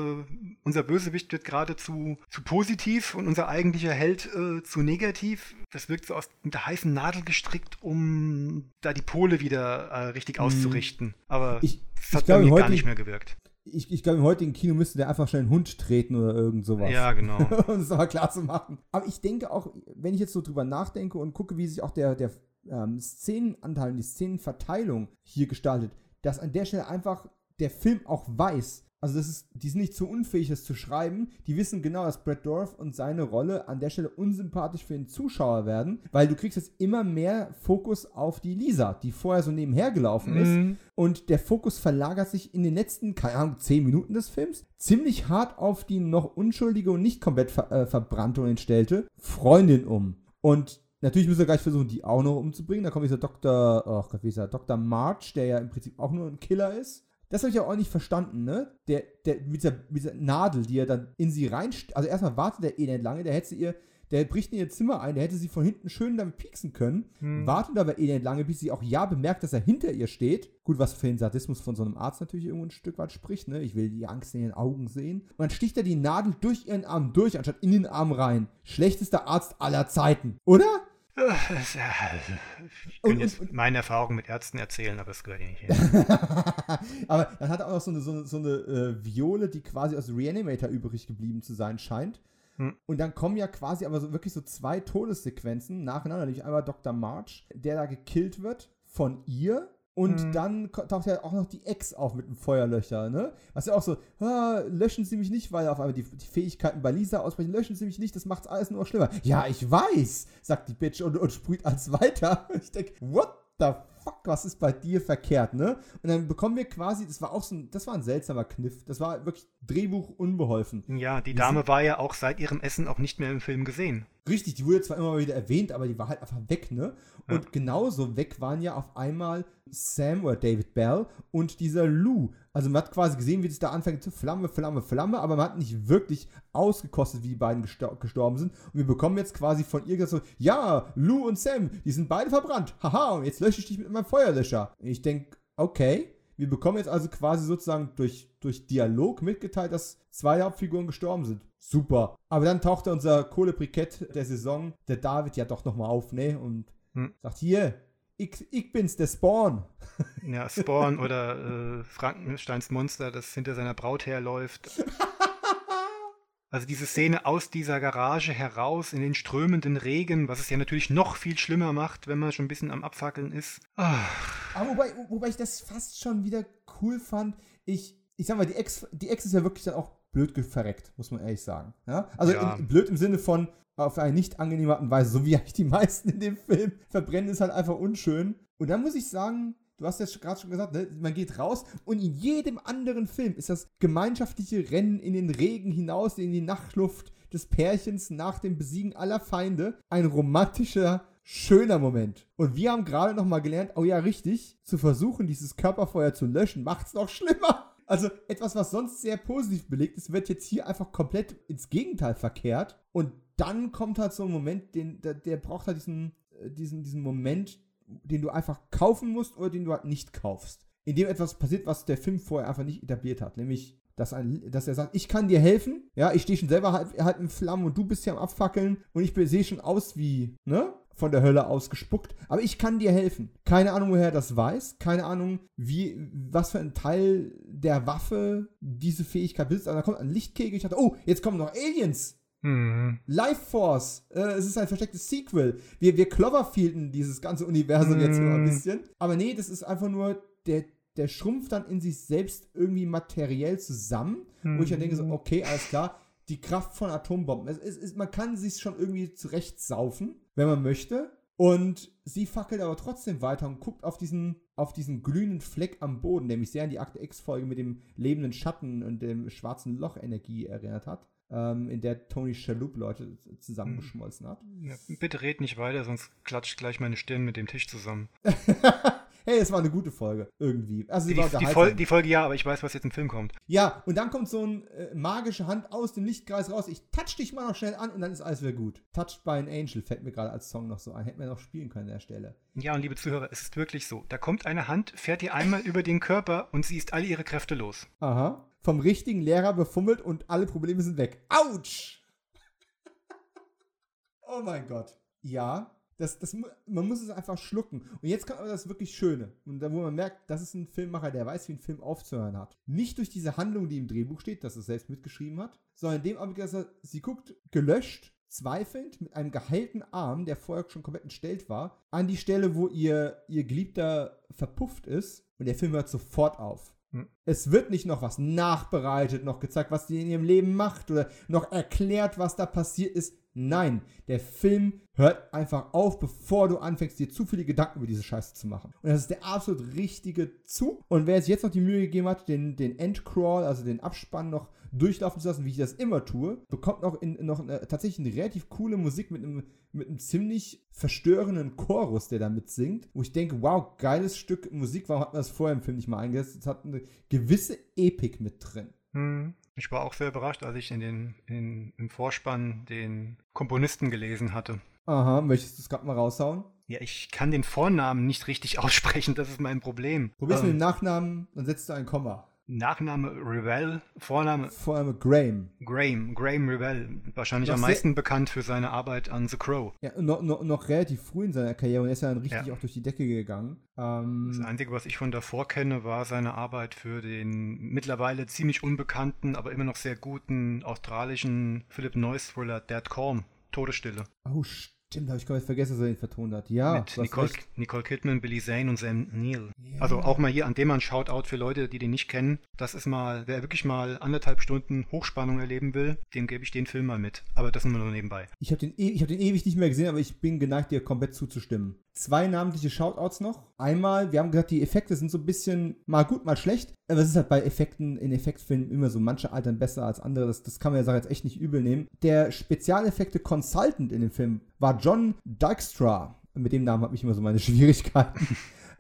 Speaker 2: unser Bösewicht wird gerade zu, zu positiv und unser eigentlicher Held äh, zu negativ. Das wirkt so aus mit der heißen Nadel gestrickt, um da die Pole wieder äh, richtig mhm. auszurichten. Aber
Speaker 1: ich,
Speaker 2: das hat bei mir gar nicht mehr gewirkt.
Speaker 1: Ich, ich glaube, im heutigen Kino müsste der einfach schnell einen Hund treten oder irgend sowas.
Speaker 2: Ja, genau.
Speaker 1: um es aber klar zu machen. Aber ich denke auch, wenn ich jetzt so drüber nachdenke und gucke, wie sich auch der, der ähm, Szenenanteil, die Szenenverteilung hier gestaltet, dass an der Stelle einfach der Film auch weiß, also das ist, die sind nicht zu unfähig, das zu schreiben. Die wissen genau, dass Brad Dorf und seine Rolle an der Stelle unsympathisch für den Zuschauer werden, weil du kriegst jetzt immer mehr Fokus auf die Lisa, die vorher so nebenher gelaufen ist. Mhm. Und der Fokus verlagert sich in den letzten, keine Ahnung, zehn Minuten des Films ziemlich hart auf die noch unschuldige und nicht komplett ver äh, verbrannte und entstellte Freundin um. Und Natürlich müssen wir gleich versuchen, die auch noch umzubringen. Da kommt dieser Dr. Oh Gott, wie ist er? Dr. March, der ja im Prinzip auch nur ein Killer ist. Das habe ich ja auch nicht verstanden, ne? Der, der, mit dieser, mit dieser Nadel, die er dann in sie rein. Also erstmal wartet der elend lange, der hätte sie ihr. Der bricht in ihr Zimmer ein, der hätte sie von hinten schön damit pieksen können. Hm. Wartet aber elend lange, bis sie auch ja bemerkt, dass er hinter ihr steht. Gut, was für den Sadismus von so einem Arzt natürlich irgendwo ein Stück weit spricht, ne? Ich will die Angst in ihren Augen sehen. Und dann sticht er die Nadel durch ihren Arm durch, anstatt in den Arm rein. Schlechtester Arzt aller Zeiten, oder?
Speaker 2: Ich kann jetzt meine Erfahrungen mit Ärzten erzählen, aber es gehört ja nicht hin.
Speaker 1: aber dann hat er auch noch so eine, so eine, so eine äh, Viole, die quasi aus Reanimator übrig geblieben zu sein scheint. Hm. Und dann kommen ja quasi aber so wirklich so zwei Todessequenzen nacheinander. Nämlich einmal Dr. March, der da gekillt wird von ihr und mhm. dann taucht ja auch noch die Ex auf mit dem Feuerlöcher, ne? Was ja auch so, ah, löschen Sie mich nicht, weil auf einmal die, die, Fähigkeiten bei Lisa ausbrechen, löschen Sie mich nicht, das macht's alles nur schlimmer. Ja, ich weiß, sagt die Bitch und, und sprüht als weiter. Ich denke, what the fuck, was ist bei dir verkehrt, ne? Und dann bekommen wir quasi, das war auch so ein, das war ein seltsamer Kniff. Das war wirklich Drehbuch unbeholfen.
Speaker 2: Ja, die Dame war ja auch seit ihrem Essen auch nicht mehr im Film gesehen.
Speaker 1: Richtig, die wurde zwar immer wieder erwähnt, aber die war halt einfach weg, ne? Und ja. genauso weg waren ja auf einmal Sam oder David Bell und dieser Lou. Also man hat quasi gesehen, wie es da anfängt zu Flamme, Flamme, Flamme, aber man hat nicht wirklich ausgekostet, wie die beiden gestor gestorben sind. Und wir bekommen jetzt quasi von ihr so, ja, Lou und Sam, die sind beide verbrannt. Haha, und jetzt lösche ich dich mit meinem Feuerlöscher. Ich denke, okay. Wir bekommen jetzt also quasi sozusagen durch, durch Dialog mitgeteilt, dass zwei Hauptfiguren gestorben sind. Super. Aber dann tauchte unser Kohlebrikett der Saison, der David, ja doch nochmal auf, ne? Und hm. sagt, hier, ich, ich bin's, der Spawn.
Speaker 2: Ja, Spawn oder äh, Frankensteins Monster, das hinter seiner Braut herläuft. Also diese Szene aus dieser Garage heraus in den strömenden Regen, was es ja natürlich noch viel schlimmer macht, wenn man schon ein bisschen am Abfackeln ist.
Speaker 1: Ach. Aber wobei, wobei ich das fast schon wieder cool fand. Ich ich sag mal, die Ex, die Ex ist ja wirklich dann auch blöd verreckt, muss man ehrlich sagen. Ja? Also
Speaker 2: Ja.
Speaker 1: in, blöd im Sinne von auf eine nicht angenehme Art und Weise, so wie eigentlich die meisten in dem Film. Verbrennen ist halt einfach unschön. Und dann muss ich sagen, du hast ja gerade schon gesagt, ne? man geht raus und in jedem anderen Film ist das gemeinschaftliche Rennen in den Regen hinaus, in die Nachtluft des Pärchens nach dem Besiegen aller Feinde ein romantischer, schöner Moment. Und wir haben gerade noch mal gelernt, oh ja, richtig, zu versuchen, dieses Körperfeuer zu löschen, macht's noch schlimmer. Also etwas, was sonst sehr positiv belegt ist, wird jetzt hier einfach komplett ins Gegenteil verkehrt. Und dann kommt halt so ein Moment, den, der, der braucht halt diesen, äh, diesen, diesen Moment, den du einfach kaufen musst oder den du halt nicht kaufst. In dem etwas passiert, was der Film vorher einfach nicht etabliert hat. Nämlich, dass, ein, dass er sagt, ich kann dir helfen. Ja, ich stehe schon selber halt, halt in Flammen und du bist ja am Abfackeln und ich sehe schon aus wie, ne? Von der Hölle ausgespuckt. Aber ich kann dir helfen. Keine Ahnung, woher er das weiß. Keine Ahnung, wie, was für ein Teil der Waffe diese Fähigkeit besitzt. Aber da kommt ein Lichtkegel. Ich dachte, oh, jetzt kommen noch Aliens.
Speaker 2: Hm.
Speaker 1: Life Force, äh, es ist ein verstecktes Sequel. Wir, wir Cloverfielden dieses ganze Universum jetzt nur ein
Speaker 2: Mm.
Speaker 1: bisschen. Aber nee, das ist einfach nur, der, der schrumpft dann in sich selbst irgendwie materiell zusammen. Wo ich dann denke so, okay, alles klar, die Kraft von Atombomben. Es, es, es, man kann sich schon irgendwie zurechtsaufen, wenn man möchte. Und sie fackelt aber trotzdem weiter und guckt auf diesen, auf diesen glühenden Fleck am Boden, der mich sehr an die Akte X-Folge mit dem lebenden Schatten und dem schwarzen Loch Energie erinnert hat, ähm, in der Tony Shalhoub Leute zusammengeschmolzen hat.
Speaker 2: Bitte red nicht weiter, sonst klatscht gleich meine Stirn mit dem Tisch zusammen.
Speaker 1: hey, es war eine gute Folge, irgendwie. Also
Speaker 2: Die,
Speaker 1: war
Speaker 2: die,
Speaker 1: unterhaltsam.
Speaker 2: Fol die Folge ja, aber ich weiß, was jetzt im Film kommt.
Speaker 1: Ja, und dann kommt so eine äh, magische Hand aus dem Lichtkreis raus. Ich touch dich mal noch schnell an und dann ist alles wieder gut. Touched by an Angel fällt mir gerade als Song noch so ein. Hätten wir noch spielen können an der Stelle.
Speaker 2: Ja, und liebe Zuhörer, es ist wirklich so. Da kommt eine Hand, fährt ihr einmal über den Körper und sie ist alle ihre Kräfte los.
Speaker 1: Aha. Vom richtigen Lehrer befummelt und alle Probleme sind weg. Autsch! oh mein Gott. Ja, das, das, man muss es einfach schlucken. Und jetzt kommt aber das wirklich Schöne. Und da, wo man merkt, das ist ein Filmmacher, der weiß, wie ein Film aufzuhören hat. Nicht durch diese Handlung, die im Drehbuch steht, dass er selbst mitgeschrieben hat, sondern in dem Augenblick, dass er, sie guckt gelöscht, zweifelnd, mit einem geheilten Arm, der vorher schon komplett entstellt war, an die Stelle, wo ihr, ihr Geliebter verpufft ist. Und der Film hört sofort auf.
Speaker 2: Hm.
Speaker 1: Es wird nicht noch was nachbereitet, noch gezeigt, was die in ihrem Leben macht oder noch erklärt, was da passiert ist. Nein, der Film hört einfach auf, bevor du anfängst, dir zu viele Gedanken über diese Scheiße zu machen. Und das ist der absolut richtige Zug. Und wer sich jetzt noch die Mühe gegeben hat, den, den Endcrawl, also den Abspann noch durchlaufen zu lassen, wie ich das immer tue, bekommt noch, in, noch eine, tatsächlich eine relativ coole Musik mit einem, mit einem ziemlich verstörenden Chorus, der da mitsingt, wo ich denke, wow, geiles Stück Musik, warum hat man das vorher im Film nicht mal eingesetzt? Es hat eine gewisse Epik mit drin.
Speaker 2: Hm. Ich war auch sehr überrascht, als ich in den, in, im Vorspann den Komponisten gelesen hatte.
Speaker 1: Aha, möchtest du es gerade mal raushauen?
Speaker 2: Ja, ich kann den Vornamen nicht richtig aussprechen, das ist mein Problem.
Speaker 1: Probier's mit dem
Speaker 2: Ähm,
Speaker 1: Nachnamen, dann setzt du ein Komma.
Speaker 2: Nachname Revell, Vorname
Speaker 1: Vor allem Graham.
Speaker 2: Graham, Graham Revell. Wahrscheinlich
Speaker 1: Noch
Speaker 2: am meisten bekannt für seine Arbeit an The Crow.
Speaker 1: Ja, noch, noch, noch relativ früh in seiner Karriere und er ist ja dann richtig
Speaker 2: Ja.
Speaker 1: auch durch die Decke gegangen.
Speaker 2: Das
Speaker 1: Ähm,
Speaker 2: Einzige, was ich von davor kenne, war seine Arbeit für den mittlerweile ziemlich unbekannten, aber immer noch sehr guten australischen Philip Noyce Thriller Dead Calm, Todesstille.
Speaker 1: oh, stimmt, habe ich komplett vergessen, dass er den vertont hat. Ja,
Speaker 2: mit Nicole. Nicole Kidman, Billy Zane und Sam Neill.
Speaker 1: Ja.
Speaker 2: Also auch mal hier an dem ein Shoutout für Leute, die den nicht kennen. Das ist mal, wer wirklich mal anderthalb Stunden Hochspannung erleben will, dem gebe ich den Film mal mit. Aber das nur nebenbei.
Speaker 1: Ich habe den, e- ich hab den ewig nicht mehr gesehen, aber ich bin geneigt, dir komplett zuzustimmen. Zwei namentliche Shoutouts noch. Einmal, wir haben gesagt, die Effekte sind so ein bisschen mal gut, mal schlecht. Aber es ist halt bei Effekten in Effektfilmen immer so, manche altern besser als andere. Das, das kann man ja sagen, jetzt echt nicht übel nehmen. Der Spezialeffekte Consultant in dem Film war John Dykstra. Mit dem Namen habe ich immer so meine Schwierigkeiten.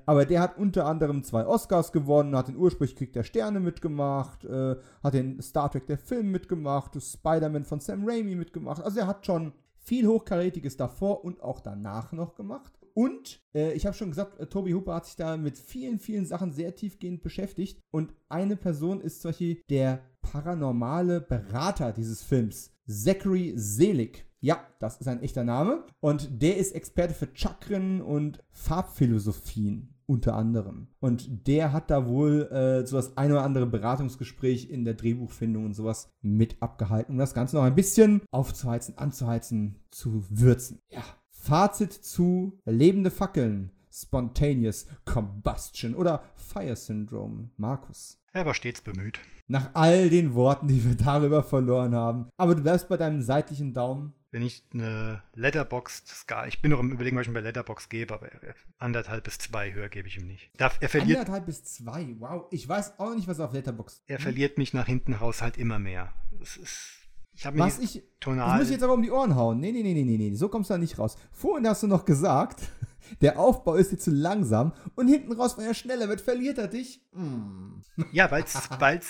Speaker 1: Aber der hat unter anderem zwei Oscars gewonnen, hat den ursprünglich Krieg der Sterne mitgemacht, äh, hat den Star Trek der Film mitgemacht, Spider-Man von Sam Raimi mitgemacht. Also er hat schon viel Hochkarätiges davor und auch danach noch gemacht. Und äh, ich habe schon gesagt, äh, Toby Hooper hat sich da mit vielen, vielen Sachen sehr tiefgehend beschäftigt. Und eine Person ist zum Beispiel der paranormale Berater dieses Films, Zachary Selig. Ja, das ist ein echter Name. Und der ist Experte für Chakren und Farbphilosophien unter anderem. Und der hat da wohl äh, so das eine oder andere Beratungsgespräch in der Drehbuchfindung und sowas mit abgehalten, um das Ganze noch ein bisschen aufzuheizen, anzuheizen, zu würzen. Ja. Fazit zu Lebende Fackeln, Spontaneous Combustion oder Fire Syndrome. Markus.
Speaker 2: Er war stets bemüht.
Speaker 1: Nach all den Worten, die wir darüber verloren haben. Aber du bleibst bei deinem seitlichen Daumen.
Speaker 2: Wenn ich eine Letterbox, ich bin noch im Überlegen, was ich mir bei Letterbox gebe, aber anderthalb bis zwei höher gebe ich ihm nicht.
Speaker 1: Darf, er verliert, anderthalb bis zwei, wow. Ich weiß auch nicht, was auf Letterbox.
Speaker 2: Er verliert mich nach hinten raus halt immer mehr. Es ist
Speaker 1: ich habe mir Was ich, tonal. Das muss ich jetzt aber um die Ohren hauen. Nee, nee, nee, nee, nee, nee. So kommst du da nicht raus. Vorhin hast du noch gesagt, der Aufbau ist dir zu langsam und hinten raus, wenn er schneller wird, verliert er dich. Mm.
Speaker 2: Ja, weil es,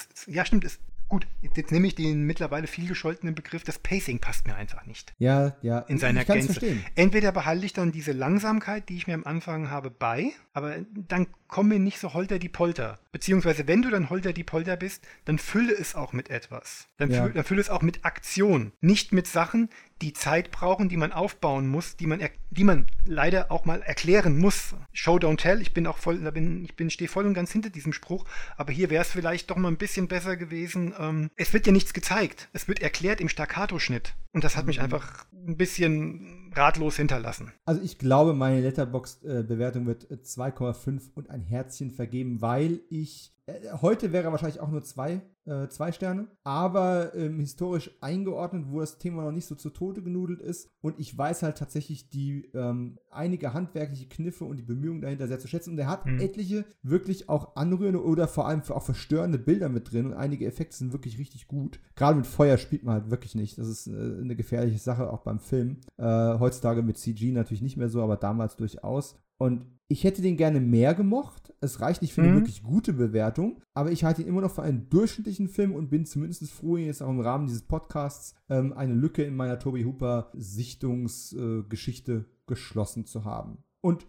Speaker 2: ja stimmt, es, Gut, jetzt nehme ich den mittlerweile viel gescholtenen Begriff, das Pacing passt mir einfach nicht.
Speaker 1: Ja, ja.
Speaker 2: In seiner ich Gänze. Verstehen. Entweder behalte ich dann diese Langsamkeit, die ich mir am Anfang habe, bei, aber dann komm mir nicht so holter die Polter. Beziehungsweise, wenn du dann holter die Polter bist, dann fülle es auch mit etwas. Dann, ja. fülle, dann fülle es auch mit Aktion. Nicht mit Sachen, die Zeit brauchen, die man aufbauen muss, die man, die man leider auch mal erklären muss. Show don't tell, ich bin auch voll, da bin, ich bin, stehe voll und ganz hinter diesem Spruch, aber hier wäre es vielleicht doch mal ein bisschen besser gewesen. Ähm, es wird ja nichts gezeigt. Es wird erklärt im Staccato-Schnitt. Und das hat mich mhm. einfach ein bisschen ratlos hinterlassen.
Speaker 1: Also ich glaube, meine Letterbox-Bewertung wird 2,5 und ein Herzchen vergeben, weil ich äh, heute wäre wahrscheinlich auch nur zwei, äh, zwei Sterne, aber ähm, historisch eingeordnet, wo das Thema noch nicht so zu Tode genudelt ist. Und ich weiß halt tatsächlich die ähm, einige handwerkliche Kniffe und die Bemühungen dahinter sehr zu schätzen. Und er hat mhm. etliche wirklich auch anrührende oder vor allem auch verstörende Bilder mit drin. Und einige Effekte sind wirklich richtig gut. Gerade mit Feuer spielt man halt wirklich nicht. Das ist äh, eine gefährliche Sache, auch beim Film. Äh, heutzutage mit CG natürlich nicht mehr so, aber damals durchaus. Und ich hätte den gerne mehr gemocht. Es reicht nicht für eine mhm. wirklich gute Bewertung, aber ich halte ihn immer noch für einen durchschnittlichen Film und bin zumindest froh, jetzt auch im Rahmen dieses Podcasts ähm, eine Lücke in meiner Toby Hooper Sichtungsgeschichte äh, geschlossen zu haben. Und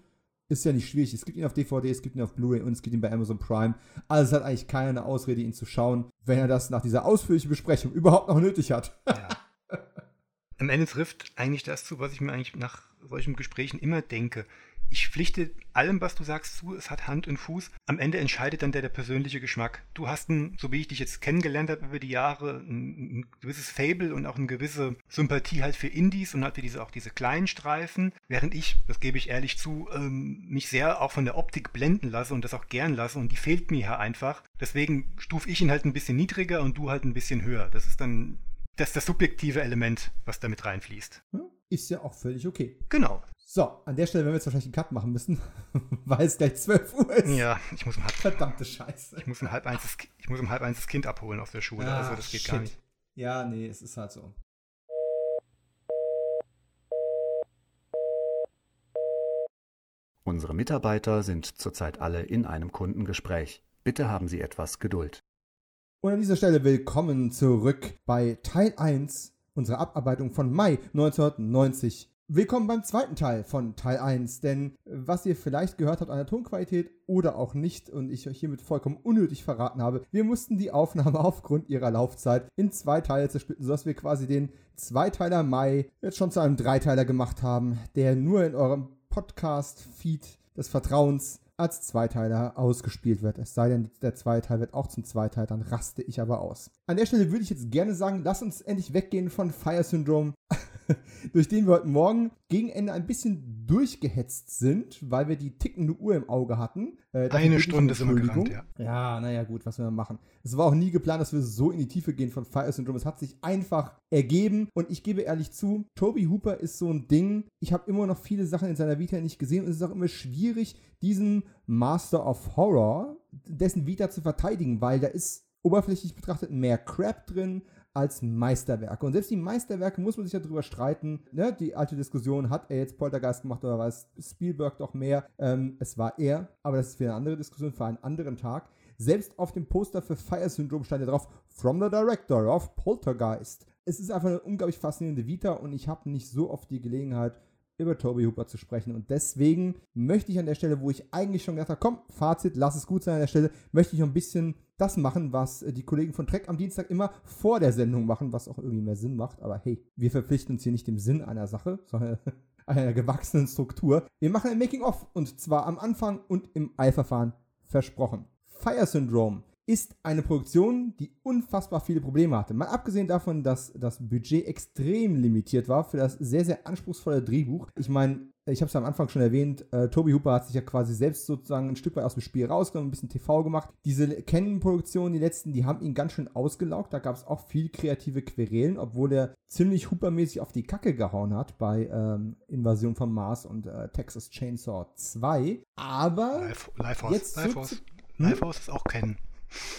Speaker 1: ist ja nicht schwierig. Es gibt ihn auf DVD, es gibt ihn auf Blu-ray und es gibt ihn bei Amazon Prime. Also es hat eigentlich keine Ausrede, ihn zu schauen, wenn er das nach dieser ausführlichen Besprechung überhaupt noch nötig hat. Ja.
Speaker 2: Am Ende trifft eigentlich das zu, was ich mir eigentlich nach solchen Gesprächen immer denke ich pflichte allem, was du sagst, zu. Es hat Hand und Fuß. Am Ende entscheidet dann der, der persönliche Geschmack. Du hast ein, so wie ich dich jetzt kennengelernt habe über die Jahre, ein, ein gewisses Fable und auch eine gewisse Sympathie halt für Indies und halt für diese, auch diese kleinen Streifen. Während ich, das gebe ich ehrlich zu, ähm, mich sehr auch von der Optik blenden lasse und das auch gern lasse und die fehlt mir ja einfach. Deswegen stufe ich ihn halt ein bisschen niedriger und du halt ein bisschen höher. Das ist dann das, das subjektive Element, was damit reinfließt.
Speaker 1: Ist ja auch völlig okay.
Speaker 2: Genau.
Speaker 1: So, an der Stelle werden wir jetzt wahrscheinlich einen Cut machen müssen, weil es gleich 12 Uhr ist.
Speaker 2: Ja, ich muss um halb.
Speaker 1: Verdammte Scheiße.
Speaker 2: Ich muss um halb eins das, ich muss um halb eins das Kind abholen aus der Schule. Ah, also das geht shit. gar nicht.
Speaker 1: Ja, nee, es ist halt so.
Speaker 3: Unsere Mitarbeiter sind zurzeit alle in einem Kundengespräch. Bitte haben Sie etwas Geduld.
Speaker 1: Und an dieser Stelle willkommen zurück bei Teil 1 unserer Abarbeitung von Mai 1990 Willkommen beim zweiten Teil von Teil 1, denn was ihr vielleicht gehört habt an der Tonqualität oder auch nicht und ich euch hiermit vollkommen unnötig verraten habe, wir mussten die Aufnahme aufgrund ihrer Laufzeit in zwei Teile zersplitten, sodass wir quasi den Zweiteiler Mai jetzt schon zu einem Dreiteiler gemacht haben, der nur in eurem Podcast-Feed des Vertrauens als Zweiteiler ausgespielt wird. Es sei denn, der zweite Teil wird auch zum Zweiteiler, dann raste ich aber aus. An der Stelle würde ich jetzt gerne sagen, lass uns endlich weggehen von Fire Syndrome. durch den wir heute Morgen gegen Ende ein bisschen durchgehetzt sind, weil wir die tickende Uhr im Auge hatten.
Speaker 2: Äh, Eine Stunde sind wir gerannt, ja.
Speaker 1: Ja, naja, gut, was wir machen. Es war auch nie geplant, dass wir so in die Tiefe gehen von Fire Syndrome. Es hat sich einfach ergeben und ich gebe ehrlich zu, Toby Hooper ist so ein Ding. Ich habe immer noch viele Sachen in seiner Vita nicht gesehen und es ist auch immer schwierig, diesen Master of Horror, dessen Vita zu verteidigen, weil da ist oberflächlich betrachtet mehr Crap drin, als Meisterwerke. Und selbst die Meisterwerke muss man sich ja drüber streiten. Ne? Die alte Diskussion, hat er jetzt Poltergeist gemacht oder was Spielberg doch mehr? Ähm, es war er, aber das ist für eine andere Diskussion, für einen anderen Tag. Selbst auf dem Poster für Fire Syndrome stand ja drauf, From the Director of Poltergeist. Es ist einfach eine unglaublich faszinierende Vita und ich habe nicht so oft die Gelegenheit, über Toby Hooper zu sprechen. Und deswegen möchte ich an der Stelle, wo ich eigentlich schon gesagt habe, komm, Fazit, lass es gut sein an der Stelle, möchte ich noch ein bisschen das machen, was die Kollegen von Trek am Dienstag immer vor der Sendung machen, was auch irgendwie mehr Sinn macht. Aber hey, wir verpflichten uns hier nicht dem Sinn einer Sache, sondern einer gewachsenen Struktur. Wir machen ein Making-of und zwar am Anfang und im Eilverfahren versprochen. Fire Syndrome ist eine Produktion, die unfassbar viele Probleme hatte. Mal abgesehen davon, dass das Budget extrem limitiert war für das sehr, sehr anspruchsvolle Drehbuch. Ich meine, ich habe es am Anfang schon erwähnt, äh, Toby Hooper hat sich ja quasi selbst sozusagen ein Stück weit aus dem Spiel rausgenommen, ein bisschen TV gemacht. Diese Canon-Produktionen, die letzten, die haben ihn ganz schön ausgelaugt. Da gab es auch viel kreative Querelen, obwohl er ziemlich Hooper-mäßig auf die Kacke gehauen hat bei ähm, Invasion von Mars und äh, Texas Chainsaw 2. Aber
Speaker 2: Life, Lifehouse,
Speaker 1: jetzt
Speaker 2: Lifehouse,
Speaker 1: Hm?
Speaker 2: Lifehouse ist auch kennen.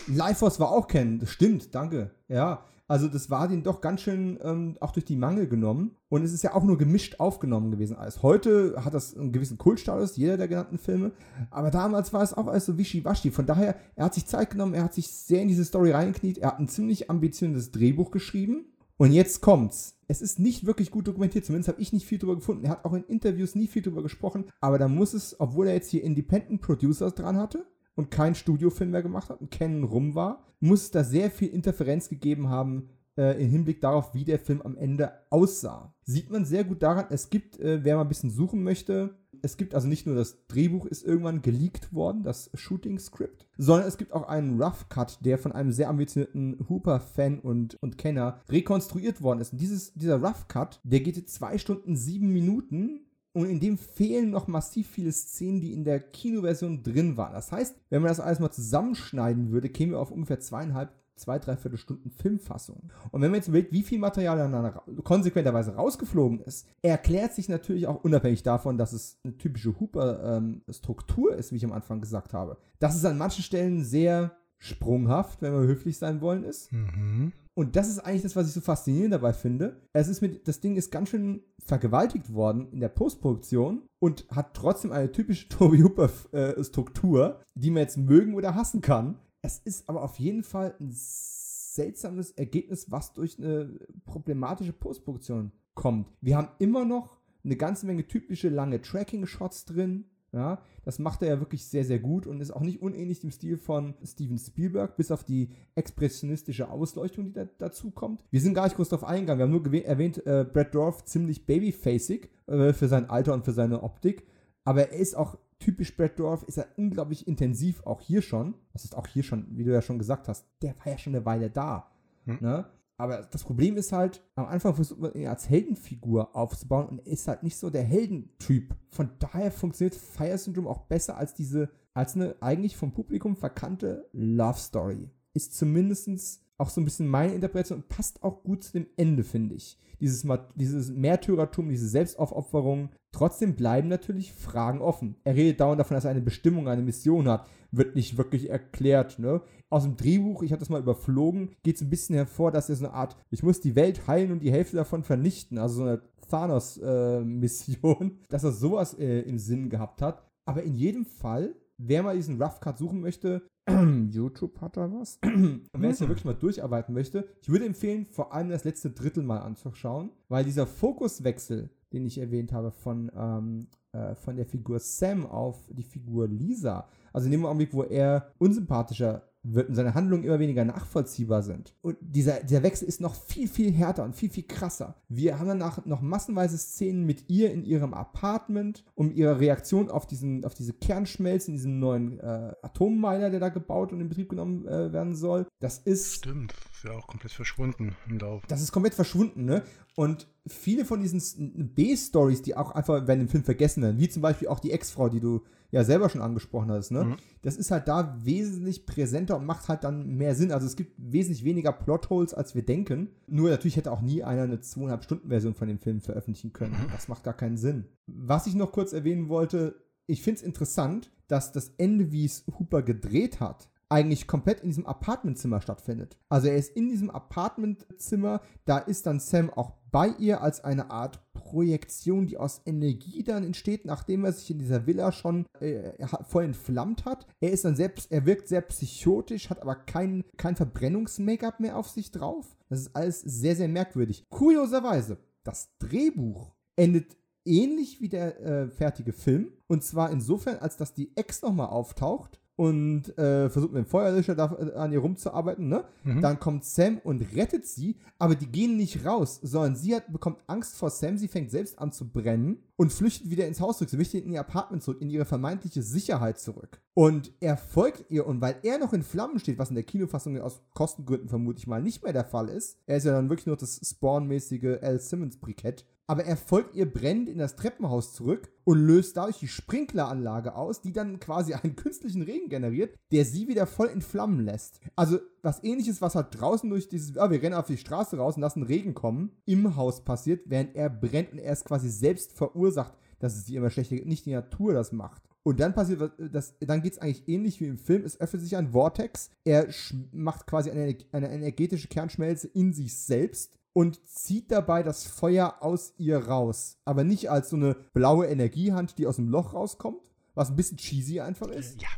Speaker 1: Lifeforce war auch kennen, das stimmt, danke. Ja, also das war den doch ganz schön ähm, auch durch die Mangel genommen. Und es ist ja auch nur gemischt aufgenommen gewesen alles. Heute hat das einen gewissen Kultstatus, jeder der genannten Filme. Aber damals war es auch alles so wischiwaschi. Von daher, er hat sich Zeit genommen, er hat sich sehr in diese Story reingekniet, er hat ein ziemlich ambitioniertes Drehbuch geschrieben. Und jetzt kommt's. Es ist nicht wirklich gut dokumentiert, zumindest habe ich nicht viel drüber gefunden. Er hat auch in Interviews nie viel drüber gesprochen. Aber da muss es, obwohl er jetzt hier Independent Producers dran hatte, und kein Studiofilm mehr gemacht hat und Canon rum war, muss es da sehr viel Interferenz gegeben haben äh, im Hinblick darauf, wie der Film am Ende aussah. Sieht man sehr gut daran, es gibt, äh, wer mal ein bisschen suchen möchte, es gibt also nicht nur das Drehbuch ist irgendwann geleakt worden, das Shooting Script, sondern es gibt auch einen Rough Cut, der von einem sehr ambitionierten Hooper-Fan und, und Kenner rekonstruiert worden ist. Und dieses, dieser Rough Cut, der geht jetzt zwei Stunden sieben Minuten und in dem fehlen noch massiv viele Szenen, die in der Kinoversion drin waren. Das heißt, wenn man das alles mal zusammenschneiden würde, kämen wir auf ungefähr zweieinhalb, zwei, dreiviertel Stunden Filmfassung. Und wenn man jetzt überlegt, wie viel Material dann konsequenterweise rausgeflogen ist, erklärt sich natürlich auch unabhängig davon, dass es eine typische Hooper-Struktur ist, wie ich am Anfang gesagt habe. Dass es an manchen Stellen sehr sprunghaft, wenn wir höflich sein wollen, ist.
Speaker 2: Mhm.
Speaker 1: Und das ist eigentlich das, was ich so faszinierend dabei finde. Es ist mit, das Ding ist ganz schön vergewaltigt worden in der Postproduktion und hat trotzdem eine typische Toby Hooper äh, Struktur, die man jetzt mögen oder hassen kann. Es ist aber auf jeden Fall ein seltsames Ergebnis, was durch eine problematische Postproduktion kommt. Wir haben immer noch eine ganze Menge typische lange Tracking-Shots drin. Ja, das macht er ja wirklich sehr, sehr gut und ist auch nicht unähnlich dem Stil von Steven Spielberg, bis auf die expressionistische Ausleuchtung, die da, dazu kommt. Wir sind gar nicht groß darauf eingegangen. Wir haben nur erwähnt, äh, Brad Dorf ziemlich babyfacig äh, für sein Alter und für seine Optik. Aber er ist auch typisch Brad Dorf, ist er unglaublich intensiv, auch hier schon. Das ist auch hier schon, wie du ja schon gesagt hast, der war ja schon eine Weile da.
Speaker 2: Hm.
Speaker 1: Ne? Aber das Problem ist halt, am Anfang versucht man ihn als Heldenfigur aufzubauen und ist halt nicht so der Heldentyp. Von daher funktioniert Fire Syndrome auch besser als diese, als eine eigentlich vom Publikum verkannte Love Story. Ist zumindest auch so ein bisschen meine Interpretation und passt auch gut zu dem Ende, finde ich. Dieses, dieses Märtyrertum, diese Selbstaufopferung. Trotzdem bleiben natürlich Fragen offen. Er redet dauernd davon, dass er eine Bestimmung, eine Mission hat. Wird nicht wirklich erklärt. Ne? Aus dem Drehbuch, ich habe das mal überflogen, geht es ein bisschen hervor, dass er so eine Art, ich muss die Welt heilen und die Hälfte davon vernichten. Also so eine Thanos-Mission, äh, dass er sowas äh, im Sinn gehabt hat. Aber in jedem Fall, wer mal diesen Rough Cut suchen möchte, YouTube hat da was. Und wer es ja wirklich mal durcharbeiten möchte, ich würde empfehlen, vor allem das letzte Drittel mal anzuschauen, weil dieser Fokuswechsel, den ich erwähnt habe, von, ähm, äh, von der Figur Sam auf die Figur Lisa, also in dem Augenblick, wo er unsympathischer seine Handlungen immer weniger nachvollziehbar sind. Und dieser, dieser Wechsel ist noch viel, viel härter und viel, viel krasser. Wir haben danach noch massenweise Szenen mit ihr in ihrem Apartment, um ihre Reaktion auf, diesen, auf diese Kernschmelzen, diesen neuen äh, Atommeiler, der da gebaut und in Betrieb genommen äh, werden soll. Das ist.
Speaker 2: Stimmt, ist ja auch komplett verschwunden im Lauf.
Speaker 1: Das ist komplett verschwunden, ne? Und viele von diesen B-Stories, die auch einfach werden im Film vergessen werden, wie zum Beispiel auch die Ex-Frau, die du ja selber schon angesprochen hast, ne? Mhm. Das ist halt da wesentlich präsenter und macht halt dann mehr Sinn. Also es gibt wesentlich weniger Plotholes, als wir denken. Nur natürlich hätte auch nie einer eine zweieinhalb Stunden Version von dem Film veröffentlichen können. Mhm. Das macht gar keinen Sinn. Was ich noch kurz erwähnen wollte, ich finde es interessant, dass das Ende, wie es Hooper gedreht hat, eigentlich komplett in diesem Apartmentzimmer stattfindet. Also er ist in diesem Apartmentzimmer, da ist dann Sam auch bei ihr als eine Art Projektion, die aus Energie dann entsteht, nachdem er sich in dieser Villa schon äh, voll entflammt hat. Er ist dann selbst, er wirkt sehr psychotisch, hat aber kein, kein Verbrennungs-Make-up mehr auf sich drauf. Das ist alles sehr, sehr merkwürdig. Kurioserweise, das Drehbuch endet ähnlich wie der äh, fertige Film. Und zwar insofern, als dass die Ex nochmal auftaucht und äh, versucht mit dem Feuerlöscher da, äh, an ihr rumzuarbeiten, ne?
Speaker 2: Mhm.
Speaker 1: Dann kommt Sam und rettet sie, aber die gehen nicht raus, sondern sie hat, bekommt Angst vor Sam, sie fängt selbst an zu brennen und flüchtet wieder ins Haus zurück. Sie möchte in ihr Apartment zurück, in ihre vermeintliche Sicherheit zurück. Und er folgt ihr und weil er noch in Flammen steht, was in der Kinofassung aus Kostengründen vermute ich mal nicht mehr der Fall ist, er ist ja dann wirklich nur das Spawn-mäßige Al Simmons-Brikett, aber er folgt ihr brennend in das Treppenhaus zurück und löst dadurch die Sprinkleranlage aus, die dann quasi einen künstlichen Regen generiert, der sie wieder voll in Flammen lässt. Also was ähnliches, was halt draußen durch dieses, ah, wir rennen auf die Straße raus und lassen Regen kommen, im Haus passiert, während er brennt und er es quasi selbst verursacht, dass es sie immer schlechter geht, nicht die Natur das macht. Und dann passiert was, das, dann geht es eigentlich ähnlich wie im Film. Es öffnet sich ein Vortex. Er macht quasi eine, eine energetische Kernschmelze in sich selbst und zieht dabei das Feuer aus ihr raus. Aber nicht als so eine blaue Energiehand, die aus dem Loch rauskommt, was ein bisschen cheesy einfach ist.
Speaker 2: Ja.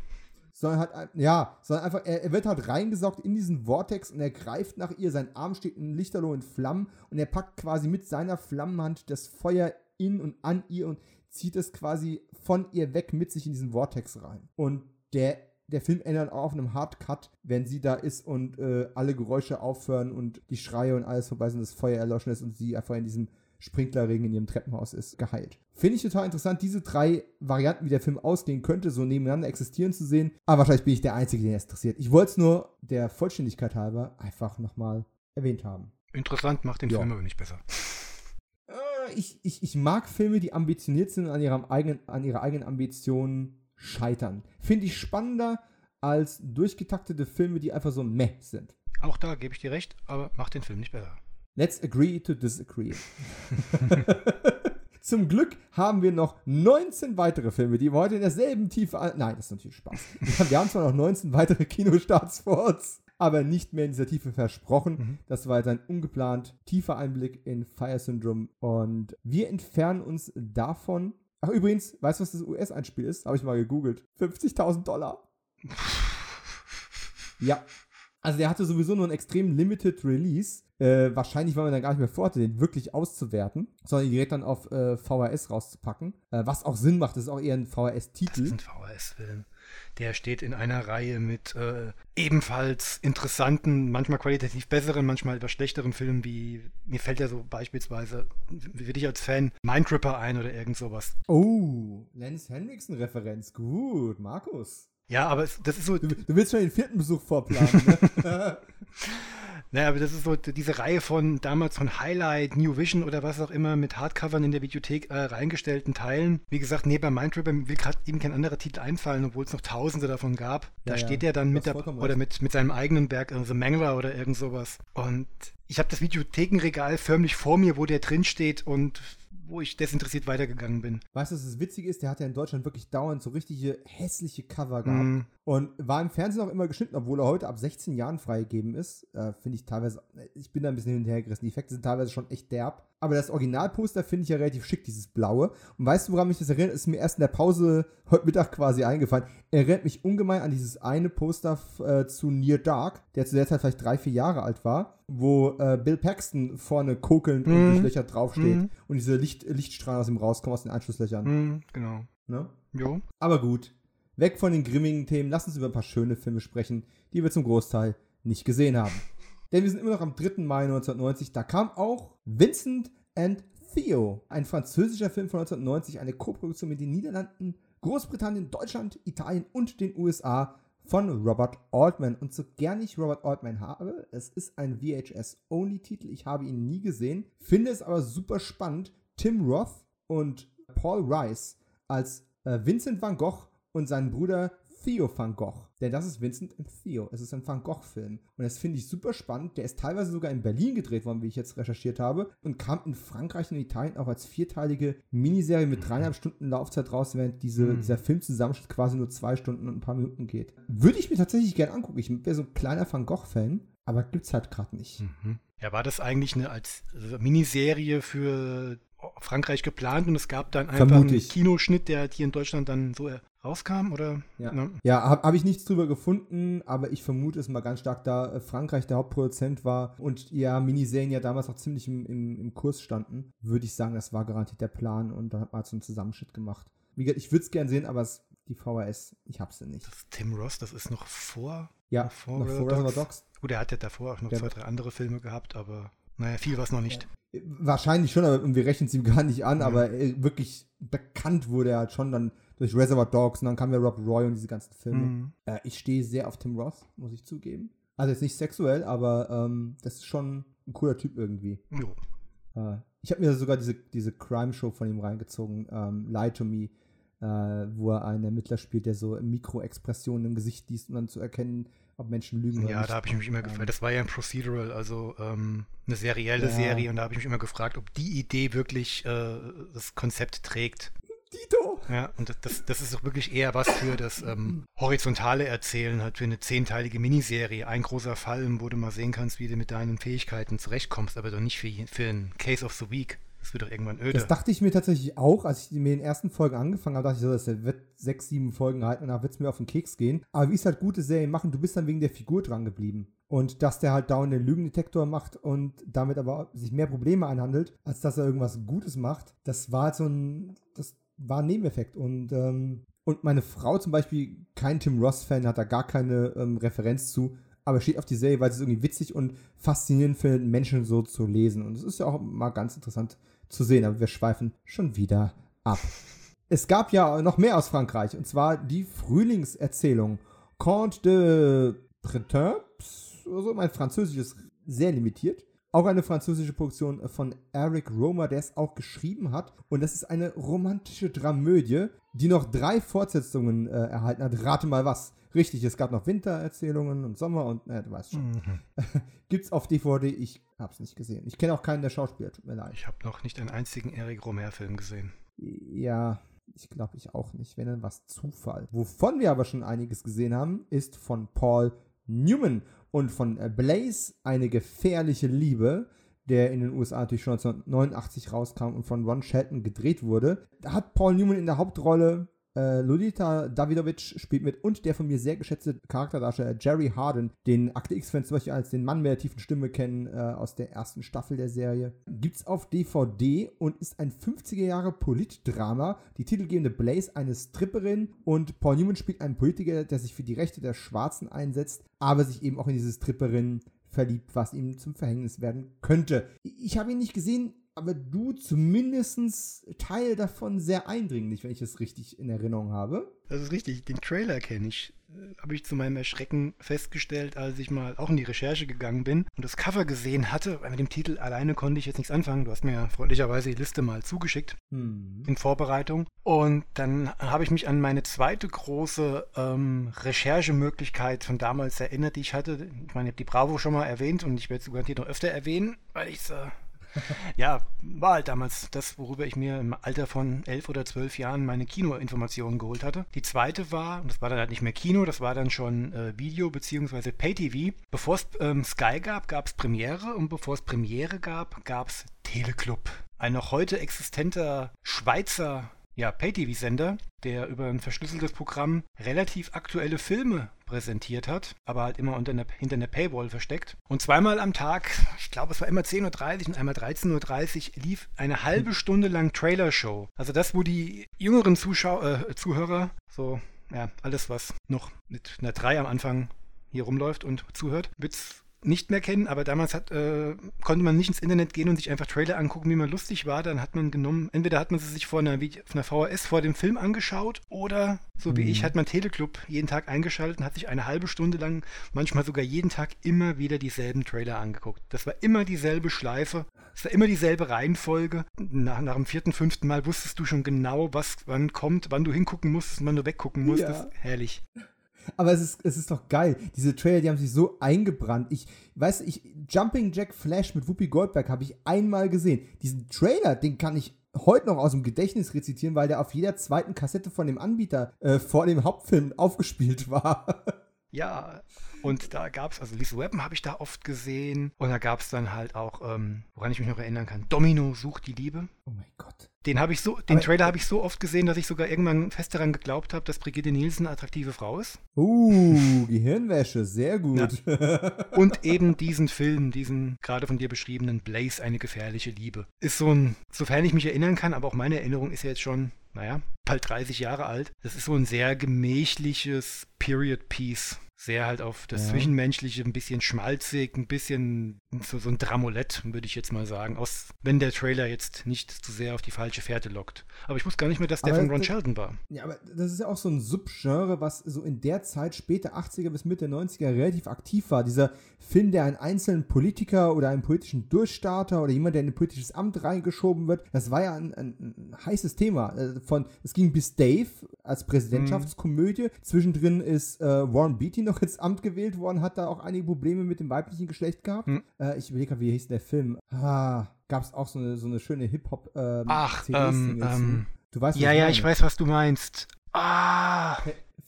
Speaker 1: Sondern halt, ja, sondern einfach, er, er, wird halt reingesaugt in diesen Vortex und er greift nach ihr, sein Arm steht in Lichterloh in Flammen und er packt quasi mit seiner Flammenhand das Feuer in und an ihr und zieht es quasi von ihr weg mit sich in diesen Vortex rein. Und der der Film endet auch auf einem Hardcut, wenn sie da ist und äh, alle Geräusche aufhören und die Schreie und alles vorbei sind, das Feuer erloschen ist und sie einfach in diesem Sprinklerregen in ihrem Treppenhaus ist, geheilt. Finde ich total interessant, diese drei Varianten, wie der Film ausgehen könnte, so nebeneinander existieren zu sehen. Aber wahrscheinlich bin ich der Einzige, den es interessiert. Ich wollte es nur der Vollständigkeit halber einfach nochmal erwähnt haben.
Speaker 2: Interessant, macht den
Speaker 1: Ja.
Speaker 2: Film aber nicht besser.
Speaker 1: Äh, Ich, ich, ich mag Filme, die ambitioniert sind und an, ihrem eigenen, an ihrer eigenen Ambition scheitern. Finde ich spannender als durchgetaktete Filme, die einfach so meh sind.
Speaker 2: Auch da gebe ich dir recht, aber macht den Film nicht besser.
Speaker 1: Let's agree to disagree. Zum Glück haben wir noch 19 weitere Filme, die wir heute in derselben Tiefe. an- Nein, das ist natürlich Spaß. Wir haben zwar noch 19 weitere Kinostarts vor uns, aber nicht mehr in dieser Tiefe versprochen.
Speaker 2: Mhm.
Speaker 1: Das war jetzt ein ungeplant tiefer Einblick in Fire Syndrome und wir entfernen uns davon. Ach, übrigens, weißt du, was das US-Einspiel ist? Habe ich mal gegoogelt. 50.000 Dollar. Ja. Also der hatte sowieso nur einen extrem limited Release. Äh, wahrscheinlich, weil man dann gar nicht mehr vorhatte, den wirklich auszuwerten, sondern direkt dann auf äh, VHS rauszupacken. Äh, was auch Sinn macht, das ist auch eher ein
Speaker 2: Das
Speaker 1: VHS-Titel.
Speaker 2: ist ein VHS-Film. Der steht in einer Reihe mit äh, ebenfalls interessanten, manchmal qualitativ besseren, manchmal etwas schlechteren Filmen, wie mir fällt ja so beispielsweise, wie würde ich als Fan, Mindtripper ein oder irgend sowas.
Speaker 1: Oh, Lance Henriksen-Referenz. Gut, Markus.
Speaker 2: Ja, aber es, das ist so,
Speaker 1: Du, du willst schon den vierten Besuch vorplanen, ne?
Speaker 2: naja, aber das ist so diese Reihe von damals von Highlight, New Vision oder was auch immer mit Hardcovern in der Videothek äh, reingestellten Teilen. Wie gesagt, neben Mindtripper will gerade eben kein anderer Titel einfallen, obwohl es noch tausende davon gab. Da
Speaker 1: Ja,
Speaker 2: steht er dann mit der, oder mit, mit seinem eigenen Werk, also Mangler oder irgend sowas. Und ich habe das Videothekenregal förmlich vor mir, wo der drin steht und wo ich desinteressiert weitergegangen bin.
Speaker 1: Weißt du, was das Witzige ist? Der hat ja in Deutschland wirklich dauernd so richtige hässliche Cover gehabt.
Speaker 2: Mm,
Speaker 1: Und war im Fernsehen auch immer geschnitten, obwohl er heute ab 16 Jahren freigegeben ist. Äh, finde ich teilweise, ich bin da ein bisschen hin und her gerissen. Die Effekte sind teilweise schon echt derb. Aber das Originalposter finde ich ja relativ schick, dieses blaue. Und weißt du, woran mich das erinnert? Ist mir erst in der Pause heute Mittag quasi eingefallen. Erinnert mich ungemein an dieses eine Poster äh, zu Near Dark, der zu der Zeit vielleicht drei, vier Jahre alt war, wo äh, Bill Paxton vorne kokelnd und
Speaker 2: Mhm.
Speaker 1: durchlöchert draufsteht
Speaker 2: Mhm.
Speaker 1: und diese Licht, Lichtstrahlen aus ihm rauskommen, aus den Anschlusslöchern.
Speaker 2: mm, genau.
Speaker 1: Ne?
Speaker 2: Jo.
Speaker 1: Aber gut, weg von den grimmigen Themen, lass uns über ein paar schöne Filme sprechen, die wir zum Großteil nicht gesehen haben. Denn wir sind immer noch am 3. Mai 1990, da kam auch Vincent and Theo, ein französischer Film von 1990, eine Koproduktion mit den Niederlanden, Großbritannien, Deutschland, Italien und den USA von Robert Altman. Und so gern ich Robert Altman habe, es ist ein VHS-Only-Titel, ich habe ihn nie gesehen, finde es aber super spannend, Tim Roth und Paul Rice als äh, Vincent van Gogh und seinen Bruder Theo van Gogh. Denn das ist Vincent und Theo. Es ist ein Van Gogh-Film. Und das finde ich super spannend. Der ist teilweise sogar in Berlin gedreht worden, wie ich jetzt recherchiert habe. Und kam in Frankreich und Italien auch als vierteilige Miniserie mit dreieinhalb Stunden Laufzeit raus, während diese,
Speaker 2: Mhm.
Speaker 1: dieser Filmzusammenschnitt quasi nur zwei Stunden und ein paar Minuten geht. Würde ich mir tatsächlich gerne angucken. Ich wäre so ein kleiner Van Gogh-Fan. Aber gibt's halt gerade nicht.
Speaker 2: Mhm. Ja, war das eigentlich eine als Miniserie für Frankreich geplant und es gab dann einfach einen. Kinoschnitt, der halt hier in Deutschland dann so rauskam, oder?
Speaker 1: Ja,
Speaker 2: Ne?
Speaker 1: ja habe hab ich nichts drüber gefunden, aber ich vermute es mal ganz stark, da äh, Frankreich der Hauptproduzent war und ja, Miniserien ja damals auch ziemlich im, im, im Kurs standen, würde ich sagen, das war garantiert der Plan und dann hat man halt so einen Zusammenschnitt gemacht. Wie gesagt, ich würde es gern sehen, aber es, die VHS. Ich habe sie nicht.
Speaker 2: Das Tim Ross, das ist noch vor.
Speaker 1: Ja,
Speaker 2: noch vor,
Speaker 1: noch vor Dogs.
Speaker 2: Gut, er hat ja davor auch noch
Speaker 1: Ja.
Speaker 2: zwei, drei andere Filme gehabt, aber naja, viel war es noch nicht.
Speaker 1: Wahrscheinlich schon, aber wir rechnen es ihm gar nicht an,
Speaker 2: Mhm.
Speaker 1: aber äh, wirklich bekannt wurde er halt schon dann durch Reservoir Dogs und dann kam ja Rob Roy und diese ganzen Filme.
Speaker 2: Mhm.
Speaker 1: Äh, ich stehe sehr auf Tim Roth, muss ich zugeben. Also jetzt nicht sexuell, aber ähm, das ist schon ein cooler Typ irgendwie.
Speaker 2: Jo.
Speaker 1: Äh, ich habe mir sogar diese, diese Crime-Show von ihm reingezogen, ähm, Lie to Me, äh, wo er einen Ermittler spielt, der so Mikroexpressionen im Gesicht liest, um dann zu erkennen, ob Menschen lügen oder
Speaker 2: Ja,
Speaker 1: nicht.
Speaker 2: da habe ich mich immer
Speaker 1: Ähm,
Speaker 2: gefragt. Das war ja ein Procedural, also ähm, eine serielle
Speaker 1: Ja.
Speaker 2: Serie, und da habe ich mich immer gefragt, ob die Idee wirklich äh, das Konzept trägt.
Speaker 1: Dito!
Speaker 2: Ja, und das, das, ist doch wirklich eher was für das ähm, horizontale Erzählen, halt für eine zehnteilige Miniserie. Ein großer Fall, wo du mal sehen kannst, wie du mit deinen Fähigkeiten zurechtkommst, aber doch nicht für, für ein Case of the Week. Das wird doch irgendwann öde.
Speaker 1: Das dachte ich mir tatsächlich auch, als ich mir in den ersten Folgen angefangen habe, dachte ich so, das wird sechs, sieben Folgen halten und dann wird es mir auf den Keks gehen. Aber wie es halt gute Serien machen, du bist dann wegen der Figur dran geblieben. Und dass der halt dauernd den Lügendetektor macht und damit aber sich mehr Probleme einhandelt, als dass er irgendwas Gutes macht, das war halt so ein, das war ein Nebeneffekt. Und, ähm, und meine Frau zum Beispiel, kein Tim Ross-Fan, hat da gar keine ähm, Referenz zu, aber steht auf die Serie, weil sie es irgendwie witzig und faszinierend findet, Menschen so zu lesen. Und es ist ja auch mal ganz interessant zu sehen, aber wir schweifen schon wieder ab. Es gab ja noch mehr aus Frankreich, und zwar die Frühlingserzählung. Conte de Printemps, also mein Französisch ist sehr limitiert. Auch eine französische Produktion von Eric Romer, der es auch geschrieben hat. Und das ist eine romantische Dramödie, die noch drei Fortsetzungen äh, erhalten hat. Rate mal was. Richtig, es gab noch Wintererzählungen und Sommer und, äh, du weißt schon.
Speaker 2: Mhm.
Speaker 1: Gibt's auf DVD, ich hab's nicht gesehen. Ich kenne auch keinen der Schauspieler, tut mir leid.
Speaker 2: Ich habe noch nicht einen einzigen Eric Romer-Film gesehen.
Speaker 1: Ja, ich glaube ich auch nicht. Wenn dann was Zufall. Wovon wir aber schon einiges gesehen haben, ist von Paul Newman und von äh, Blaze eine gefährliche Liebe, der in den USA natürlich schon 1989 rauskam und von Ron Shelton gedreht wurde. Da hat Paul Newman in der Hauptrolle äh, Lolita Davidovic spielt mit und der von mir sehr geschätzte Charakterdarsteller Jerry Harden, den Akte X-Fans zum Beispiel als den Mann mit der tiefen Stimme kennen äh, aus der ersten Staffel der Serie. Gibt's auf DVD und ist ein 50er Jahre Politdrama. Die titelgebende Blaze eine Stripperin und Paul Newman spielt einen Politiker, der sich für die Rechte der Schwarzen einsetzt, aber sich eben auch in diese Stripperin verliebt, was ihm zum Verhängnis werden könnte. Ich habe ihn nicht gesehen, aber du zumindest Teil davon sehr eindringlich, wenn ich es richtig in Erinnerung habe.
Speaker 2: Das ist richtig, den Trailer kenne ich. Äh, Habe ich zu meinem Erschrecken festgestellt, als ich mal auch in die Recherche gegangen bin und das Cover gesehen hatte. Weil mit dem Titel alleine konnte ich jetzt nichts anfangen. Du hast mir ja freundlicherweise die Liste mal zugeschickt
Speaker 1: Hm.
Speaker 2: in Vorbereitung. Und dann habe ich mich an meine zweite große ähm, Recherchemöglichkeit von damals erinnert, die ich hatte. Ich meine, ich habe die Bravo schon mal erwähnt und ich werde es garantiert noch öfter erwähnen, weil ich es. Äh, ja, war halt damals das, worüber ich mir im Alter von elf oder zwölf Jahren meine Kinoinformationen geholt hatte. Die zweite war, und das war dann halt nicht mehr Kino, das war dann schon äh, Video bzw. Pay-TV. Bevor es ähm, Sky gab, gab es Premiere und bevor es Premiere gab, gab es Teleclub. Ein noch heute existenter Schweizer ja, Pay-TV-Sender, der über ein verschlüsseltes Programm relativ aktuelle Filme präsentiert hat, aber halt immer unter einer, hinter einer Paywall versteckt. Und zweimal am Tag, ich glaube es war immer 10.30 Uhr und einmal 13.30 Uhr, lief eine halbe Stunde lang Trailer-Show. Also das, wo die jüngeren Zuschau äh, Zuhörer, so, ja, alles was noch mit einer 3 am Anfang hier rumläuft und zuhört, wird's nicht mehr kennen, aber damals hat, äh, konnte man nicht ins Internet gehen und sich einfach Trailer angucken, wie man lustig war. Dann hat man genommen, entweder hat man sie sich vor einer, einer VHS vor dem Film angeschaut oder, so wie
Speaker 1: Mhm.
Speaker 2: ich, hat man Teleclub jeden Tag eingeschaltet und hat sich eine halbe Stunde lang, manchmal sogar jeden Tag, immer wieder dieselben Trailer angeguckt. Das war immer dieselbe Schleife, es war immer dieselbe Reihenfolge. Nach, nach dem vierten, fünften Mal wusstest du schon genau, was wann kommt, wann du hingucken musstest, wann du weggucken musstest.
Speaker 1: Ja.
Speaker 2: Herrlich.
Speaker 1: Aber es ist, es ist doch geil. Diese Trailer, die haben sich so eingebrannt. Ich, weißt du, ich, Jumping Jack Flash mit Whoopi Goldberg habe ich einmal gesehen. Diesen Trailer, den kann ich heute noch aus dem Gedächtnis rezitieren, weil der auf jeder zweiten Kassette von dem Anbieter äh, vor dem Hauptfilm aufgespielt war.
Speaker 2: Ja, und da gab es, also Lisa Weapon habe ich da oft gesehen. Und da gab es dann halt auch, ähm, woran ich mich noch erinnern kann, Domino sucht die Liebe.
Speaker 1: oh mein Gott.
Speaker 2: Den habe ich so, den
Speaker 1: Aber-
Speaker 2: Trailer habe ich so oft gesehen, dass ich sogar irgendwann fest daran geglaubt habe, dass Brigitte Nielsen eine attraktive Frau ist.
Speaker 1: Uh, Gehirnwäsche, sehr gut.
Speaker 2: Und eben diesen Film, diesen gerade von dir beschriebenen Blaze, eine gefährliche Liebe. Ist so ein, sofern ich mich erinnern kann, aber auch meine Erinnerung ist ja jetzt schon, naja, bald 30 Jahre alt. Das ist so ein sehr gemächliches Period Piece sehr halt auf das ja. Zwischenmenschliche, ein bisschen schmalzig, ein bisschen so, so ein Dramolett, würde ich jetzt mal sagen, aus, wenn der Trailer jetzt nicht zu sehr auf die falsche Fährte lockt. Aber ich wusste gar nicht mehr, dass der aber von Ron das, Sheldon war.
Speaker 1: Ja, aber das ist ja auch so ein Subgenre, was so in der Zeit, später 80er bis Mitte 90er, relativ aktiv war. Dieser Film, der einen einzelnen Politiker oder einen politischen Durchstarter oder jemand, der in ein politisches Amt reingeschoben wird, das war ja ein, ein, ein heißes Thema. Von, es ging bis Dave als Präsidentschaftskomödie. Mhm. Zwischendrin ist äh, Warren Beatty noch ins Amt gewählt worden, hat da auch einige Probleme mit dem weiblichen Geschlecht gehabt. Hm. Äh, ich überlege gerade, wie hieß der Film? Ah, gab es auch so eine, so eine schöne Hip-Hop ähm,
Speaker 2: Ach, ähm, ähm, Du weißt, Ja, ja, ich weiß, was du meinst. Ah.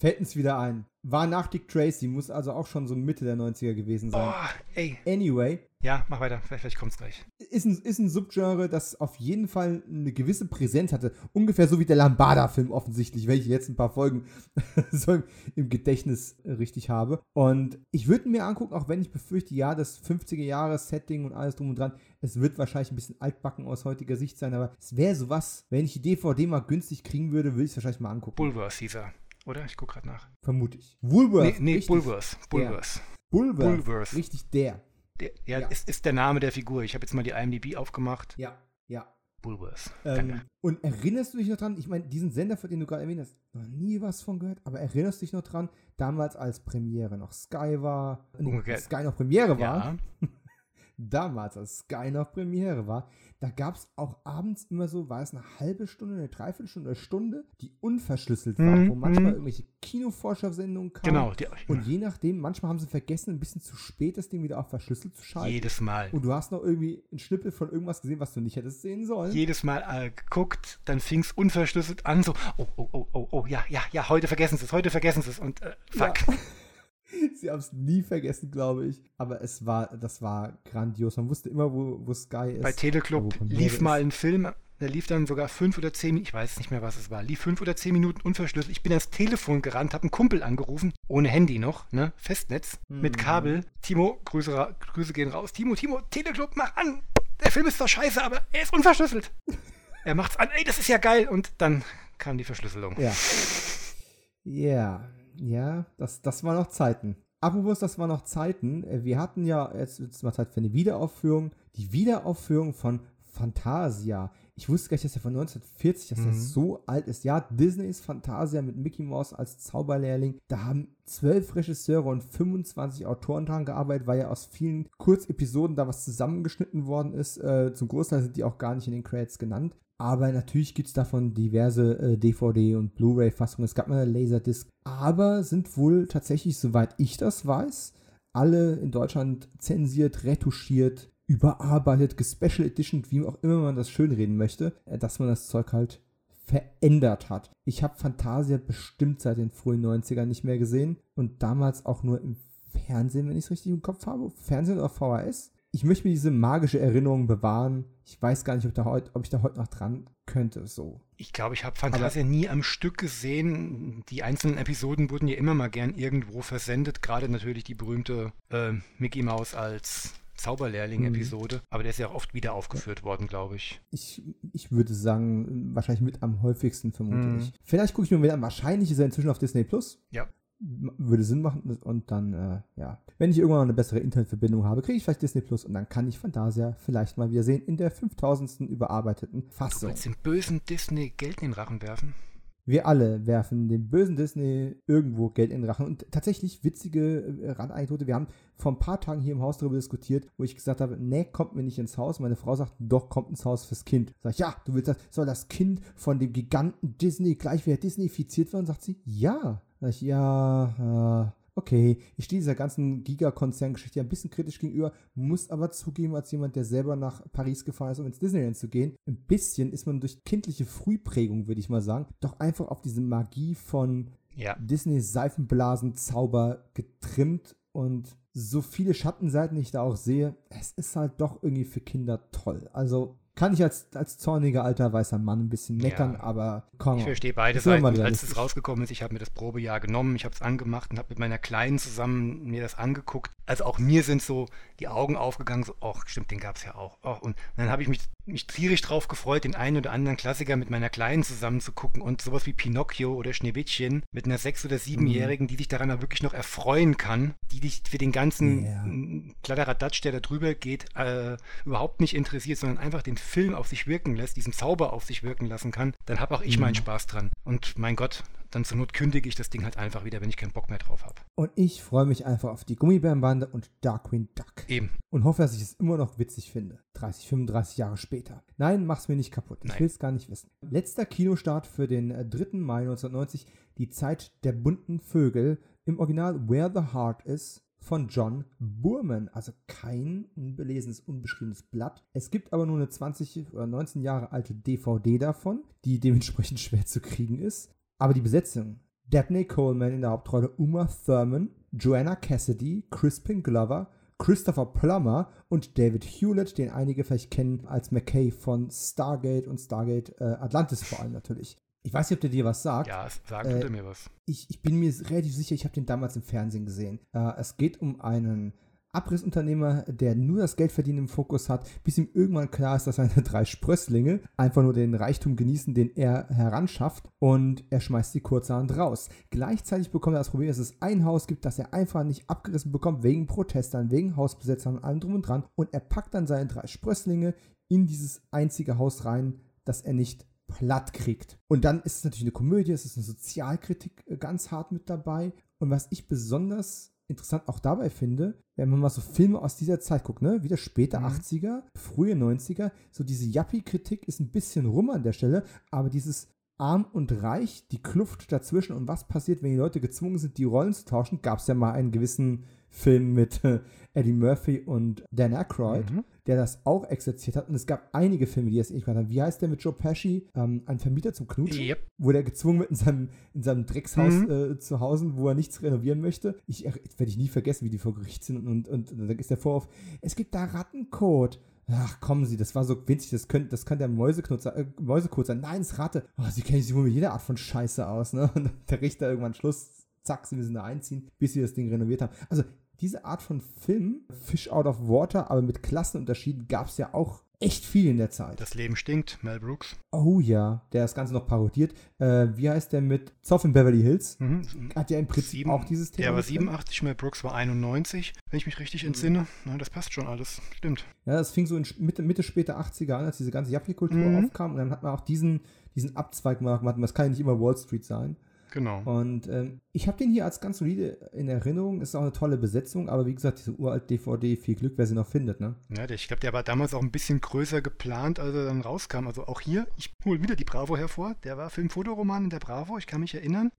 Speaker 1: Fällt uns wieder ein. War nach Dick Tracy, muss also auch schon so Mitte der 90er gewesen sein. Oh,
Speaker 2: ey.
Speaker 1: Anyway.
Speaker 2: Ja, mach weiter, vielleicht, vielleicht kommt's gleich.
Speaker 1: Ist ein, ist ein Subgenre, das auf jeden Fall eine gewisse Präsenz hatte. Ungefähr so wie der Lambada-Film offensichtlich, welche ich jetzt ein paar Folgen so im, im, Gedächtnis richtig habe. Und ich würde mir angucken, auch wenn ich befürchte, ja, das 50er-Jahres-Setting und alles drum und dran, es wird wahrscheinlich ein bisschen altbacken aus heutiger Sicht sein, aber es wäre sowas, wenn ich die DVD mal günstig kriegen würde, würde ich es wahrscheinlich mal angucken.
Speaker 2: Bulwer, Caesar. Oder? Ich gucke gerade nach.
Speaker 1: Vermute ich.
Speaker 2: Woolworth. Nee, nee Bulworth. Bulworth.
Speaker 1: Bulworth. Bulworth. Richtig der.
Speaker 2: der ja, ja. Ist, ist der Name der Figur. Ich habe jetzt mal die IMDb aufgemacht.
Speaker 1: Ja, ja.
Speaker 2: Bulworth.
Speaker 1: Ähm, und erinnerst du dich noch dran? Ich meine, diesen Sender, für den du gerade erwähnt hast, noch nie was von gehört, aber erinnerst du dich noch dran, damals als Premiere noch Sky war, nee, Sky noch Premiere war, ja. damals als Sky noch Premiere war, da gab es auch abends immer so, war es eine halbe Stunde, eine Dreiviertelstunde, eine Stunde, die unverschlüsselt war, mhm. wo manchmal mhm. irgendwelche Kinoforscher-Sendungen kamen.
Speaker 2: Genau. Die,
Speaker 1: und je nachdem, manchmal haben sie vergessen, ein bisschen zu spät das Ding wieder auf verschlüsselt zu schalten.
Speaker 2: Jedes Mal.
Speaker 1: Und du hast noch irgendwie einen Schnippel von irgendwas gesehen, was du nicht hättest sehen sollen.
Speaker 2: Jedes Mal äh, geguckt, dann fing es unverschlüsselt an, so, oh, oh, oh, oh, oh, ja, ja, ja, heute vergessen sie es, heute vergessen sie es und äh, fuck. Ja.
Speaker 1: Sie haben es nie vergessen, glaube ich. Aber es war, das war grandios. Man wusste immer, wo, wo Sky ist.
Speaker 2: Bei Teleclub lief mal ein Film, der lief dann sogar fünf oder zehn Minuten, ich weiß nicht mehr, was es war, lief fünf oder zehn Minuten unverschlüsselt. Ich bin ans Telefon gerannt, habe einen Kumpel angerufen, ohne Handy noch, ne, Festnetz, mhm. mit Kabel. Timo, Grüße, Grüße gehen raus. Timo, Timo, Teleclub, mach an! Der Film ist zwar scheiße, aber er ist unverschlüsselt. er macht's an, ey, das ist ja geil. Und dann kam die Verschlüsselung.
Speaker 1: Ja. Ja, ja, das, das waren noch Zeiten. Apropos, das waren noch Zeiten. Äh, wir hatten ja, jetzt ist mal Zeit für eine Wiederaufführung. Die Wiederaufführung von Fantasia. Ich wusste gar nicht, dass er von 1940, dass mhm. das so alt ist. Ja, Disneys Fantasia mit Mickey Mouse als Zauberlehrling. Da haben zwölf Regisseure und 25 Autoren dran gearbeitet, weil ja aus vielen Kurzepisoden da was zusammengeschnitten worden ist. Äh, zum Großteil sind die auch gar nicht in den Credits genannt. Aber natürlich gibt es davon diverse äh, DVD- und Blu-ray-Fassungen. Es gab mal eine Laserdisc. Aber sind wohl tatsächlich, soweit ich das weiß, alle in Deutschland zensiert, retuschiert, überarbeitet, gespecial edition, wie auch immer man das schönreden möchte, äh, dass man das Zeug halt verändert hat. Ich habe Fantasia bestimmt seit den frühen 90ern nicht mehr gesehen und damals auch nur im Fernsehen, wenn ich es richtig im Kopf habe. Fernsehen oder VHS ich möchte mir diese magische Erinnerung bewahren. Ich weiß gar nicht, ob, da heut, ob ich da heute noch dran könnte. So.
Speaker 2: Ich glaube, ich habe Fantasia nie am Stück gesehen. Die einzelnen Episoden wurden ja immer mal gern irgendwo versendet. Gerade natürlich die berühmte äh, Mickey Mouse als Zauberlehrling-Episode. Mhm. Aber der ist ja auch oft wieder aufgeführt ja. worden, glaube ich.
Speaker 1: ich. Ich würde sagen, wahrscheinlich mit am häufigsten, vermute mhm. ich. Vielleicht gucke ich mir wieder an. Wahrscheinlich ist er inzwischen auf Disney Plus.
Speaker 2: Ja
Speaker 1: würde Sinn machen und dann, äh, ja. Wenn ich irgendwann eine bessere Internetverbindung habe, kriege ich vielleicht Disney Plus und dann kann ich Fantasia vielleicht mal wieder sehen in der 5000. überarbeiteten Fassung. Du
Speaker 2: willst dem bösen Disney Geld in den Rachen werfen?
Speaker 1: Wir alle werfen dem bösen Disney irgendwo Geld in den Rachen. Und tatsächlich witzige äh, Randanekdote. Wir haben vor ein paar Tagen hier im Haus darüber diskutiert, wo ich gesagt habe, nee, kommt mir nicht ins Haus. Meine Frau sagt, doch, kommt ins Haus fürs Kind. Sag ich, ja, du willst das, soll das Kind von dem Giganten Disney gleich wieder Disneyfiziert werden? Sagt sie, ja. Ich, ja, äh, okay, ich stehe dieser ganzen Giga-Konzerngeschichte ein bisschen kritisch gegenüber, muss aber zugeben, als jemand, der selber nach Paris gefahren ist, um ins Disneyland zu gehen, ein bisschen ist man durch kindliche Frühprägung, würde ich mal sagen, doch einfach auf diese Magie von ja. Disney Seifenblasen Zauber getrimmt und so viele Schattenseiten ich da auch sehe, es ist halt doch irgendwie für Kinder toll. Also kann ich als, als zorniger alter weißer Mann ein bisschen meckern, ja. aber
Speaker 2: komm. Ich verstehe beide Seiten. Als es rausgekommen ist, ich habe mir das Probejahr genommen, ich habe es angemacht und habe mit meiner Kleinen zusammen mir das angeguckt. Also auch mir sind so die Augen aufgegangen, so, ach stimmt, den gab es ja auch. Och, und dann habe ich mich mich tierisch drauf gefreut, den einen oder anderen Klassiker mit meiner Kleinen zusammen zu gucken und sowas wie Pinocchio oder Schneewittchen mit einer sechs- oder siebenjährigen, die sich daran auch wirklich noch erfreuen kann, die dich für den ganzen
Speaker 1: Ja.
Speaker 2: Kladderadatsch, der da drüber geht, äh, überhaupt nicht interessiert, sondern einfach den Film auf sich wirken lässt, diesen Zauber auf sich wirken lassen kann, dann habe auch ich meinen Spaß dran. Und mein Gott, dann zur Not kündige ich das Ding halt einfach wieder, wenn ich keinen Bock mehr drauf habe.
Speaker 1: Und ich freue mich einfach auf die Gummibärenbande und Darkwing Duck.
Speaker 2: Eben.
Speaker 1: Und hoffe, dass ich es immer noch witzig finde. 30, 35 Jahre später. Nein, mach's mir nicht kaputt. Ich will es gar nicht wissen. Letzter Kinostart für den äh, 3. Mai 1990. Die Zeit der bunten Vögel. Im Original Where the Heart Is von John Burman. Also kein unbelesenes, unbeschriebenes Blatt. Es gibt aber nur eine 20 oder 19 Jahre alte DVD davon, die dementsprechend schwer zu kriegen ist. Aber die Besetzung. Dabney Coleman in der Hauptrolle, Uma Thurman, Joanna Cassidy, Crispin Glover, Christopher Plummer und David Hewlett, den einige vielleicht kennen als McKay von Stargate und Stargate äh, Atlantis vor allem natürlich. Ich weiß nicht, ob der dir was sagt.
Speaker 2: Ja, sagen
Speaker 1: Äh,
Speaker 2: er mir was.
Speaker 1: Ich, ich bin mir relativ sicher, ich habe den damals im Fernsehen gesehen. Äh, es geht um einen Abrissunternehmer, der nur das Geldverdienen im Fokus hat, bis ihm irgendwann klar ist, dass seine drei Sprösslinge einfach nur den Reichtum genießen, den er heranschafft und er schmeißt sie kurzerhand raus. Gleichzeitig bekommt er das Problem, dass es ein Haus gibt, das er einfach nicht abgerissen bekommt, wegen Protestern, wegen Hausbesetzern und allem drum und dran und er packt dann seine drei Sprösslinge in dieses einzige Haus rein, das er nicht platt kriegt. Und dann ist es natürlich eine Komödie, es ist eine Sozialkritik äh, ganz hart mit dabei. Und was ich besonders interessant auch dabei finde, wenn man mal so Filme aus dieser Zeit guckt, ne, wieder späte
Speaker 2: Mhm.
Speaker 1: 80er, frühe 90er, so diese Yuppie-Kritik ist ein bisschen rum an der Stelle, aber dieses Arm und Reich, die Kluft dazwischen und was passiert, wenn die Leute gezwungen sind, die Rollen zu tauschen, gab es ja mal einen gewissen Film mit äh, Eddie Murphy und Dan Aykroyd,
Speaker 2: Mhm.
Speaker 1: der das auch exerziert hat. Und es gab einige Filme, die das ähnlich gemacht haben. Wie heißt der mit Joe Pesci? Ähm, ein Vermieter zum Knutschen?
Speaker 2: Yep.
Speaker 1: wo der gezwungen wird in seinem, in seinem Dreckshaus
Speaker 2: Mhm.
Speaker 1: äh, zu Hause, wo er nichts renovieren möchte. Ich werde ich nie vergessen, wie die vor Gericht sind und, und, und dann ist der Vorwurf, es gibt da Rattenkot. Ach, kommen Sie, das war so winzig, das könnte, das könnte der Mäuseknutzer, äh, Mäusekot sein. Nein, es ist Ratte. Oh, Sie kennen sich wohl mit jeder Art von Scheiße aus, ne? Und der Richter irgendwann Schluss, zack, Sie müssen da einziehen, bis Sie das Ding renoviert haben. Also, diese Art von Film, Fish out of Water, aber mit Klassenunterschieden, gab es ja auch echt viel in der Zeit.
Speaker 2: Das Leben stinkt, Mel Brooks.
Speaker 1: Oh ja, der das Ganze noch parodiert. Äh, wie heißt der mit Zoff in Beverly Hills?
Speaker 2: Mhm.
Speaker 1: Hat ja im Prinzip
Speaker 2: Sieben-
Speaker 1: auch dieses Thema.
Speaker 2: Der war
Speaker 1: mit drin.
Speaker 2: 87, Mel Brooks war 91, wenn ich mich richtig entsinne. Na, das passt schon alles. Stimmt.
Speaker 1: Ja, das fing so in Mitte, Mitte später 80er an, als diese ganze Yuppie-Kultur
Speaker 2: Mhm.
Speaker 1: aufkam. Und dann hat man auch diesen, diesen Abzweig gemacht. Das kann ja nicht immer Wall Street sein.
Speaker 2: Genau.
Speaker 1: Und ähm, ich habe den hier als ganz solide in Erinnerung. Ist auch eine tolle Besetzung. Aber wie gesagt, diese uralt DVD, viel Glück, wer sie noch findet. Ne?
Speaker 2: Ja, der, ich glaube, der war damals auch ein bisschen größer geplant, als er dann rauskam. Also auch hier, ich hole wieder die Bravo hervor. Der war Film-Fotoroman in der Bravo, ich kann mich erinnern.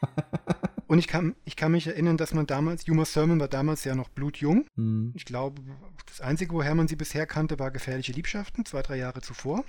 Speaker 2: Und ich kann, ich kann mich erinnern, dass man damals, Uma Thurman war damals ja noch blutjung.
Speaker 1: Hm.
Speaker 2: Ich glaube, das Einzige, woher man sie bisher kannte, war Gefährliche Liebschaften, zwei, drei Jahre zuvor.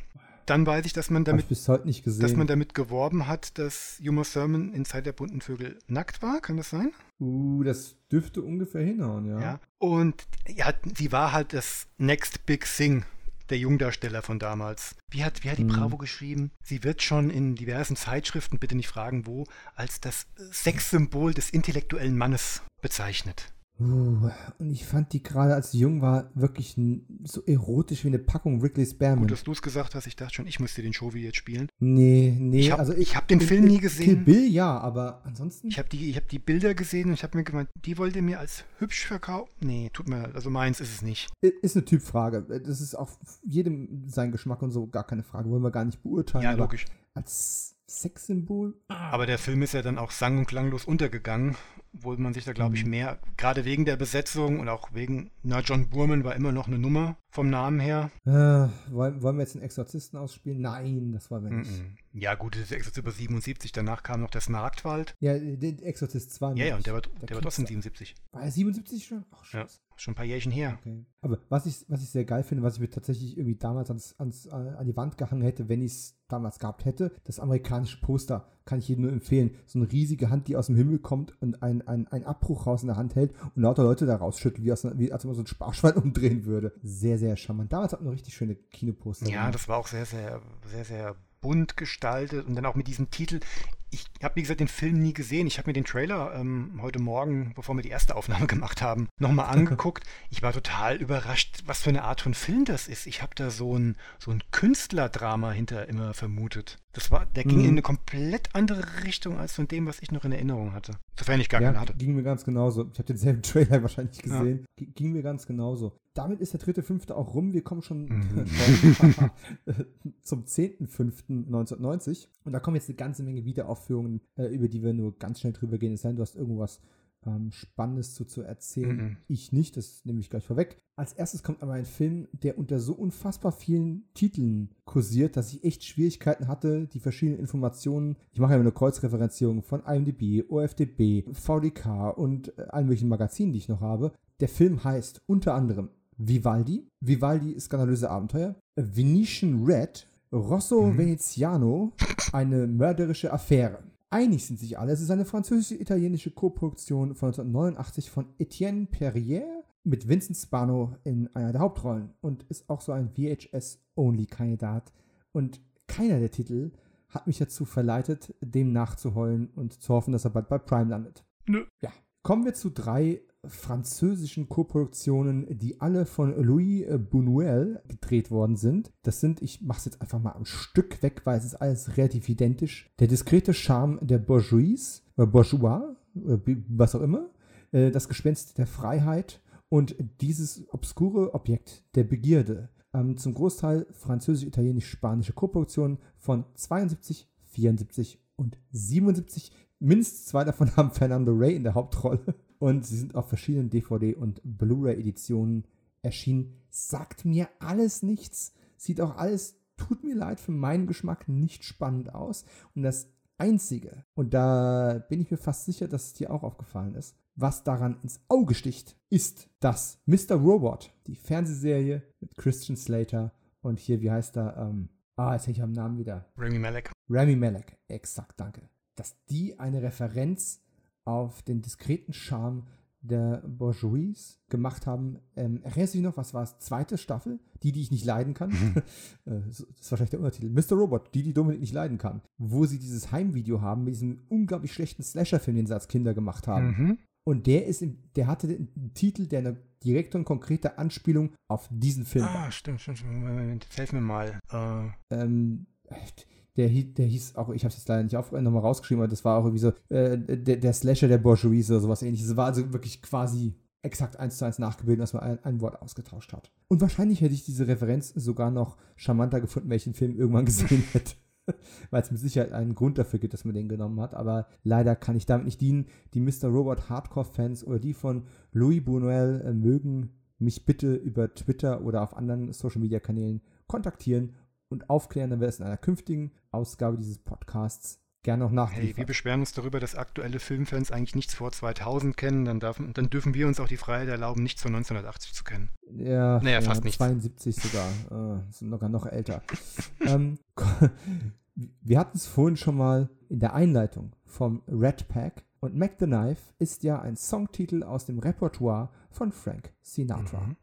Speaker 2: Dann weiß ich, dass man damit, dass man damit geworben hat, dass Uma Thurman in Zeit der bunten Vögel nackt war. Kann das sein?
Speaker 1: uh, das dürfte ungefähr hinhauen, ja.
Speaker 2: Ja. Und ja, sie war halt das Next Big Thing der Jungdarsteller von damals. Wie hat, wie hat die
Speaker 1: Mhm.
Speaker 2: Bravo geschrieben? Sie wird schon in diversen Zeitschriften, bitte nicht fragen wo, als das Sexsymbol des intellektuellen Mannes bezeichnet.
Speaker 1: Uh, und ich fand die gerade, als sie jung war, wirklich so erotisch wie eine Packung Wrigley's Spearmint.
Speaker 2: Gut, dass du es gesagt hast, ich dachte schon, ich müsste den Shovi jetzt spielen.
Speaker 1: Nee, nee.
Speaker 2: Ich hab-
Speaker 1: also
Speaker 2: ich hab den Film nie
Speaker 1: Kill
Speaker 2: gesehen.
Speaker 1: Bill ja, aber ansonsten.
Speaker 2: Ich habe die, ich hab die Bilder gesehen und ich habe mir gemeint, die wollt ihr mir als hübsch verkaufen? Nee, tut mir leid, also meins ist es nicht.
Speaker 1: ist eine Typfrage. Das ist auch jedem sein Geschmack und so, gar keine Frage. Wollen wir gar nicht beurteilen.
Speaker 2: Ja, logisch.
Speaker 1: Als Sexsymbol?
Speaker 2: Aber der Film ist ja dann auch sang- und klanglos untergegangen, obwohl man sich da, glaube ich,
Speaker 1: Mhm.
Speaker 2: mehr, gerade wegen der Besetzung und auch wegen, na, John Burman war immer noch eine Nummer vom Namen her.
Speaker 1: Äh, wollen, wollen wir jetzt einen Exorzisten ausspielen? Nein, das wollen wir nicht.
Speaker 2: Ja, gut, das ist extra über 77, danach kam noch der Smaragdwald.
Speaker 1: Ja, den Exorzist 2.
Speaker 2: Ja, ja, und der war,
Speaker 1: Der
Speaker 2: der war trotzdem
Speaker 1: Kiezler.
Speaker 2: 77.
Speaker 1: War er 77 schon? Ach,
Speaker 2: Ja,
Speaker 1: scheiße.
Speaker 2: schon ein paar Jährchen her.
Speaker 1: Okay. Aber was ich, was ich sehr geil finde, was ich mir tatsächlich irgendwie damals ans, ans, äh, an die Wand gehangen hätte, wenn ich es damals gehabt hätte, das amerikanische Poster, kann ich jedem nur empfehlen. So eine riesige Hand, die aus dem Himmel kommt und ein, ein, Abbruch raus in der Hand hält und lauter Leute da rausschüttelt, wie, aus, wie als wenn man so ein Sparschwein umdrehen würde. Sehr, sehr charmant. Damals hat man richtig schöne Kinoposter.
Speaker 2: Ja, das war auch sehr, sehr, sehr, sehr bunt gestaltet und dann auch mit diesem Titel. Ich habe, wie gesagt, den Film nie gesehen. Ich habe mir den Trailer ähm, heute Morgen, bevor wir die erste Aufnahme gemacht haben, nochmal angeguckt. Ich war total überrascht, was für eine Art von Film das ist. Ich habe da so ein, so ein Künstlerdrama hinter immer vermutet. Das war, der ging mhm. in eine komplett andere Richtung als von dem, was ich noch in Erinnerung hatte. Sofern ich gar
Speaker 1: ja,
Speaker 2: keine hatte.
Speaker 1: Ging mir ganz genauso. Ich habe denselben Trailer wahrscheinlich gesehen. Ja. Ging mir ganz genauso. Damit ist der dritte, fünfte auch rum. Wir kommen schon mhm. zum 10.05.1990. Und da kommen jetzt eine ganze Menge Wiederaufführungen, äh, über die wir nur ganz schnell drüber gehen. Es sei denn, du hast irgendwas ähm, Spannendes zu, zu erzählen. Mhm. Ich nicht, das nehme ich gleich vorweg. Als erstes kommt aber ein Film, der unter so unfassbar vielen Titeln kursiert, dass ich echt Schwierigkeiten hatte, die verschiedenen Informationen, ich mache ja eine Kreuzreferenzierung von IMDb, OFDB, VDK und äh, allen möglichen Magazinen, die ich noch habe. Der Film heißt unter anderem Vivaldi, Vivaldi skandalöse Abenteuer, Venetian Red, Rosso mhm. Veneziano, eine mörderische Affäre. Einig sind sich alle, es ist eine französisch-italienische Koproduktion von 1989 von Etienne Perrier mit Vincent Spano in einer der Hauptrollen und ist auch so ein VHS-Only-Kandidat. Und keiner der Titel hat mich dazu verleitet, dem nachzuheulen und zu hoffen, dass er bald bei Prime landet. Nö. Ja. Kommen wir zu drei französischen Koproduktionen, die alle von Louis Buñuel gedreht worden sind. Das sind, ich mache es jetzt einfach mal am Stück weg, weil es ist alles relativ identisch. Der diskrete Charme der Bourgeois, äh Bourgeois, äh, was auch immer. Äh, das Gespenst der Freiheit und dieses obskure Objekt der Begierde. Ähm, zum Großteil französisch-italienisch-spanische Koproduktionen von 72, 74 und 77. Mindestens zwei davon haben Fernando Ray in der Hauptrolle. Und sie sind auf verschiedenen DVD- und Blu-ray-Editionen erschienen. Sagt mir alles nichts. Sieht auch alles, tut mir leid, für meinen Geschmack nicht spannend aus. Und das Einzige, und da bin ich mir fast sicher, dass es dir auch aufgefallen ist, was daran ins Auge sticht, ist, dass Mr. Robot, die Fernsehserie mit Christian Slater und hier, wie heißt er? Ähm, ah, jetzt hätte ich am Namen wieder.
Speaker 2: Remy Malek.
Speaker 1: Remy Malek, exakt, danke. Dass die eine Referenz auf den diskreten Charme der Bourgeois gemacht haben. Ähm, erinnerst du dich noch, was war es? Zweite Staffel? Die, die ich nicht leiden kann. Mhm. Äh, das ist wahrscheinlich der Untertitel. Mr. Robot, die, die Dominik nicht leiden kann. Wo sie dieses Heimvideo haben mit diesem unglaublich schlechten Slasher-Film, den sie als Kinder gemacht haben. Mhm. Und der ist, im, der hatte den Titel, der eine direkte und konkrete Anspielung auf diesen Film
Speaker 2: ah, war. stimmt, stimmt, stimmt. Moment, helf mir mal.
Speaker 1: Uh. Ähm, der, der hieß auch, ich habe es jetzt leider nicht auf, nochmal rausgeschrieben, aber das war auch irgendwie so, äh, der, der Slasher der Bourgeoisie oder sowas ähnliches. Es war also wirklich quasi exakt eins zu eins nachgebildet, dass man ein, ein, Wort ausgetauscht hat. Und wahrscheinlich hätte ich diese Referenz sogar noch charmanter gefunden, wenn ich den Film irgendwann gesehen hätte. Weil es mit Sicherheit einen Grund dafür gibt, dass man den genommen hat. Aber leider kann ich damit nicht dienen. Die Mr. Robot Hardcore-Fans oder die von Louis Buñuel äh, mögen mich bitte über Twitter oder auf anderen Social-Media-Kanälen kontaktieren und aufklären, dann wäre es in einer künftigen Ausgabe dieses Podcasts gerne noch nachliefern.
Speaker 2: Hey, wir beschweren uns darüber, dass aktuelle Filmfans eigentlich nichts vor 2000 kennen. Dann, darf, dann dürfen wir uns auch die Freiheit erlauben, nichts von 1980 zu kennen.
Speaker 1: Ja, naja, fast ja, 72 nichts. sogar. Äh, sind sogar noch älter. ähm, wir hatten es vorhin schon mal in der Einleitung vom Red Pack. Und Mac the Knife ist ja ein Songtitel aus dem Repertoire von Frank Sinatra. Mhm.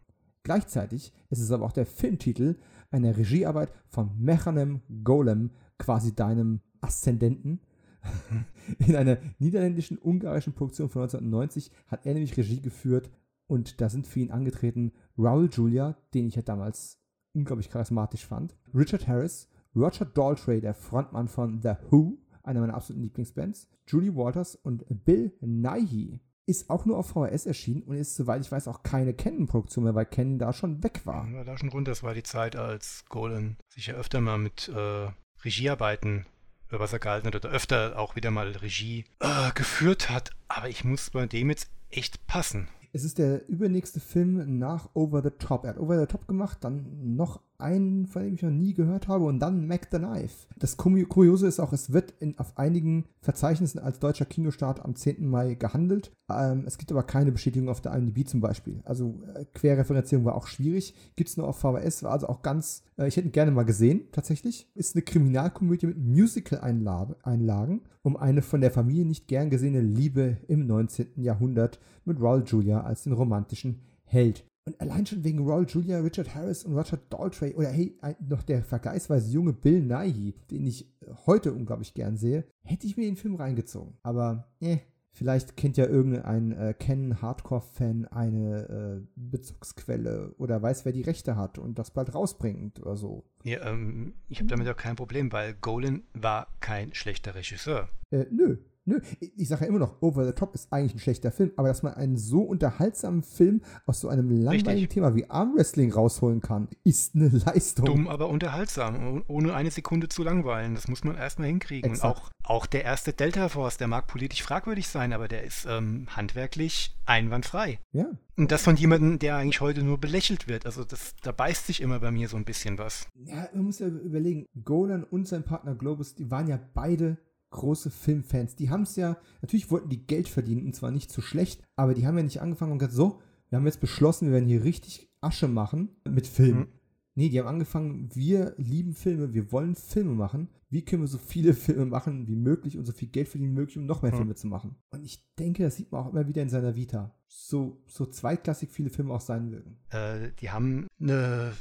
Speaker 1: Gleichzeitig ist es aber auch der Filmtitel einer Regiearbeit von Mechanem Golem, quasi deinem Aszendenten. In einer niederländischen, ungarischen Produktion von 1990 hat er nämlich Regie geführt und da sind für ihn angetreten Raul Julia, den ich ja damals unglaublich charismatisch fand, Richard Harris, Roger Daltrey, der Frontmann von The Who, einer meiner absoluten Lieblingsbands, Julie Walters und Bill Nighy, ist auch nur auf VHS erschienen und ist, soweit ich weiß, auch keine Canon-Produktion mehr, weil Canon da schon weg war.
Speaker 2: Ja, da schon runter. Das war die Zeit, als Golan sich ja öfter mal mit äh, Regiearbeiten über Wasser gehalten hat oder öfter auch wieder mal Regie äh, geführt hat. Aber ich muss bei dem jetzt echt passen.
Speaker 1: Es ist der übernächste Film nach Over the Top. Er hat Over the Top gemacht, dann noch einen, von dem ich noch nie gehört habe, und dann Mac the Knife. Das Kuriose ist auch, es wird in, auf einigen Verzeichnissen als deutscher Kinostart am 10. Mai gehandelt. Ähm, es gibt aber keine Bestätigung auf der IMDb zum Beispiel. Also äh, Querreferenzierung war auch schwierig. Gibt es nur auf VHS, war also auch ganz, äh, ich hätte ihn gerne mal gesehen, tatsächlich. Ist eine Kriminalkomödie mit Musical-Einlagen um eine von der Familie nicht gern gesehene Liebe im 19. Jahrhundert mit Raul Julia als den romantischen Held. Und allein schon wegen Roll Julia, Richard Harris und Roger Daltrey oder hey, noch der vergleichsweise junge Bill Nighy, den ich heute unglaublich gern sehe, hätte ich mir den Film reingezogen. Aber, eh, Vielleicht kennt ja irgendein äh, Ken-Hardcore-Fan eine äh, Bezugsquelle oder weiß, wer die Rechte hat und das bald rausbringt oder so.
Speaker 2: Ja, ähm, ich habe damit auch kein Problem, weil Golan war kein schlechter Regisseur.
Speaker 1: Äh, nö, Nö, ich sage ja immer noch, Over the Top ist eigentlich ein schlechter Film, aber dass man einen so unterhaltsamen Film aus so einem langweiligen Richtig. Thema wie Armwrestling rausholen kann, ist eine Leistung.
Speaker 2: Dumm, aber unterhaltsam, ohne eine Sekunde zu langweilen. Das muss man erstmal hinkriegen. Exakt. Und auch, auch der erste Delta Force, der mag politisch fragwürdig sein, aber der ist ähm, handwerklich einwandfrei.
Speaker 1: Ja.
Speaker 2: Und das von jemandem, der eigentlich heute nur belächelt wird. Also das, da beißt sich immer bei mir so ein bisschen was.
Speaker 1: Ja, man muss ja überlegen, Golan und sein Partner Globus, die waren ja beide große Filmfans. Die haben es ja, natürlich wollten die Geld verdienen und zwar nicht zu schlecht, aber die haben ja nicht angefangen und gesagt, so, wir haben jetzt beschlossen, wir werden hier richtig Asche machen mit Filmen. Mhm. Nee, die haben angefangen, wir lieben Filme, wir wollen Filme machen. Wie können wir so viele Filme machen wie möglich und so viel Geld verdienen wie möglich, um noch mehr mhm. Filme zu machen? Und ich denke, das sieht man auch immer wieder in seiner Vita. So, so zweitklassig viele Filme auch sein mögen.
Speaker 2: Äh, die haben eine,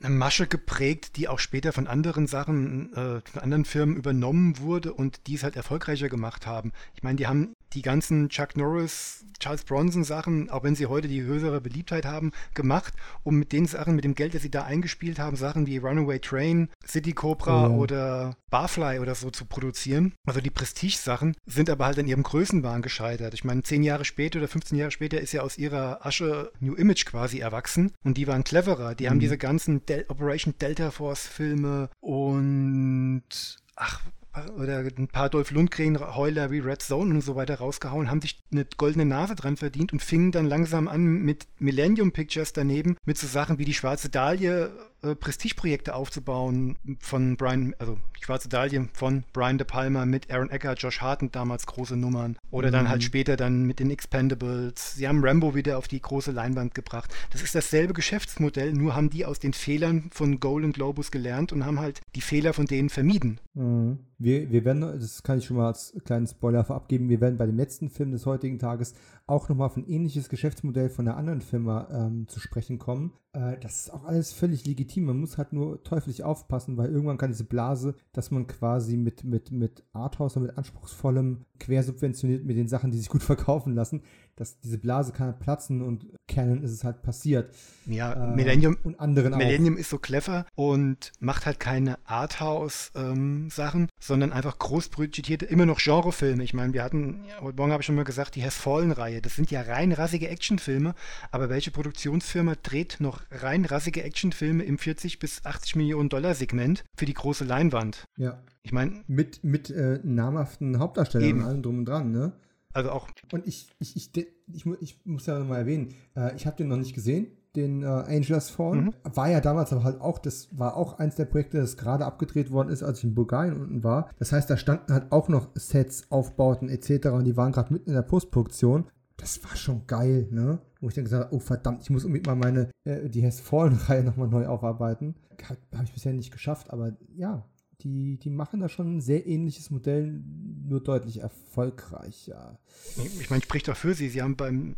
Speaker 2: eine, Masche geprägt, die auch später von anderen Sachen, äh, von anderen Firmen übernommen wurde und die es halt erfolgreicher gemacht haben. Ich meine, die haben die ganzen Chuck Norris, Charles Bronson Sachen, auch wenn sie heute die höhere Beliebtheit haben, gemacht, um mit den Sachen, mit dem Geld, das sie da eingespielt haben, Sachen wie Runaway Train, City Cobra oh. oder Barfly oder so zu produzieren. Also die Prestige-Sachen sind aber halt an ihrem Größenwahn gescheitert. Ich meine, zehn Jahre später oder 15 Jahre später ist ja aus ihrer Asche New Image quasi erwachsen und die waren cleverer. Die mhm. haben diese ganzen Del Operation Delta Force Filme und ach, oder ein paar Dolph Lundgren-Heuler wie Red Zone und so weiter rausgehauen, haben sich eine goldene Nase dran verdient und fingen dann langsam an mit Millennium Pictures daneben, mit so Sachen wie die Schwarze Dahlia äh, Prestigeprojekte aufzubauen von Brian, also Schwarze Dahlia von Brian De Palma mit Aaron Eckhart, Josh Harten damals große Nummern. Oder mhm. dann halt mhm. später dann mit den Expendables. Sie haben Rambo wieder auf die große Leinwand gebracht. Das ist dasselbe Geschäftsmodell, nur haben die aus den Fehlern von Golden Globus gelernt und haben halt die Fehler von denen vermieden.
Speaker 1: Mhm. Wir, wir werden, das kann ich schon mal als kleinen Spoiler vorab geben, wir werden bei dem letzten Film des heutigen Tages auch nochmal auf ein ähnliches Geschäftsmodell von einer anderen Firma ähm, zu sprechen kommen. Äh, das ist auch alles völlig legitim. Man muss halt nur teuflisch aufpassen, weil irgendwann kann diese Blase, dass man quasi mit, mit, mit Arthouse und mit anspruchsvollem quersubventioniert mit den Sachen, die sich gut verkaufen lassen, dass diese Blase kann halt platzen und Canon ist es halt passiert.
Speaker 2: Ja, äh, Millennium,
Speaker 1: und anderen
Speaker 2: Millennium auch. ist so clever und macht halt keine Arthouse-Sachen, ähm, sondern einfach großbudgetierte, immer noch Genrefilme. Ich meine, wir hatten, heute Morgen habe ich schon mal gesagt, die Has Fallen-Reihe. Das sind ja rein rassige Actionfilme, aber welche Produktionsfirma dreht noch rein rassige Actionfilme im 40 bis 80 Millionen Dollar Segment für die große Leinwand?
Speaker 1: Ja.
Speaker 2: Ich meine.
Speaker 1: Mit, mit äh, namhaften Hauptdarstellern eben. und allem drum und dran, ne?
Speaker 2: Also auch.
Speaker 1: Und ich, ich, ich, ich, ich muss ja mal erwähnen, äh, ich habe den noch nicht gesehen, den äh, Angels Fallen. Mhm. War ja damals aber halt auch, das war auch eins der Projekte, das gerade abgedreht worden ist, als ich in Bulgarien unten war. Das heißt, da standen halt auch noch Sets, Aufbauten etc. und die waren gerade mitten in der Postproduktion. Das war schon geil, ne? Wo ich dann gesagt habe, oh verdammt, ich muss unbedingt mal meine, äh, die Has Fallen-Reihe nochmal neu aufarbeiten. Habe ich bisher nicht geschafft, aber ja, die, die machen da schon ein sehr ähnliches Modell, nur deutlich erfolgreicher.
Speaker 2: Ich meine, spricht auch für sie. Sie haben beim,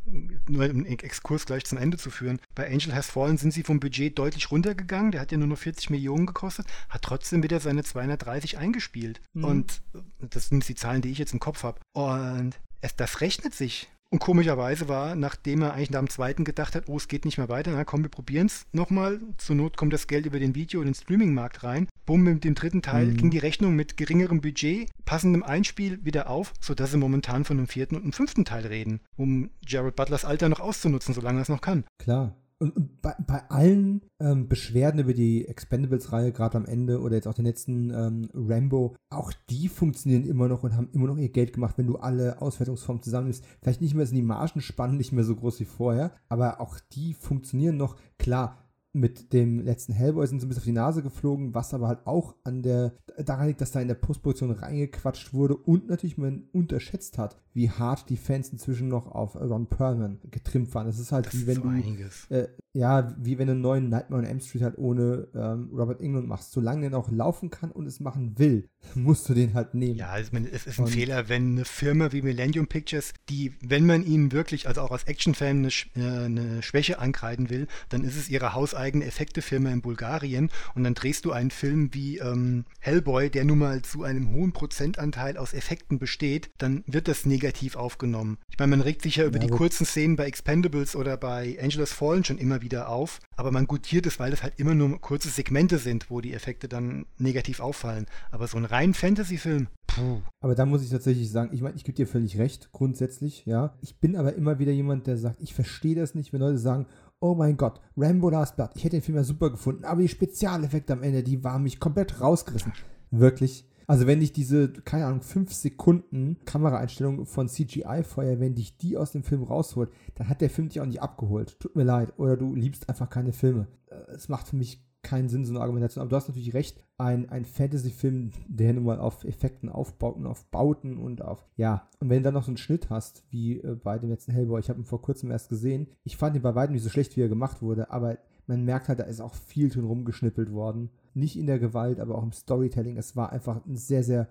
Speaker 2: nur einen Exkurs gleich zum Ende zu führen, bei Angel Has Fallen sind sie vom Budget deutlich runtergegangen. Der hat ja nur noch 40 Millionen gekostet, hat trotzdem wieder seine 230 eingespielt. Mhm. Und das sind die Zahlen, die ich jetzt im Kopf habe. Und es, das rechnet sich. Und komischerweise war, nachdem er eigentlich nach dem zweiten gedacht hat, oh, es geht nicht mehr weiter, na komm, wir probieren es nochmal. Zur Not kommt das Geld über den Video- und den Streaming-Markt rein. Bumm, mit dem dritten Teil mhm. ging die Rechnung mit geringerem Budget, passendem Einspiel wieder auf, sodass sie momentan von einem vierten und einem fünften Teil reden, um Jared Butlers Alter noch auszunutzen, solange er es noch kann.
Speaker 1: Klar. Und, und bei, bei, allen ähm, Beschwerden über die Expendables-Reihe, gerade am Ende oder jetzt auch den letzten ähm, Rambo, auch die funktionieren immer noch und haben immer noch ihr Geld gemacht, wenn du alle Auswertungsformen zusammennimmst. Vielleicht nicht mehr sind die Margenspannen nicht mehr so groß wie vorher, aber auch die funktionieren noch. Klar, mit dem letzten Hellboy sind sie ein bisschen auf die Nase geflogen, was aber halt auch an der, daran liegt, dass da in der Postproduktion reingequatscht wurde und natürlich man unterschätzt hat, wie hart die Fans inzwischen noch auf Ron Perlman getrimmt waren. Das ist halt
Speaker 2: Das
Speaker 1: wie wenn
Speaker 2: so
Speaker 1: du äh, ja, wie wenn du einen neuen Nightmare on Elm Street halt ohne ähm, Robert England machst. Solange der noch laufen kann und es machen will, musst du den halt nehmen.
Speaker 2: Ja, also, es ist ein
Speaker 1: Und-
Speaker 2: Fehler, wenn eine Firma wie Millennium Pictures, die, wenn man ihnen wirklich, also auch als Actionfan, eine, äh, eine Schwäche ankreiden will, dann ist es ihre hauseigene Effektefirma in Bulgarien und dann drehst du einen Film wie ähm, Hellboy, der nun mal zu einem hohen Prozentanteil aus Effekten besteht, dann wird das negativ aufgenommen. Ich meine, man regt sich ja über
Speaker 1: Ja,
Speaker 2: die
Speaker 1: gut.
Speaker 2: kurzen Szenen bei Expendables oder bei Angelus Fallen schon immer wieder auf, aber man gutiert es, weil es halt immer nur kurze Segmente sind, wo die Effekte dann negativ auffallen. Aber so ein rein Fantasy-Film, puh.
Speaker 1: Aber da muss ich tatsächlich sagen, ich meine, ich gebe dir völlig recht, grundsätzlich, ja. Ich bin aber immer wieder jemand, der sagt, ich verstehe das nicht, wenn Leute sagen, oh mein Gott, Rambo Last Blood, ich hätte den Film ja super gefunden, aber die Spezialeffekte am Ende, die waren mich komplett rausgerissen. Wirklich. Also wenn dich diese, keine Ahnung, 5 Sekunden Kameraeinstellung von CGI-Feuer, wenn dich die aus dem Film rausholt, dann hat der Film dich auch nicht abgeholt. Tut mir leid. Oder du liebst einfach keine Filme. Äh, Es macht für mich keinen Sinn, so eine Argumentation. Aber du hast natürlich recht, ein, ein Fantasy-Film, der nun mal auf Effekten aufbaut und auf Bauten und auf, ja, und wenn du dann noch so einen Schnitt hast, wie äh, bei dem letzten Hellboy, ich habe ihn vor kurzem erst gesehen, ich fand ihn bei weitem nicht so schlecht, wie er gemacht wurde, aber man merkt halt, da ist auch viel drin rumgeschnippelt worden. Nicht in der Gewalt, aber auch im Storytelling. Es war einfach ein sehr, sehr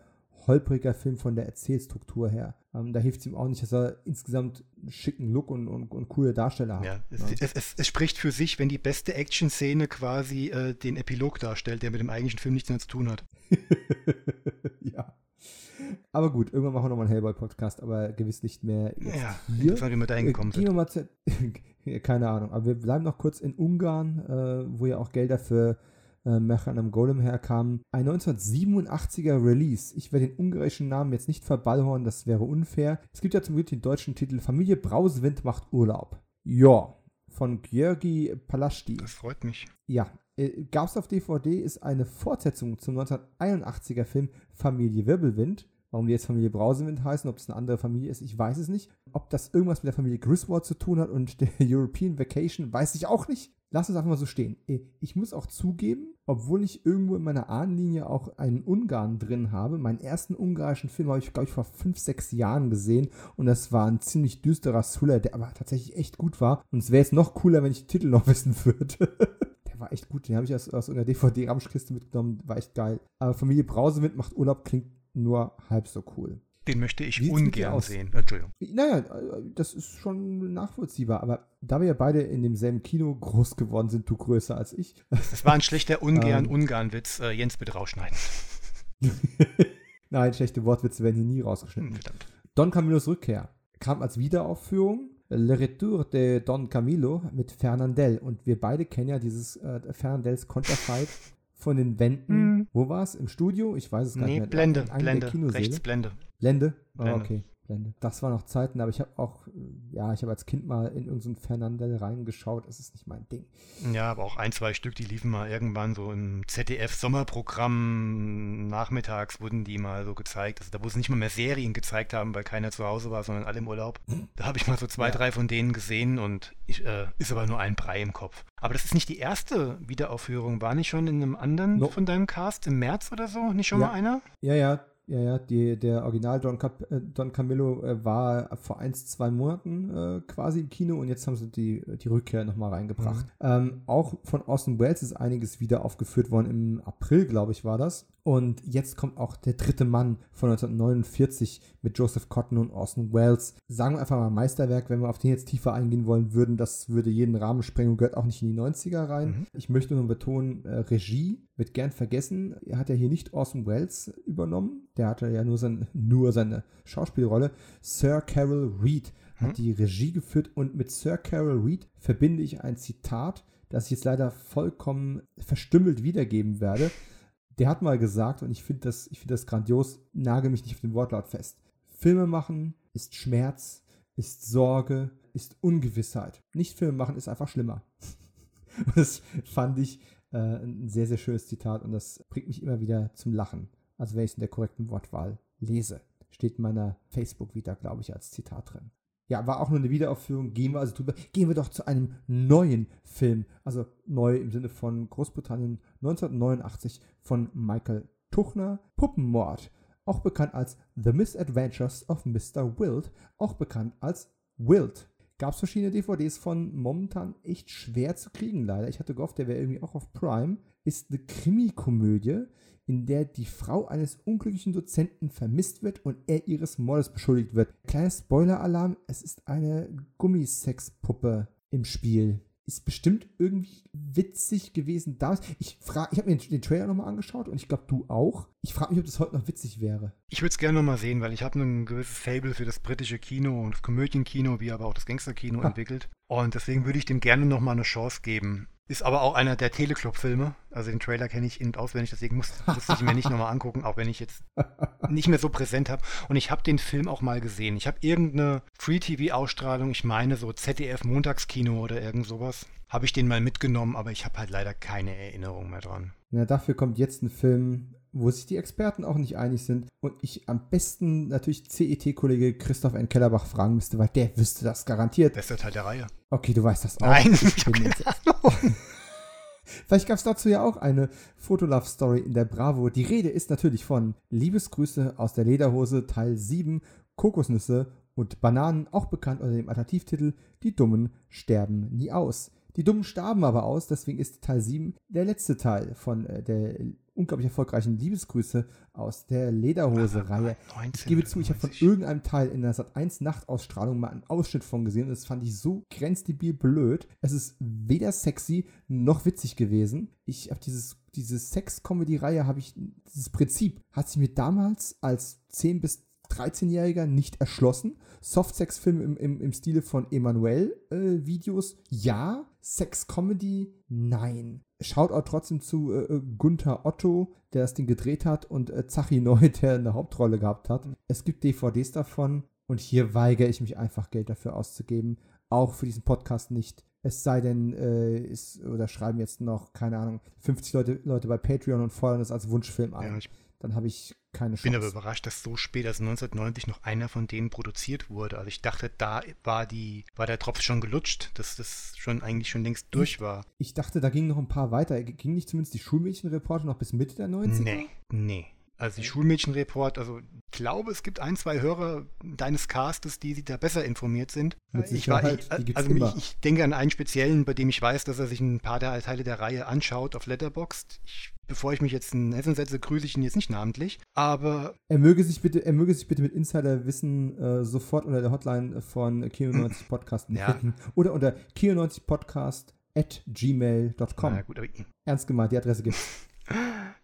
Speaker 1: holpriger Film von der Erzählstruktur her. Ähm, da hilft es ihm auch nicht, dass er insgesamt einen schicken Look und, und, und coole Darsteller hat.
Speaker 2: Ja, es,
Speaker 1: Ja.
Speaker 2: es, es, es spricht für sich, wenn die beste Action-Szene quasi äh, den Epilog darstellt, der mit dem eigentlichen Film nichts mehr zu tun hat.
Speaker 1: ja. Aber gut, irgendwann machen wir nochmal einen Hellboy-Podcast, aber gewiss nicht mehr jetzt
Speaker 2: Ja,
Speaker 1: hier.
Speaker 2: interessant, wie wir da
Speaker 1: Äh,
Speaker 2: hingekommen
Speaker 1: wir
Speaker 2: sind.
Speaker 1: keine Ahnung, aber wir bleiben noch kurz in Ungarn, äh, wo ja auch Gelder für äh, Mechanum Golem herkamen. Ein 1987er Release. Ich werde den ungarischen Namen jetzt nicht verballhorn, das wäre unfair. Es gibt ja zum Glück den deutschen Titel Familie Brausewind macht Urlaub. Ja, von Georgi Palaszki.
Speaker 2: Das freut mich.
Speaker 1: Ja, äh, gab es auf DVD, ist eine Fortsetzung zum 1981er Film Familie Wirbelwind. Warum die jetzt Familie Brausewind heißen, ob es eine andere Familie ist, ich weiß es nicht. Ob das irgendwas mit der Familie Griswold zu tun hat und der European Vacation, weiß ich auch nicht. Lass es einfach mal so stehen. Ich muss auch zugeben, obwohl ich irgendwo in meiner Ahnenlinie auch einen Ungarn drin habe, meinen ersten ungarischen Film habe ich, glaube ich, vor fünf, sechs Jahren gesehen und das war ein ziemlich düsterer Thriller, der aber tatsächlich echt gut war. Und es wäre jetzt noch cooler, wenn ich den Titel noch wissen würde. Der war echt gut. Den habe ich aus, aus einer DVD-Ramschkiste mitgenommen. War echt geil. Aber Familie Brausewind macht Urlaub klingt nur halb so cool.
Speaker 2: Den möchte ich
Speaker 1: sieht's
Speaker 2: ungern sehen. Entschuldigung.
Speaker 1: Naja, äh, das ist schon nachvollziehbar. Aber da wir ja beide in demselben Kino groß geworden sind, du größer als ich.
Speaker 2: Das war ein schlechter ungern
Speaker 1: Ähm.
Speaker 2: Äh, Jens, bitte rausschneiden.
Speaker 1: Nein, schlechte Wortwitze werden hier nie rausgeschnitten.
Speaker 2: Hm, verdammt.
Speaker 1: Don Camilos Rückkehr kam als Wiederaufführung. Le Retour de Don Camilo mit Fernandel. Und wir beide kennen ja dieses äh, Fernandels Konterfight von den Wänden.
Speaker 2: Hm.
Speaker 1: Wo war es? Im Studio? Ich weiß es gar
Speaker 2: Nee,
Speaker 1: nicht mehr.
Speaker 2: Blende, Blende.
Speaker 1: Kinosäle.
Speaker 2: Rechts Blende.
Speaker 1: Blende? Ah,
Speaker 2: Blende.
Speaker 1: okay. Blende. Das war noch Zeiten, aber ich habe auch, äh, ja, ich habe als Kind mal in irgendein Fernandel reingeschaut. Das ist nicht mein Ding.
Speaker 2: Ja, aber auch ein, zwei Stück, die liefen mal irgendwann so im ZDF-Sommerprogramm. Nachmittags wurden die mal so gezeigt. Also da, wo sie nicht mal mehr Serien gezeigt haben, weil keiner zu Hause war, sondern alle im Urlaub. Da habe ich mal so zwei,
Speaker 1: Ja.
Speaker 2: drei von denen gesehen und ich, äh, ist aber nur ein Brei im Kopf. Aber das ist nicht die erste Wiederaufführung. War nicht schon in einem anderen
Speaker 1: No.
Speaker 2: von deinem Cast im März oder so? Nicht schon
Speaker 1: Ja.
Speaker 2: mal einer?
Speaker 1: Ja, ja, ja, ja. Die, der Original Don, Cap äh, Don Camillo äh, war vor eins, zwei Monaten äh, quasi im Kino und jetzt haben sie die, die Rückkehr nochmal reingebracht. Ähm, auch von Orson Welles ist einiges wieder aufgeführt worden. Im April, glaube ich, war das. Und jetzt kommt auch der dritte Mann von 1949 mit Joseph Cotton und Orson Welles. Sagen wir einfach mal Meisterwerk, wenn wir auf den jetzt tiefer eingehen wollen würden. Das würde jeden Rahmen sprengen und gehört auch nicht in die 90er rein.
Speaker 2: Mhm.
Speaker 1: Ich möchte nur betonen, äh, Regie wird gern vergessen. Er hat ja hier nicht Orson Welles übernommen. Der hatte ja nur, sein, nur seine Schauspielrolle. Sir Carol Reed hat
Speaker 2: Mhm.
Speaker 1: die Regie geführt und mit Sir Carol Reed verbinde ich ein Zitat, das ich jetzt leider vollkommen verstümmelt wiedergeben werde. Der hat mal gesagt, und ich finde das, ich finde das grandios, nagel mich nicht auf den Wortlaut fest. Filme machen ist Schmerz, ist Sorge, ist Ungewissheit. Nicht Filme machen ist einfach schlimmer. Das fand ich äh, ein sehr, sehr schönes Zitat und das bringt mich immer wieder zum Lachen. Also wenn ich es in der korrekten Wortwahl lese. Steht in meiner Facebook-Vita, glaube ich, als Zitat drin. Ja, war auch nur eine Wiederaufführung. Gehen wir also drüber. Gehen wir doch zu einem neuen Film. Also neu im Sinne von Großbritannien 1989 von Michael Tuchner. Puppenmord. auch bekannt als The Misadventures of Mr. Wild, auch bekannt als Wild. Gab es verschiedene DVDs von, momentan echt schwer zu kriegen, leider. Ich hatte gehofft, der wäre irgendwie auch auf Prime. Ist eine Krimi-Komödie, in der die Frau eines unglücklichen Dozenten vermisst wird und er ihres Mordes beschuldigt wird. Kleiner Spoiler-Alarm, es ist eine Gummisexpuppe im Spiel ist bestimmt irgendwie witzig gewesen damals. Ich frage, ich habe mir den, den Trailer nochmal angeschaut und ich glaube, du auch. Ich frage mich, ob das heute noch witzig wäre.
Speaker 2: Ich würde es gerne nochmal sehen, weil ich habe ein gewisses Fable für das britische Kino und das Komödienkino, wie aber auch das Gangsterkino ah. entwickelt. Und deswegen würde ich dem gerne nochmal eine Chance geben. Ist aber auch einer der Teleclub-Filme. Also den Trailer kenne ich in- und auswendig, deswegen muss, musste ich mir nicht nochmal angucken, auch wenn ich jetzt nicht mehr so präsent habe. Und ich habe den Film auch mal gesehen. Ich habe irgendeine Free-TV-Ausstrahlung, ich meine so ZDF-Montagskino oder irgend sowas, habe ich den mal mitgenommen, aber ich habe halt leider keine Erinnerung mehr dran.
Speaker 1: Na, dafür kommt jetzt ein Film, wo sich die Experten auch nicht einig sind und ich am besten natürlich CET-Kollege Christoph N. Kellerbach fragen müsste, weil der wüsste das garantiert.
Speaker 2: Bester Teil der Reihe.
Speaker 1: Okay, du weißt das auch.
Speaker 2: Nein, ich bin jetzt
Speaker 1: Vielleicht gab es dazu ja auch eine Fotolove-Story in der Bravo. Die Rede ist natürlich von Liebesgrüße aus der Lederhose Teil 7, Kokosnüsse und Bananen, auch bekannt unter dem Attraktivtitel Die Dummen sterben nie aus. Die Dummen starben aber aus, deswegen ist Teil 7 der letzte Teil von äh, der unglaublich erfolgreichen Liebesgrüße aus der Lederhose-Reihe. Ich gebe zu, ich habe von irgendeinem Teil in der Sat 1 Nachtausstrahlung mal einen Ausschnitt von gesehen und das fand ich so grenzdebil blöd. Es ist weder sexy noch witzig gewesen. Ich habe dieses diese Sex-Comedy-Reihe, habe ich, dieses Prinzip hat sich mir damals als 10 bis 13-Jähriger nicht erschlossen. Softsex-Filme im, im, im Stile von Emanuel-Videos, äh, ja. Sex-Comedy, nein. Schaut auch trotzdem zu äh, äh, Gunther Otto, der das Ding gedreht hat, und äh, Zachi Neu, der eine Hauptrolle gehabt hat. Es gibt DVDs davon und hier weigere ich mich einfach Geld dafür auszugeben. Auch für diesen Podcast nicht. Es sei denn, äh, ist, oder schreiben jetzt noch, keine Ahnung, 50 Leute, Leute bei Patreon und fordern das als Wunschfilm ein. Ja, ich dann habe ich keine Chance.
Speaker 2: Ich bin aber überrascht, dass so spät, also 1990, noch einer von denen produziert wurde. Also ich dachte, da war die, war der Tropf schon gelutscht, dass das schon eigentlich schon längst durch war.
Speaker 1: Ich dachte, da gingen noch ein paar weiter. Ging nicht zumindest die Schulmädchenreporter noch bis Mitte der 90er?
Speaker 2: Nee, nee. Also die Schulmädchenreport, also ich glaube, es gibt ein, zwei Hörer deines Castes, die, da besser informiert sind.
Speaker 1: Ich, war, ich,
Speaker 2: also ich, ich, denke an einen speziellen, bei dem ich weiß, dass er sich ein paar der Teile der Reihe anschaut auf Letterboxd. Ich, bevor ich mich jetzt in Essen setze, grüße ich ihn jetzt nicht namentlich, aber...
Speaker 1: Er möge sich bitte, er möge sich bitte mit Insiderwissen äh, sofort unter der Hotline von Kino90 Podcast melden. Ja. Oder unter kino90podcast at gmail.com. Ernst gemeint, die Adresse gibt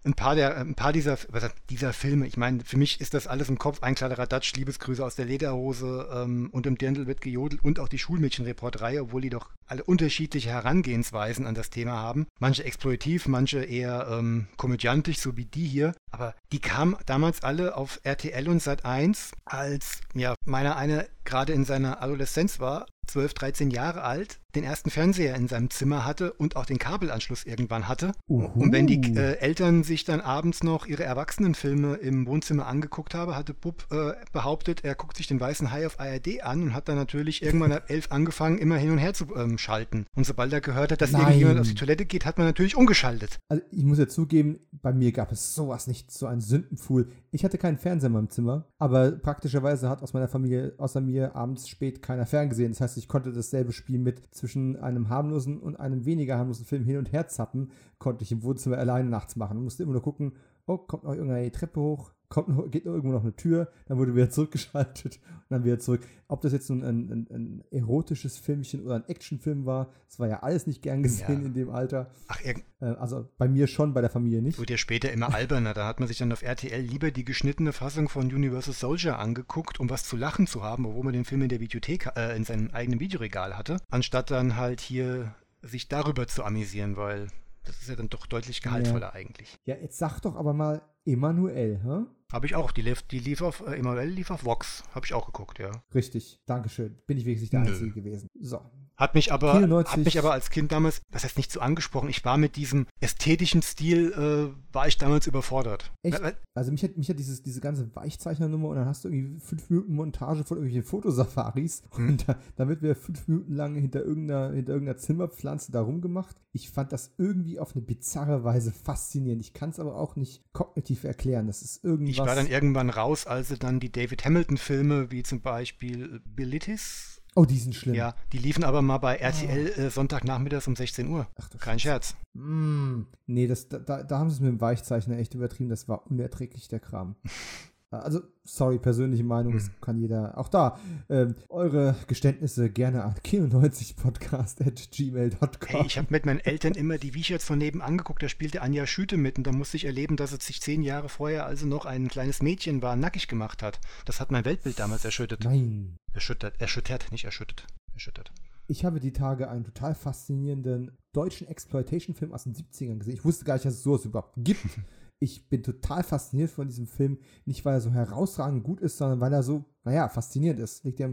Speaker 2: ein paar der, ein paar dieser, was heißt, dieser Filme, ich meine, für mich ist das alles im Kopf, ein kleiner Radatsch, Liebesgrüße aus der Lederhose ähm, und im Dirndl wird gejodelt und auch die Schulmädchenreporterei, obwohl die doch alle unterschiedliche Herangehensweisen an das Thema haben. Manche exploitiv, manche eher ähm, komödiantisch, so wie die hier. Aber die kamen damals alle auf RTL und Sat 1, als ja, meiner eine gerade in seiner Adoleszenz war, 12, 13 Jahre alt, den ersten Fernseher in seinem Zimmer hatte und auch den Kabelanschluss irgendwann hatte. Uhu. Und wenn die äh, Eltern sich dann abends noch ihre Erwachsenenfilme im Wohnzimmer angeguckt haben, hatte Bub äh, behauptet, er guckt sich den Weißen Hai auf ARD an und hat dann natürlich irgendwann ab elf angefangen, immer hin und her zu ähm, schalten. Und sobald er gehört hat, dass Nein. irgendjemand auf die Toilette geht, hat man natürlich umgeschaltet.
Speaker 1: Also ich muss ja zugeben, bei mir gab es sowas nicht, so ein Sündenpfuhl. Ich hatte keinen Fernseher in meinem Zimmer, aber praktischerweise hat aus meiner Familie außer mir abends spät keiner ferngesehen. Das heißt, ich konnte dasselbe Spiel mit zwischen einem harmlosen und einem weniger harmlosen Film hin und her zappen, konnte ich im Wohnzimmer alleine nachts machen. Und musste immer nur gucken, oh, kommt noch irgendeine Treppe hoch, kommt noch, geht noch irgendwo noch eine Tür, dann wurde wieder zurückgeschaltet und dann wieder zurück. Ob das jetzt nun ein, ein, ein erotisches Filmchen oder ein Actionfilm war, das war ja alles nicht gern gesehen ja. in dem Alter. Ach, äh, also bei mir schon, bei der Familie nicht.
Speaker 2: Wurde ja später immer alberner. Da hat man sich dann auf RTL lieber die geschnittene Fassung von Universal Soldier angeguckt, um was zu lachen zu haben, obwohl man den Film in der Videothek, äh, in seinem eigenen Videoregal hatte, anstatt dann halt hier sich darüber zu amüsieren, weil das ist ja dann doch deutlich gehaltvoller ja. eigentlich.
Speaker 1: Ja, jetzt sag doch aber mal Emanuel, hä?
Speaker 2: Habe ich auch. Die lief, die lief auf, äh, Emanuel lief auf Vox. Habe ich auch geguckt, ja.
Speaker 1: Richtig. Dankeschön. Bin ich wirklich der Nö. Einzige gewesen. So.
Speaker 2: Hat mich aber, 94. hat mich aber als Kind damals, was heißt nicht so angesprochen, ich war mit diesem ästhetischen Stil, äh, war ich damals überfordert.
Speaker 1: Echt? Also mich hat, mich hat dieses, diese ganze Weichzeichnernummer und dann hast du irgendwie fünf Minuten Montage von irgendwelchen Fotosafaris hm. und da, damit wir fünf Minuten lang hinter irgendeiner, hinter irgendeiner Zimmerpflanze da rumgemacht. Ich fand das irgendwie auf eine bizarre Weise faszinierend. Ich kann es aber auch nicht kognitiv erklären. Das ist irgendwas.
Speaker 2: Ich war dann irgendwann raus, als dann die David Hamilton-Filme, wie zum Beispiel Bilitis,
Speaker 1: Oh, die sind schlimm.
Speaker 2: Ja, die liefen aber mal bei RTL oh. äh, Sonntagnachmittags um 16 Uhr. Ach, Kein Scherz.
Speaker 1: Mm, nee, das, da, da haben sie es mit dem Weichzeichner echt übertrieben. Das war unerträglich, der Kram. Also, sorry, persönliche Meinung, das hm. kann jeder. Auch da, ähm, eure Geständnisse gerne an kino90podcast.gmail.com.
Speaker 2: Hey, ich habe mit meinen Eltern immer die Wicherts von nebenan angeguckt, da spielte Anja Schüte mit und da musste ich erleben, dass es sich zehn Jahre vorher also noch ein kleines Mädchen war, nackig gemacht hat. Das hat mein Weltbild damals erschüttert.
Speaker 1: Nein.
Speaker 2: Erschüttert, erschüttert, nicht erschüttert. Erschüttert.
Speaker 1: Ich habe die Tage einen total faszinierenden deutschen Exploitation-Film aus den 70ern gesehen. Ich wusste gar nicht, dass es sowas überhaupt gibt. ich bin total fasziniert von diesem Film. Nicht, weil er so herausragend gut ist, sondern weil er so, naja, faszinierend ist. Liegt er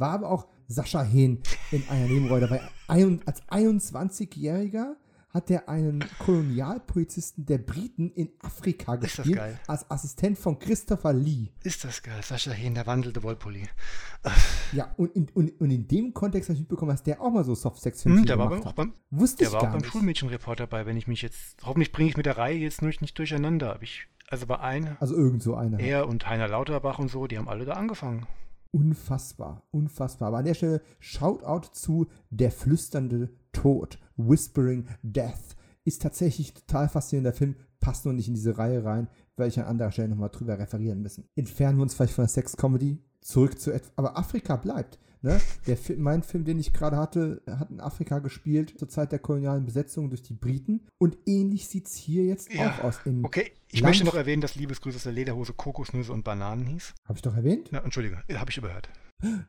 Speaker 1: war aber auch Sascha Hehn in einer Nebenrolle dabei. Als 21-Jähriger hat er einen Kolonialpolizisten der Briten in Afrika gespielt. Als Assistent von Christopher Lee.
Speaker 2: Ist das geil. Sascha Hehn, der wandelte Wollpulli.
Speaker 1: Ja, und in, und, und in dem Kontext habe ich mitbekommen, dass der auch mal so Softsex-Filme hm, gemacht
Speaker 2: war hat. Beim, Wusste der ich war auch beim Schulmädchenreport dabei, wenn ich mich jetzt, hoffentlich bringe ich mit der Reihe jetzt nicht, nicht durcheinander. Aber ich, also bei einem.
Speaker 1: Also irgend so einer.
Speaker 2: Er und Heiner Lauterbach und so, die haben alle da angefangen.
Speaker 1: Unfassbar, unfassbar. Aber an der Stelle Shoutout zu Der flüsternde Tod, Whispering Death. Ist tatsächlich total faszinierender Film, passt nur nicht in diese Reihe rein, werde ich an anderer Stelle nochmal drüber referieren müssen. Entfernen wir uns vielleicht von der Sex-Comedy, zurück zu etwas. Aber Afrika bleibt. Ne? Der Film, mein Film, den ich gerade hatte, hat in Afrika gespielt, zur Zeit der kolonialen Besetzung durch die Briten. Und ähnlich sieht es hier jetzt ja, auch aus.
Speaker 2: okay, ich Land möchte noch erwähnen, dass Liebesgrüße aus der Lederhose Kokosnüsse und Bananen hieß.
Speaker 1: Habe ich doch erwähnt?
Speaker 2: Ja, Entschuldige, habe ich überhört.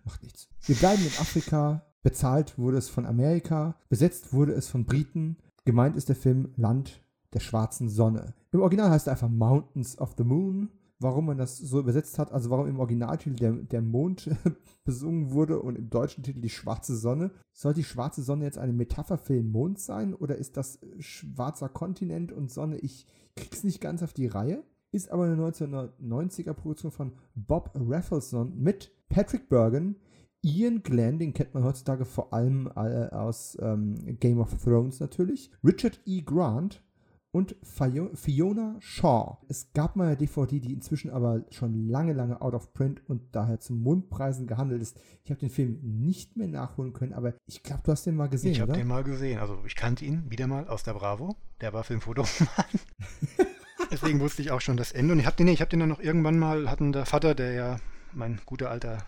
Speaker 1: Macht nichts. Wir bleiben in Afrika. Bezahlt wurde es von Amerika. Besetzt wurde es von Briten. Gemeint ist der Film Land der schwarzen Sonne. Im Original heißt er einfach Mountains of the Moon warum man das so übersetzt hat, also warum im Originaltitel der, der Mond besungen wurde und im deutschen Titel die schwarze Sonne. Soll die schwarze Sonne jetzt eine Metapher für den Mond sein oder ist das schwarzer Kontinent und Sonne? Ich krieg's nicht ganz auf die Reihe. Ist aber eine 1990er Produktion von Bob Raffleson mit Patrick Bergen, Ian Glenn, den kennt man heutzutage vor allem äh, aus ähm, Game of Thrones natürlich, Richard E. Grant, und Fiona Shaw. Es gab mal eine DVD, die inzwischen aber schon lange, lange out of print und daher zu Mundpreisen gehandelt ist. Ich habe den Film nicht mehr nachholen können, aber ich glaube, du hast den mal gesehen,
Speaker 2: Ich habe den mal gesehen. Also ich kannte ihn wieder mal aus der Bravo. Der war Filmfotomann. Deswegen wusste ich auch schon das Ende. Und ich habe den, nee, hab den dann noch irgendwann mal, hatten der Vater, der ja mein guter alter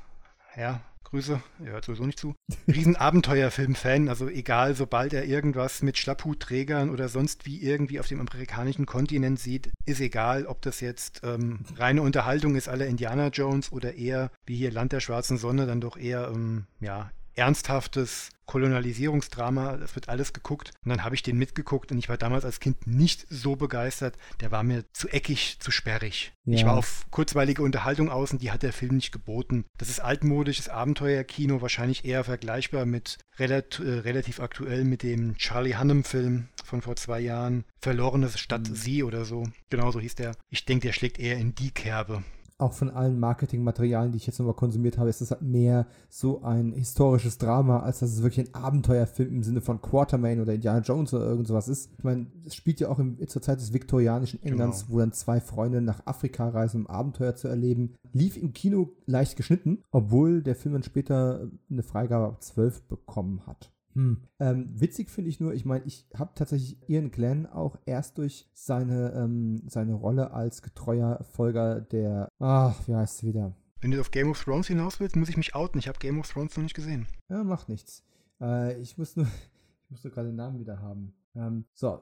Speaker 2: Herr Grüße, er hört sowieso nicht zu. Riesen Abenteuerfilm-Fan, also egal, sobald er irgendwas mit Schlapphutträgern oder sonst wie irgendwie auf dem amerikanischen Kontinent sieht, ist egal, ob das jetzt ähm, reine Unterhaltung ist, aller Indiana Jones oder eher wie hier Land der schwarzen Sonne, dann doch eher, ähm, ja, ernsthaftes Kolonialisierungsdrama, das wird alles geguckt. Und dann habe ich den mitgeguckt und ich war damals als Kind nicht so begeistert. Der war mir zu eckig, zu sperrig. Ja. Ich war auf kurzweilige Unterhaltung aus und die hat der Film nicht geboten. Das ist altmodisches Abenteuerkino, wahrscheinlich eher vergleichbar mit relat äh, relativ aktuell mit dem Charlie Hunnam-Film von vor zwei Jahren. Verlorene Stadt mhm. Sie oder so. Genauso hieß der. Ich denke, der schlägt eher in die Kerbe
Speaker 1: auch von allen Marketingmaterialien, die ich jetzt nochmal konsumiert habe, ist das halt mehr so ein historisches Drama, als dass es wirklich ein Abenteuerfilm im Sinne von Quartermain oder Indiana Jones oder irgend sowas ist. Ich meine, es spielt ja auch im, zur Zeit des viktorianischen Englands, genau. wo dann zwei Freunde nach Afrika reisen, um Abenteuer zu erleben. Lief im Kino leicht geschnitten, obwohl der Film dann später eine Freigabe ab 12 bekommen hat. Hm. Ähm, witzig finde ich nur, ich meine, ich habe tatsächlich Ian Glenn auch erst durch seine, ähm, seine Rolle als getreuer Folger der, ach, wie heißt es wieder?
Speaker 2: Wenn du auf Game of Thrones hinaus willst, muss ich mich outen. Ich habe Game of Thrones noch nicht gesehen.
Speaker 1: Ja, macht nichts. Äh, ich muss nur, ich muss nur gerade den Namen wieder haben. Ähm, so,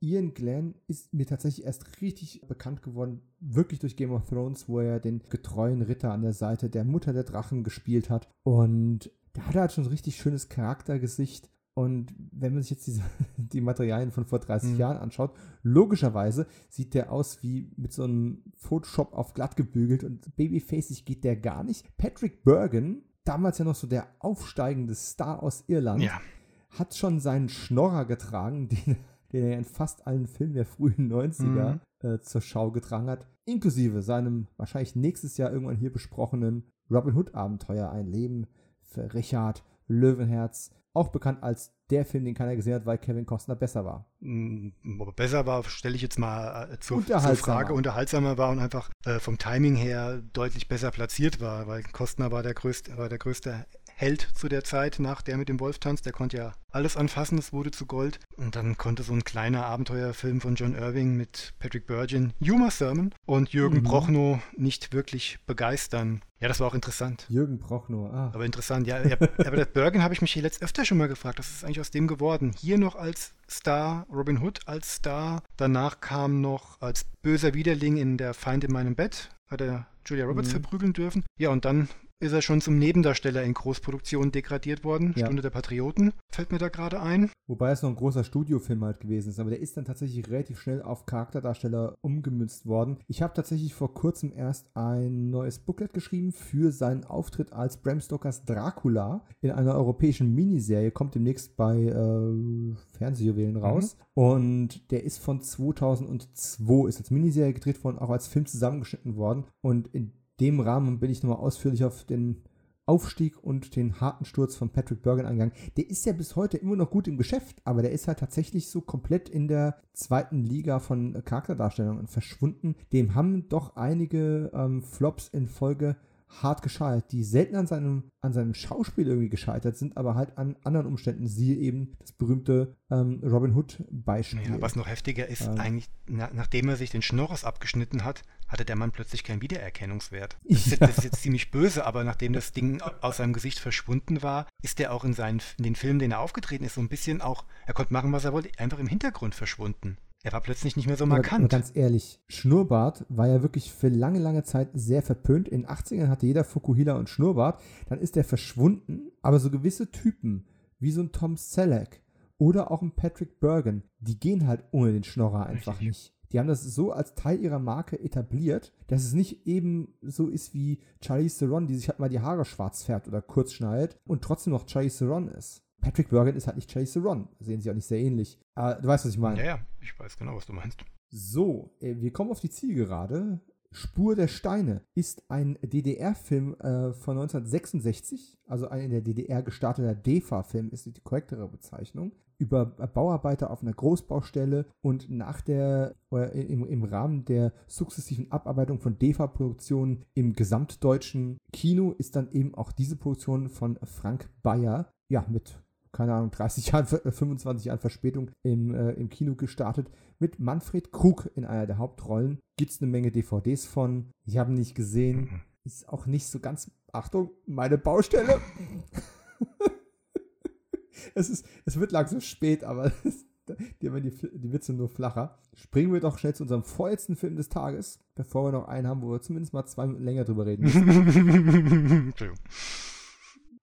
Speaker 1: Ian Glenn ist mir tatsächlich erst richtig bekannt geworden, wirklich durch Game of Thrones, wo er den getreuen Ritter an der Seite der Mutter der Drachen gespielt hat. Und der hat halt schon ein richtig schönes Charaktergesicht. Und wenn man sich jetzt diese, die Materialien von vor 30 mhm. Jahren anschaut, logischerweise sieht der aus wie mit so einem Photoshop auf glatt gebügelt und babyfacig geht der gar nicht. Patrick Bergen damals ja noch so der aufsteigende Star aus Irland,
Speaker 2: Ja.
Speaker 1: hat schon seinen Schnorrer getragen, den, den er in fast allen Filmen der frühen 90er äh, zur Schau getragen hat, inklusive seinem wahrscheinlich nächstes Jahr irgendwann hier besprochenen Robin Hood Abenteuer Ein Leben Richard Löwenherz, auch bekannt als der Film, den keiner gesehen hat, weil Kevin Costner besser war.
Speaker 2: Mm, Ob er besser war, stelle ich jetzt mal äh, zur, zur. Frage. Unterhaltsamer war und einfach äh, vom Timing her deutlich besser platziert war, weil Kostner war der größte, war der größte Held zu der Zeit nach der mit dem Wolf tanzt. Der konnte ja alles anfassen, es wurde zu Gold. Und dann konnte so ein kleiner Abenteuerfilm von John Irving mit Patrick Burgeon, Uma Thurman und Jürgen
Speaker 1: Mhm.
Speaker 2: Prochnow nicht wirklich begeistern. Ja, das war auch interessant.
Speaker 1: Jürgen Prochnow, ah.
Speaker 2: Aber interessant, ja. ja aber das Bergen habe ich mich hier letzt öfter schon mal gefragt. Was ist eigentlich aus dem geworden? Hier noch als Star, Robin Hood als Star. Danach kam noch als böser Widerling in Der Feind in meinem Bett. Hat er Julia Roberts
Speaker 1: Mhm.
Speaker 2: verprügeln dürfen. Ja, und dann ist er schon zum Nebendarsteller in Großproduktionen degradiert worden.
Speaker 1: Ja.
Speaker 2: Stunde der Patrioten fällt mir da gerade ein.
Speaker 1: Wobei es noch ein großer Studiofilm halt gewesen ist, aber der ist dann tatsächlich relativ schnell auf Charakterdarsteller umgemünzt worden. Ich habe tatsächlich vor kurzem erst ein neues Booklet geschrieben für seinen Auftritt als Bram Stokers Dracula in einer europäischen Miniserie, kommt demnächst bei äh, Fernsehjuwelen raus. Und der ist von 2002, ist als Miniserie gedreht worden, auch als Film zusammengeschnitten worden. Und in dem Rahmen bin ich nochmal ausführlich auf den Aufstieg und den harten Sturz von Patrick Bergen eingegangen. Der ist ja bis heute immer noch gut im Geschäft, aber der ist halt tatsächlich so komplett in der zweiten Liga von Charakterdarstellungen verschwunden. Dem haben doch einige ähm, Flops in Folge hart gescheitert, die selten an seinem, an seinem Schauspiel irgendwie gescheitert sind, aber halt an anderen Umständen. Siehe eben das berühmte ähm, Robin Hood-Beispiel.
Speaker 2: Ja, was noch heftiger ist,
Speaker 1: Ähm.
Speaker 2: eigentlich, na, nachdem er sich den Schnorres abgeschnitten hat, hatte der Mann plötzlich keinen Wiedererkennungswert. Das, ist, jetzt- das ist jetzt ziemlich böse, aber nachdem das Ding au- aus seinem Gesicht verschwunden war, ist er auch in, seinen, in den Filmen, den er aufgetreten ist, so ein bisschen auch, er konnte machen, was er wollte, einfach im Hintergrund verschwunden. Er war plötzlich nicht mehr so
Speaker 1: Aber- Aber
Speaker 2: markant.
Speaker 1: ganz ehrlich, Schnurrbart war ja wirklich für lange, lange Zeit sehr verpönt. In den 80ern hatte jeder Fukuhila und Schnurrbart. Dann ist der verschwunden. Aber so gewisse Typen, wie so ein Tom Selleck oder auch ein Patrick Bergen, die gehen halt ohne den Schnorrer einfach
Speaker 2: Richtig.
Speaker 1: nicht. Die haben das so als Teil ihrer Marke etabliert, dass es nicht eben so ist wie Charlize Theron, die sich halt mal die Haare schwarz färbt oder kurz schneidet und trotzdem noch Charlize Theron ist. Patrick Bergen ist halt nicht Charlize Theron. Sehen sie auch nicht sehr ähnlich. Aber du weißt, was ich meine.
Speaker 2: ja, ja, ich weiß genau, was du meinst.
Speaker 1: So, äh, wir kommen auf die Zielgerade. Spur der Steine ist ein DDR-Film äh, von 1966, also ein in der DDR gestarteter DEFA-Film ist die korrektere Bezeichnung, über Bauarbeiter auf einer Großbaustelle und nach der, oder im, im Rahmen der sukzessiven Abarbeitung von DEFA-Produktionen im gesamtdeutschen Kino ist dann eben auch diese Produktion von Frank Bayer, ja, mit keine Ahnung, 30 Jahren, äh, 25 Jahren Verspätung im, äh, im Kino gestartet. Mit Manfred Krug in einer der Hauptrollen. Gibt es eine Menge DVDs von. Ich habe ihn nicht gesehen. Ist auch nicht so ganz. Achtung, meine Baustelle. es, ist, es wird langsam spät, aber es, die, die, die Witze nur flacher. Springen wir doch schnell zu unserem vorletzten Film des Tages, bevor wir noch einen haben, wo wir zumindest mal zwei Minuten länger drüber reden müssen.
Speaker 2: Entschuldigung,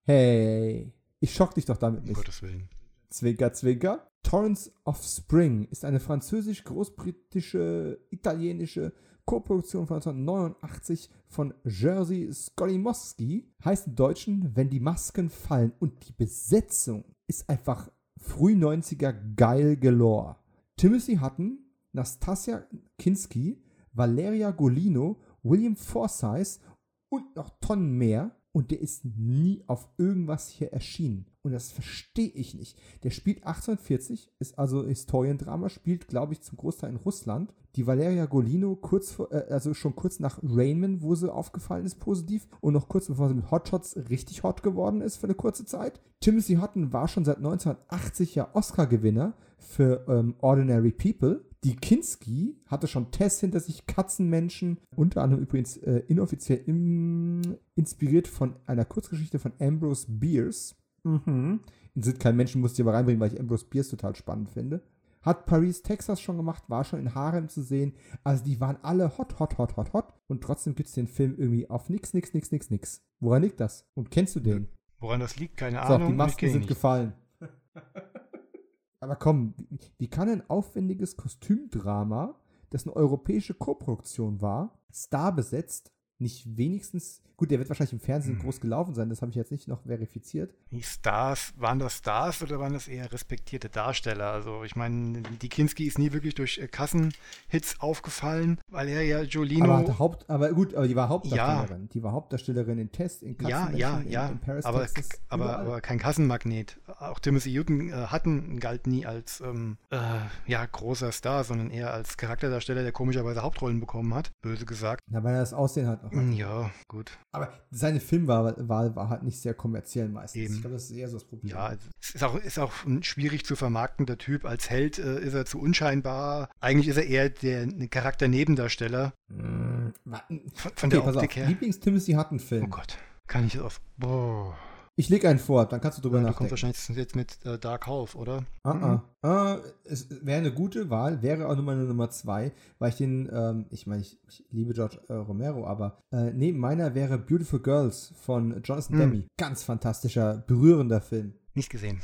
Speaker 1: Hey, ich schock dich doch damit
Speaker 2: um
Speaker 1: nicht.
Speaker 2: Gottes Willen.
Speaker 1: Zwinker, Zwinker. Torrents of Spring ist eine französisch-großbritische, italienische Co-Produktion von 1989 von Jerzy Skolimowski. Heißt im Deutschen, wenn die Masken fallen. Und die Besetzung ist einfach früh 90er geil galore. Timothy Hutton, Nastasia Kinski, Valeria Golino, William Forsythe und noch Tonnen mehr. Und der ist nie auf irgendwas hier erschienen. Und das verstehe ich nicht. Der spielt 1840, ist also Historiendrama, spielt, glaube ich, zum Großteil in Russland. Die Valeria Golino, kurz vor, äh, also schon kurz nach Rainman, wo sie aufgefallen ist, positiv. Und noch kurz bevor sie mit Hotshots richtig hot geworden ist für eine kurze Zeit. Timothy Hutton war schon seit 1980 ja Oscar-Gewinner für ähm, Ordinary People. Die Kinski hatte schon Tests hinter sich, Katzenmenschen, unter anderem übrigens äh, inoffiziell im, inspiriert von einer Kurzgeschichte von Ambrose Bierce. Mhm. Sind kein Menschen, musste ich aber reinbringen, weil ich Ambrose Bierce total spannend finde. Hat Paris, Texas schon gemacht, war schon in Harem zu sehen. Also die waren alle hot, hot, hot, hot, hot. Und trotzdem gibt es den Film irgendwie auf nix, nix, nix, nix, nix. Woran liegt das? Und kennst du den?
Speaker 2: Woran das liegt, keine
Speaker 1: So,
Speaker 2: Ahnung.
Speaker 1: die
Speaker 2: ich
Speaker 1: Masken sind
Speaker 2: nicht.
Speaker 1: gefallen. Aber komm, wie, wie kann ein aufwendiges Kostümdrama, das eine europäische Koproduktion war, starbesetzt, nicht wenigstens, gut, der wird wahrscheinlich im Fernsehen
Speaker 2: Hm.
Speaker 1: groß gelaufen sein, das habe ich jetzt nicht noch verifiziert.
Speaker 2: Die Stars, waren das Stars oder waren das eher respektierte Darsteller? Also ich meine, die Kinski ist nie wirklich durch äh, Kassenhits aufgefallen, weil er ja Jolino.
Speaker 1: Aber, Haupt, aber gut, aber die war Hauptdarstellerin. Die war Hauptdarstellerin in Test, in
Speaker 2: ja,
Speaker 1: Katzenmenschen,
Speaker 2: ja,
Speaker 1: in,
Speaker 2: ja,
Speaker 1: in Paris,
Speaker 2: aber,
Speaker 1: Texas,
Speaker 2: aber, aber kein Kassenmagnet. Auch Timothy Hutton äh, Hutton galt nie als ähm, äh, ja, großer Star, sondern eher als Charakterdarsteller, der komischerweise Hauptrollen bekommen hat, böse gesagt.
Speaker 1: Na, weil er das Aussehen noch hat.
Speaker 2: Ja, gut.
Speaker 1: Aber seine Filmwahl war, war halt nicht sehr kommerziell meistens.
Speaker 2: Eben.
Speaker 1: Ich glaube, das ist eher so das Problem.
Speaker 2: Ja, es ist auch, ist auch ein schwierig zu vermarktender Typ. Als Held äh, ist er zu unscheinbar. Eigentlich ist er eher der Charakter-Nebendarsteller.
Speaker 1: Mm.
Speaker 2: Von, von
Speaker 1: Okay,
Speaker 2: der
Speaker 1: auf.
Speaker 2: Optik her.
Speaker 1: Lieblings-Timothy Hutton-Film.
Speaker 2: Oh Gott, kann ich auf. Boah.
Speaker 1: Ich leg einen vor, dann kannst du drüber
Speaker 2: Ja, du kommst
Speaker 1: nachdenken.
Speaker 2: wahrscheinlich jetzt mit äh, Dark Half, oder?
Speaker 1: Ah, ah. Ah, es wäre eine gute Wahl, wäre auch nur meine Nummer zwei, weil ich den, ähm, ich meine, ich, ich liebe George äh, Romero, aber äh, neben meiner wäre Beautiful Girls von Jonathan
Speaker 2: Hm.
Speaker 1: Demme. Ganz fantastischer, berührender Film.
Speaker 2: Nicht gesehen.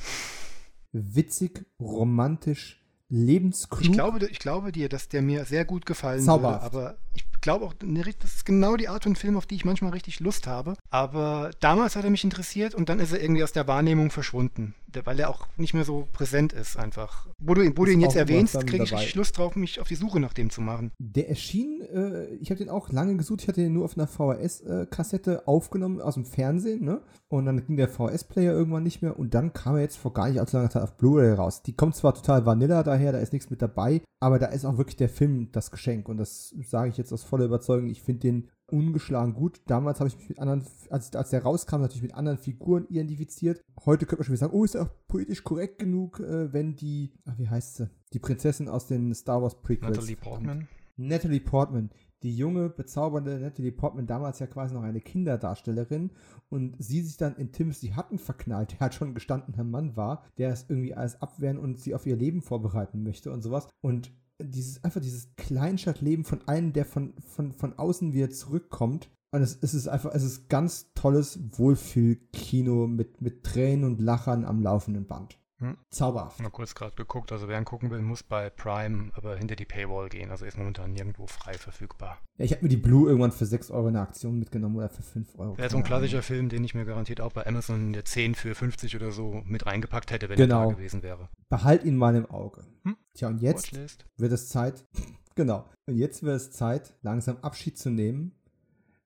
Speaker 1: Witzig, romantisch, lebensklug.
Speaker 2: Ich glaube, ich glaube dir, dass der mir sehr gut gefallen
Speaker 1: Zauberhaft.
Speaker 2: würde, aber ich glaube auch, ne, das ist genau die Art von Film, auf die ich manchmal richtig Lust habe. Aber damals hat er mich interessiert und dann ist er irgendwie aus der Wahrnehmung verschwunden, weil er auch nicht mehr so präsent ist einfach. Wo du, wo du ihn jetzt erwähnst, kriege ich richtig Lust drauf, mich auf die Suche nach dem zu machen.
Speaker 1: Der erschien, äh, ich habe den auch lange gesucht, ich hatte den nur auf einer VHS-Kassette aufgenommen aus dem Fernsehen, ne? Und dann ging der VHS-Player irgendwann nicht mehr und dann kam er jetzt vor gar nicht allzu langer Zeit auf Blu-ray raus. Die kommt zwar total Vanilla daher, da ist nichts mit dabei, aber da ist auch wirklich der Film das Geschenk und das sage ich jetzt aus voller Überzeugung. Ich finde den ungeschlagen gut. Damals habe ich mich mit anderen, als, als der rauskam, natürlich mit anderen Figuren identifiziert. Heute könnte man schon wieder sagen, oh, ist er auch politisch korrekt genug, äh, wenn die, ach, wie heißt sie? Die Prinzessin aus den Star Wars Prequels.
Speaker 2: Natalie Portman.
Speaker 1: Natalie Portman, die junge, bezaubernde Natalie Portman, damals ja quasi noch eine Kinderdarstellerin und sie sich dann in Timothy Hutton verknallt, der halt schon ein gestandener Mann war, der es irgendwie alles abwehren und sie auf ihr Leben vorbereiten möchte und sowas. Und dieses, einfach dieses Kleinstadtleben von einem, der von, von, von außen wieder zurückkommt. Und es, es ist einfach, es ist ganz tolles Wohlfühlkino mit, mit Tränen und Lachern am laufenden Band.
Speaker 2: Hm.
Speaker 1: Zauberhaft.
Speaker 2: Mal kurz gerade geguckt, also wer ihn gucken will, muss bei Prime aber hinter die Paywall gehen, also ist momentan nirgendwo frei verfügbar.
Speaker 1: Ja, ich habe mir die Blue irgendwann für 6 Euro in der Aktion mitgenommen oder für 5 Euro.
Speaker 2: Wäre so ein klassischer Film, den ich mir garantiert auch bei Amazon in der 10 für 50 oder so mit reingepackt hätte, wenn
Speaker 1: Genau.
Speaker 2: er da gewesen wäre.
Speaker 1: Behalt ihn mal im Auge.
Speaker 2: Hm.
Speaker 1: Tja, und jetzt
Speaker 2: Watchlist.
Speaker 1: wird es Zeit, genau, und jetzt wird es Zeit, langsam Abschied zu nehmen.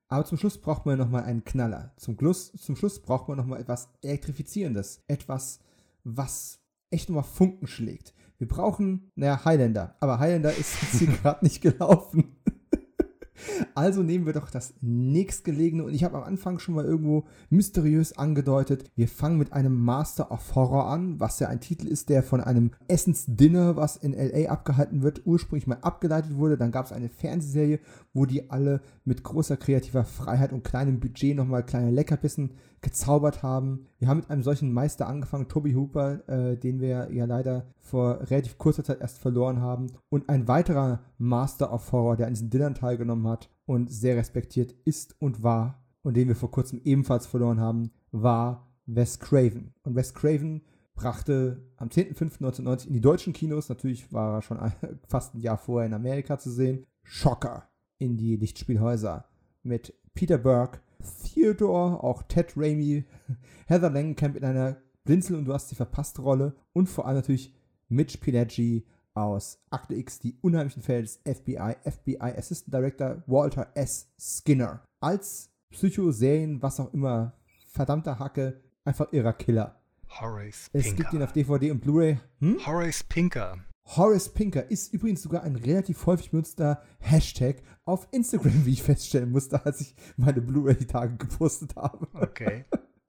Speaker 1: Aber zum Schluss braucht man nochmal einen Knaller. Zum, Schluss, zum Schluss braucht man nochmal etwas Elektrifizierendes. Etwas, was echt nochmal Funken schlägt. Wir brauchen, naja, Highlander. Aber Highlander ist jetzt hier gerade nicht gelaufen. Also nehmen wir doch das nächstgelegene und ich habe am Anfang schon mal irgendwo mysteriös angedeutet, wir fangen mit einem Master of Horror an, was ja ein Titel ist, der von einem Essensdinner, was in LA abgehalten wird, ursprünglich mal abgeleitet wurde. Dann gab es eine Fernsehserie, wo die alle mit großer kreativer Freiheit und kleinem Budget nochmal kleine Leckerbissen gezaubert haben. Wir haben mit einem solchen Meister angefangen, Toby Hooper, äh, den wir ja leider vor relativ kurzer Zeit erst verloren haben. Und ein weiterer Master of Horror, der an diesen Dinnern teilgenommen hat und sehr respektiert ist und war und den wir vor kurzem ebenfalls verloren haben, war Wes Craven. Und Wes Craven brachte am 10.05.1990 in die deutschen Kinos, natürlich war er schon fast ein Jahr vorher in Amerika zu sehen, Schocker in die Lichtspielhäuser mit Peter Burke, Theodore, auch Ted Raimi, Heather Langenkamp in einer Blinzel und du hast die verpasste Rolle und vor allem natürlich Mitch Pileggi aus Akte X, die unheimlichen Fälle des FBI, FBI Assistant Director Walter S. Skinner. Als Psycho-Serien, was auch immer, verdammter Hacke, einfach irrer Killer.
Speaker 2: Horace
Speaker 1: Es
Speaker 2: Pinker.
Speaker 1: gibt ihn auf DVD und Blu-ray. Hm?
Speaker 2: Horace Pinker.
Speaker 1: Horace Pinker ist übrigens sogar ein relativ häufig benutzter Hashtag auf Instagram, wie ich feststellen musste, als ich meine Blu-ray die Tage gepostet habe.
Speaker 2: Okay.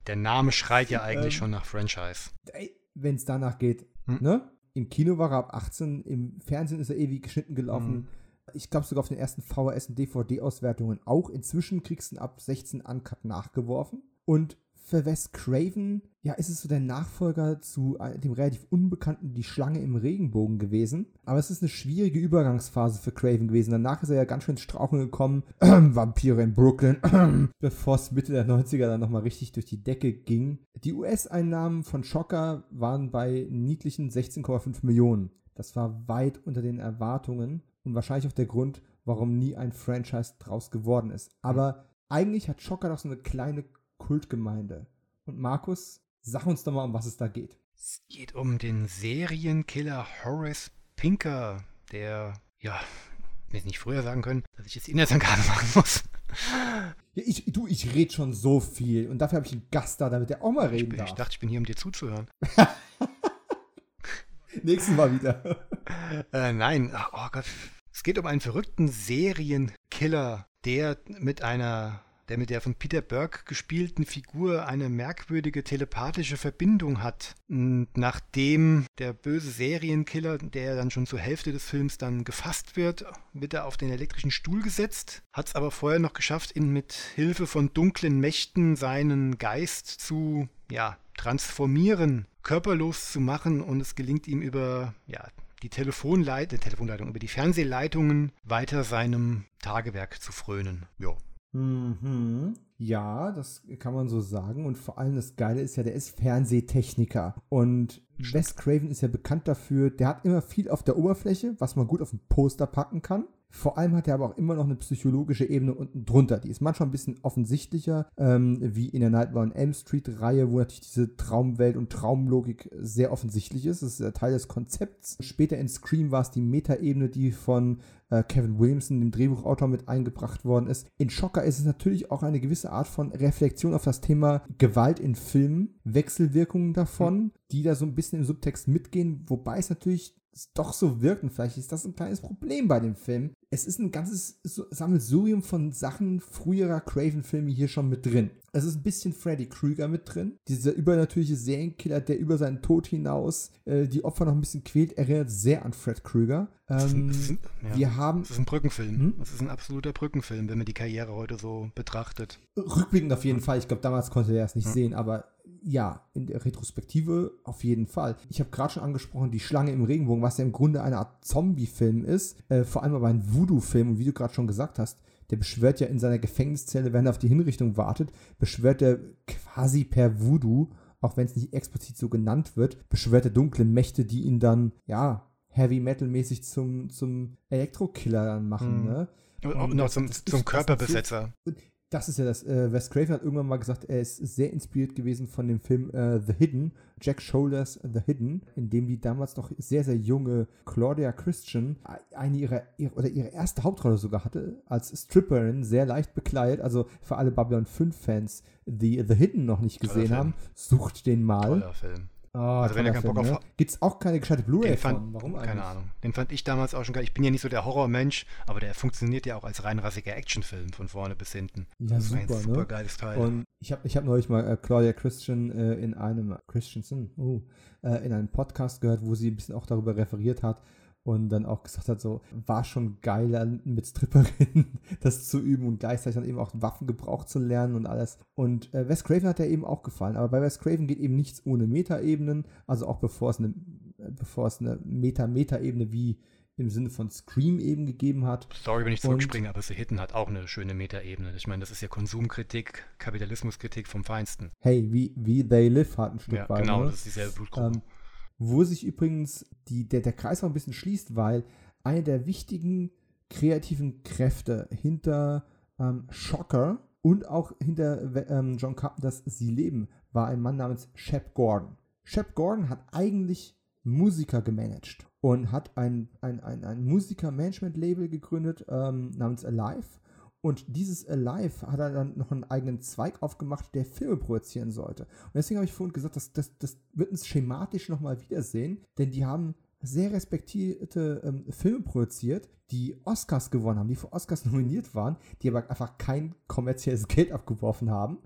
Speaker 2: Der Name schreit ja eigentlich
Speaker 1: Ähm.
Speaker 2: schon nach Franchise.
Speaker 1: Wenn es danach geht.
Speaker 2: Hm.
Speaker 1: Ne? Im Kino war er ab 18, im Fernsehen ist er ewig geschnitten gelaufen.
Speaker 2: Hm.
Speaker 1: Ich glaube sogar auf den ersten VHS- und DVD-Auswertungen auch. Inzwischen kriegst du ihn ab 16 Uncut nachgeworfen. Und für Wes Craven, ja, ist es so der Nachfolger zu äh, dem relativ unbekannten Die Schlange im Regenbogen gewesen. Aber es ist eine schwierige Übergangsphase für Craven gewesen. Danach ist er ja ganz schön ins Straucheln gekommen. Vampire in Brooklyn. Bevor es Mitte der 90er dann nochmal richtig durch die Decke ging. Die US-Einnahmen von Schocker waren bei niedlichen 16,5 Millionen. Das war weit unter den Erwartungen und wahrscheinlich auch der Grund, warum nie ein Franchise draus geworden ist. Aber eigentlich hat Schocker doch so eine kleine Kultgemeinde. Und Markus, sag uns doch mal, um was es da geht.
Speaker 2: Es geht um den Serienkiller Horace Pinker, der, ja, mir nicht früher sagen können, dass ich jetzt Inhaltsangabe machen muss.
Speaker 1: Ja, ich, du, ich rede schon so viel und dafür habe ich einen Gast da, damit der auch mal reden
Speaker 2: ich,
Speaker 1: darf.
Speaker 2: Ich dachte, ich bin hier, um dir zuzuhören.
Speaker 1: Nächsten Mal wieder.
Speaker 2: äh, nein, oh Gott. Es geht um einen verrückten Serienkiller, der mit einer der mit der von Peter Burke gespielten Figur eine merkwürdige telepathische Verbindung hat. Und nachdem der böse Serienkiller, der dann schon zur Hälfte des Films dann gefasst wird, wird er auf den elektrischen Stuhl gesetzt, hat es aber vorher noch geschafft, ihn mit Hilfe von dunklen Mächten seinen Geist zu ja, transformieren, körperlos zu machen und es gelingt ihm über ja, die Telefonleit Telefonleitung, über die Fernsehleitungen weiter seinem Tagewerk zu frönen. Jo.
Speaker 1: Mhm. Ja, das kann man so sagen. Und vor allem das Geile ist ja, der ist Fernsehtechniker. Und Wes Craven ist ja bekannt dafür, der hat immer viel auf der Oberfläche, was man gut auf ein Poster packen kann. Vor allem hat er aber auch immer noch eine psychologische Ebene unten drunter. Die ist manchmal ein bisschen offensichtlicher, ähm, wie in der Nightmare on Elm Street-Reihe, wo natürlich diese Traumwelt und Traumlogik sehr offensichtlich ist. Das ist ja Teil des Konzepts. Später in Scream war es die Metaebene, die von äh, Kevin Williamson, dem Drehbuchautor, mit eingebracht worden ist. In Schocker ist es natürlich auch eine gewisse Art von Reflexion auf das Thema Gewalt in Filmen, Wechselwirkungen davon, mhm. die da so ein bisschen im Subtext mitgehen, wobei es natürlich doch so wirkt, und vielleicht ist das ein kleines Problem bei dem Film. Es ist ein ganzes Sammelsurium von Sachen früherer Craven-Filme hier schon mit drin. Es ist ein bisschen Freddy Krueger mit drin. Dieser übernatürliche Serienkiller, der über seinen Tod hinaus äh, die Opfer noch ein bisschen quält, erinnert sehr an Fred Krueger. Ähm, das ist, ein, ja, wir haben.
Speaker 2: Das ist ein Brückenfilm. Hm? Das ist ein absoluter Brückenfilm, wenn man die Karriere heute so betrachtet.
Speaker 1: Rückblickend auf jeden Fall. Ich glaube, damals konnte er es nicht hm. sehen, aber ja, in der Retrospektive auf jeden Fall. Ich habe gerade schon angesprochen, die Schlange im Regenbogen, was ja im Grunde eine Art Zombie-Film ist, äh, vor allem aber ein Voodoo-Film. Und wie du gerade schon gesagt hast, der beschwört ja in seiner Gefängniszelle, wenn er auf die Hinrichtung wartet, beschwört er quasi per Voodoo, auch wenn es nicht explizit so genannt wird, beschwört er dunkle Mächte, die ihn dann, ja, Heavy Metal-mäßig zum, zum Elektrokiller dann machen, mhm. ne?
Speaker 2: Und, und noch zum, zum Körperbesetzer.
Speaker 1: Und das ist ja das. Äh, Wes Craven hat irgendwann mal gesagt, er ist sehr inspiriert gewesen von dem Film äh, The Hidden, Jack Shoulders The Hidden, in dem die damals noch sehr, sehr junge Claudia Christian eine ihrer, ihre, oder ihre erste Hauptrolle sogar hatte, als Stripperin, sehr leicht bekleidet. Also für alle Babylon 5-Fans, die The Hidden noch nicht gesehen haben, sucht den mal.
Speaker 2: Toller Film.
Speaker 1: Oh, also wenn ihr keinen Bock auf... Ne? Gibt es auch keine gescheite Blu-ray
Speaker 2: von? Warum eigentlich? Keine Ahnung. Den fand ich damals auch schon geil. Ich bin ja nicht so der Horrormensch, aber der funktioniert ja auch als reinrassiger Actionfilm von vorne bis hinten.
Speaker 1: Ja, das super, ist ein super ne?
Speaker 2: geiles Teil.
Speaker 1: Und ich habe ich hab neulich mal äh, Claudia Christian äh, in einem Christensen, uh, äh, in einem Podcast gehört, wo sie ein bisschen auch darüber referiert hat, und dann auch gesagt hat, so war schon geil, mit Stripperinnen das zu üben und gleichzeitig dann eben auch Waffengebrauch zu lernen und alles. Und äh, Wes Craven hat ja eben auch gefallen, aber bei Wes Craven geht eben nichts ohne Metaebenen, also auch bevor es eine, bevor es eine Meta-Meta-Ebene wie im Sinne von Scream eben gegeben hat.
Speaker 2: Sorry, wenn ich zurückspringe, aber The Hidden hat auch eine schöne Metaebene. Ich meine, das ist ja Konsumkritik, Kapitalismuskritik vom Feinsten.
Speaker 1: Hey, wie, wie They Live hat ein Stück
Speaker 2: ja, weit. Genau, ne? das ist dieselbe Blutgruppe. Ähm,
Speaker 1: wo sich übrigens die, der, der Kreis auch ein bisschen schließt, weil eine der wichtigen kreativen Kräfte hinter ähm, Shocker und auch hinter ähm, John Carpenters Sie leben war ein Mann namens Shep Gordon. Shep Gordon hat eigentlich Musiker gemanagt und hat ein, ein, ein, ein Musiker-Management-Label gegründet ähm, namens Alive und dieses Alive hat er dann noch einen eigenen Zweig aufgemacht, der Filme produzieren sollte. Und deswegen habe ich vorhin gesagt, das, das, das wird uns schematisch nochmal wiedersehen, denn die haben sehr respektierte ähm, Filme produziert, die Oscars gewonnen haben, die für Oscars nominiert waren, die aber einfach kein kommerzielles Geld abgeworfen haben.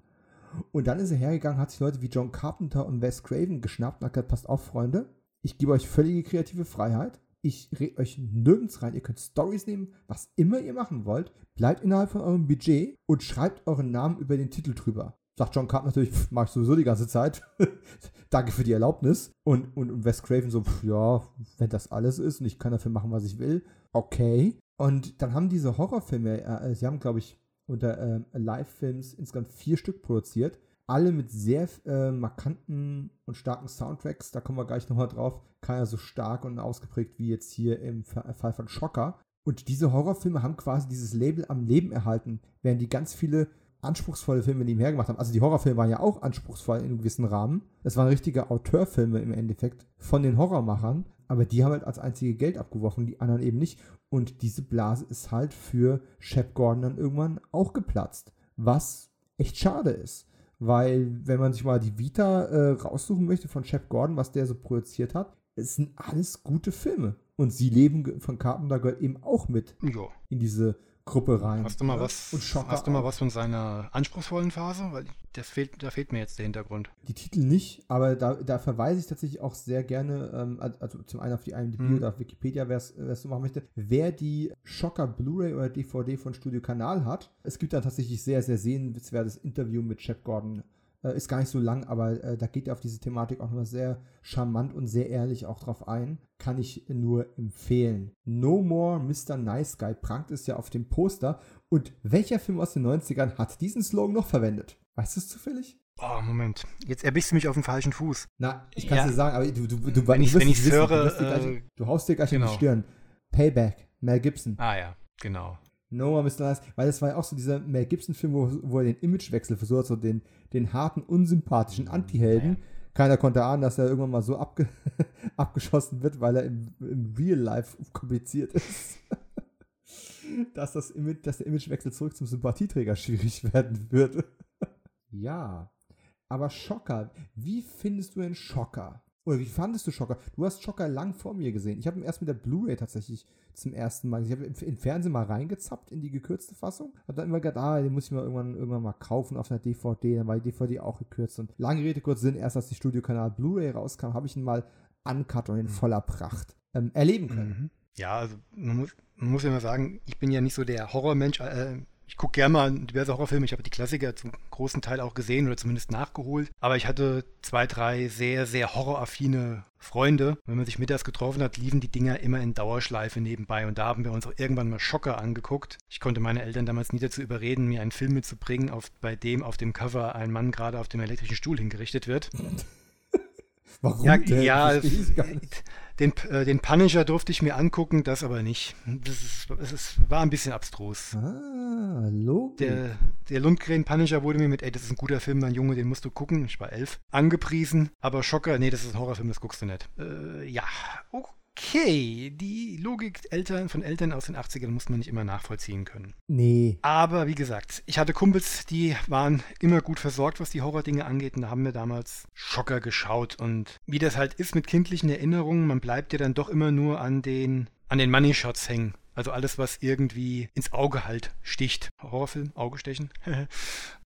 Speaker 1: Und dann ist er hergegangen, hat sich Leute wie John Carpenter und Wes Craven geschnappt und hat gesagt, passt auf, Freunde, ich gebe euch völlige kreative Freiheit ich rede euch nirgends rein. Ihr könnt Stories nehmen, was immer ihr machen wollt. Bleibt innerhalb von eurem Budget und schreibt euren Namen über den Titel drüber. Sagt John Carp natürlich, pff, mach ich sowieso die ganze Zeit. Danke für die Erlaubnis. Und, und, Wes Craven so, pff, ja, wenn das alles ist und ich kann dafür machen, was ich will, okay. Und dann haben diese Horrorfilme, äh, sie haben, glaube ich, unter äh, Live-Films insgesamt vier Stück produziert alle mit sehr äh, markanten und starken Soundtracks. Da kommen wir gleich nochmal drauf. Keiner so stark und ausgeprägt wie jetzt hier im Fall von Schocker. Und diese Horrorfilme haben quasi dieses Label am Leben erhalten, während die ganz viele anspruchsvolle Filme nebenher gemacht haben. Also die Horrorfilme waren ja auch anspruchsvoll in einem gewissen Rahmen. Es waren richtige Auteurfilme im Endeffekt von den Horrormachern, aber die haben halt als einzige Geld abgeworfen, die anderen eben nicht. Und diese Blase ist halt für Shep Gordon dann irgendwann auch geplatzt, was echt schade ist. Weil, wenn man sich mal die Vita äh, raussuchen möchte von Shep Gordon, was der so produziert hat, es sind alles gute Filme. Und sie leben von Carpenter gehört eben auch mit
Speaker 2: Jo.
Speaker 1: in diese Gruppe rein.
Speaker 2: Hast du mal was? Hast du mal was von seiner anspruchsvollen Phase? Weil das fehlt, da fehlt mir jetzt der Hintergrund.
Speaker 1: Die Titel nicht, aber da, da verweise ich tatsächlich auch sehr gerne, ähm, also zum einen auf die IMDb
Speaker 2: Mhm.
Speaker 1: oder auf Wikipedia, wer es so machen möchte. Wer die Schocker Blu-ray oder DVD von Studio Kanal hat, es gibt da tatsächlich sehr, sehr sehenswertes Interview mit Chef Gordon. Äh, ist gar nicht so lang, aber äh, da geht er auf diese Thematik auch nochmal sehr charmant und sehr ehrlich auch drauf ein. Kann ich nur empfehlen. No More Mr. Nice Guy prangt es ja auf dem Poster. Und welcher Film aus den 90ern hat diesen Slogan noch verwendet? Weißt du es zufällig?
Speaker 2: Oh, Moment. Jetzt erwischst du mich auf dem falschen Fuß.
Speaker 1: Na, ich kann es
Speaker 2: Ja.
Speaker 1: dir sagen, aber du, du, du,
Speaker 2: Wenn
Speaker 1: du
Speaker 2: wenn
Speaker 1: es wissen,
Speaker 2: höre,
Speaker 1: du, wirst dir gleich,
Speaker 2: äh,
Speaker 1: du haust dir gleich in
Speaker 2: genau.
Speaker 1: die Stirn. Payback, Mel Gibson.
Speaker 2: Ah ja, genau.
Speaker 1: No More Mr. Nice, weil das war ja auch so dieser Mel Gibson-Film, wo, wo er den Imagewechsel versucht hat, so den, den harten, unsympathischen Anti-Helden. Keiner konnte ahnen, dass er irgendwann mal so abge abgeschossen wird, weil er im, im Real Life kompliziert ist. dass, das Image, dass der Imagewechsel zurück zum Sympathieträger schwierig werden würde. ja, aber Schocker, wie findest du denn Schocker? Oder wie fandest du Schocker? Du hast Schocker lang vor mir gesehen. Ich habe ihn erst mit der Blu-ray tatsächlich zum ersten Mal gesehen. Ich habe im, Fernsehen mal reingezappt in die gekürzte Fassung. Hab dann immer gedacht, ah, den muss ich mal irgendwann, irgendwann mal kaufen auf einer DVD. Dann war die DVD auch gekürzt. Und lange Rede, kurz Sinn, erst als die Studiokanal Blu-ray rauskam, habe ich ihn mal uncut und in voller Pracht ähm, erleben können.
Speaker 2: Mhm. Ja, also man muss, man muss ja mal sagen, ich bin ja nicht so der Horrormensch. Äh, ich gucke gerne mal diverse Horrorfilme. Ich habe die Klassiker zum großen Teil auch gesehen oder zumindest nachgeholt. Aber ich hatte zwei, drei sehr, sehr horroraffine Freunde. Wenn man sich mittags getroffen hat, liefen die Dinger immer in Dauerschleife nebenbei. Und da haben wir uns auch irgendwann mal Schocker angeguckt. Ich konnte meine Eltern damals nie dazu überreden, mir einen Film mitzubringen, auf, bei dem auf dem Cover ein Mann gerade auf dem elektrischen Stuhl hingerichtet wird.
Speaker 1: Warum
Speaker 2: Ja,
Speaker 1: denn?
Speaker 2: ja Den, äh, den Punisher durfte ich mir angucken, das aber nicht. Das, ist, das ist, war ein bisschen abstrus.
Speaker 1: Ah, Logisch.
Speaker 2: Der, der Lundgren Punisher wurde mir mit, ey, das ist ein guter Film, mein Junge, den musst du gucken. Ich war elf. Angepriesen, aber Schocker, nee, das ist ein Horrorfilm, das guckst du nicht. Äh, ja, okay. Die Logik Eltern, von Eltern aus den 80ern muss man nicht immer nachvollziehen können.
Speaker 1: nee.
Speaker 2: Aber wie gesagt, ich hatte Kumpels, die waren immer gut versorgt, was die Horrordinge angeht. Und da haben wir damals Schocker geschaut. Und wie das halt ist mit kindlichen Erinnerungen, man bleibt ja dann doch immer nur an den, an den Money Shots hängen. Also alles, was irgendwie ins Auge halt sticht. Horrorfilm, Auge stechen.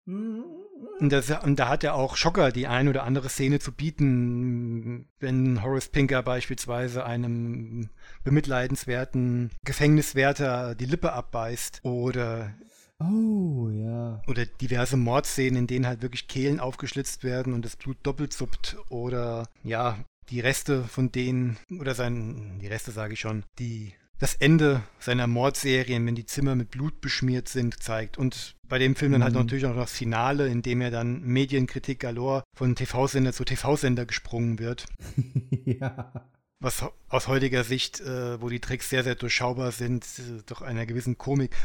Speaker 2: Und, das, und da hat er auch Schocker die ein oder andere Szene zu bieten, wenn Horace Pinker beispielsweise einem bemitleidenswerten Gefängniswärter die Lippe abbeißt oder,
Speaker 1: Oh, ja.
Speaker 2: oder diverse Mordszenen, in denen halt wirklich Kehlen aufgeschlitzt werden und das Blut doppelt suppt oder ja, die Reste von denen, oder sein, die Reste sage ich schon, die das Ende seiner Mordserien, wenn die Zimmer mit Blut beschmiert sind, zeigt. Und bei dem Film dann halt
Speaker 1: Mhm.
Speaker 2: natürlich auch noch das Finale, in dem er dann Medienkritik galore von TV-Sender zu TV-Sender gesprungen wird.
Speaker 1: ja.
Speaker 2: Was aus heutiger Sicht, äh, wo die Tricks sehr, sehr durchschaubar sind, äh, doch einer gewissen Komik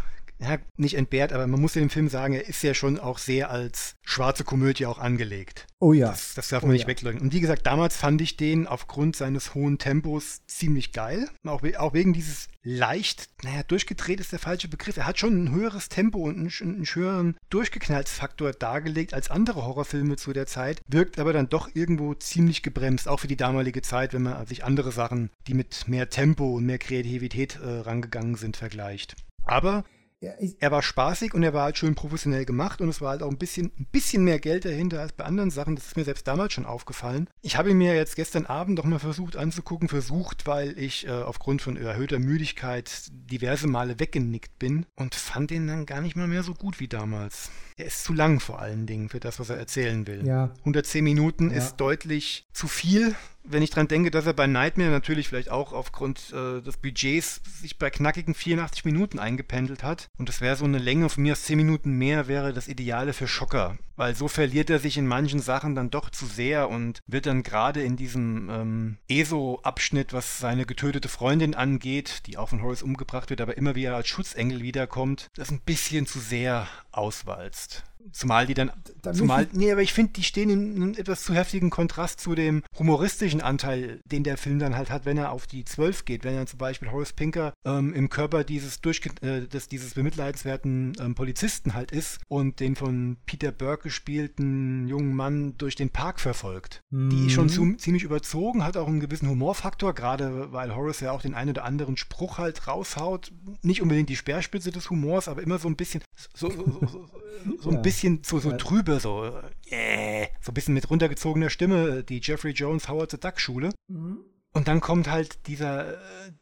Speaker 2: ja, nicht entbehrt, aber man muss dem Film sagen, er ist ja schon auch sehr als schwarze Komödie auch angelegt.
Speaker 1: Oh ja.
Speaker 2: Das, das darf
Speaker 1: Oh
Speaker 2: man nicht
Speaker 1: ja.
Speaker 2: wegleugnen. Und wie gesagt, damals fand ich den aufgrund seines hohen Tempos ziemlich geil. Auch, auch wegen dieses leicht, naja, durchgedreht ist der falsche Begriff. Er hat schon ein höheres Tempo und einen, einen höheren Durchgeknallsfaktor dargelegt als andere Horrorfilme zu der Zeit, wirkt aber dann doch irgendwo ziemlich gebremst, auch für die damalige Zeit, wenn man sich andere Sachen, die mit mehr Tempo und mehr Kreativität äh, rangegangen sind, vergleicht. Aber
Speaker 1: ja
Speaker 2: er war spaßig und er war halt schön professionell gemacht und es war halt auch ein bisschen, ein bisschen mehr Geld dahinter als bei anderen Sachen. Das ist mir selbst damals schon aufgefallen. Ich habe ihn mir jetzt gestern Abend noch mal versucht anzugucken, versucht, weil ich äh, aufgrund von erhöhter Müdigkeit diverse Male weggenickt bin und fand ihn dann gar nicht mal mehr so gut wie damals. Er ist zu lang vor allen Dingen für das, was er erzählen will.
Speaker 1: ja.
Speaker 2: 110 Minuten
Speaker 1: Ja.
Speaker 2: ist deutlich zu viel. Wenn ich dran denke, dass er bei Nightmare natürlich vielleicht auch aufgrund äh, des Budgets sich bei knackigen 84 Minuten eingependelt hat. Und das wäre so eine Länge von mir aus 10 Minuten mehr, wäre das Ideale für Schocker. Weil so verliert er sich in manchen Sachen dann doch zu sehr und wird dann gerade in diesem ähm, ESO-Abschnitt, was seine getötete Freundin angeht, die auch von Horace umgebracht wird, aber immer wieder als Schutzengel wiederkommt, das ein bisschen zu sehr auswalzt. Zumal die dann, da zumal, nee, aber ich finde, die stehen in einem etwas zu heftigen Kontrast zu dem humoristischen Anteil, den der Film dann halt hat, wenn er auf die Zwölf geht. Wenn er zum Beispiel Horace Pinker ähm, im Körper dieses, Durchge äh, des, dieses bemitleidenswerten ähm, Polizisten halt ist und den von Peter Burke gespielten jungen Mann durch den Park verfolgt. Mhm. Die ist schon zu, ziemlich überzogen, hat auch einen gewissen Humorfaktor, gerade weil Horace ja auch den einen oder anderen Spruch halt raushaut. Nicht unbedingt die Speerspitze des Humors, aber immer so ein bisschen, so, so, so, so ein ja. Bisschen so, so trübe, so, äh, so ein bisschen mit runtergezogener Stimme, die Jeffrey Jones Howard the Duck Schule. Mhm. Und dann kommt halt dieser, äh,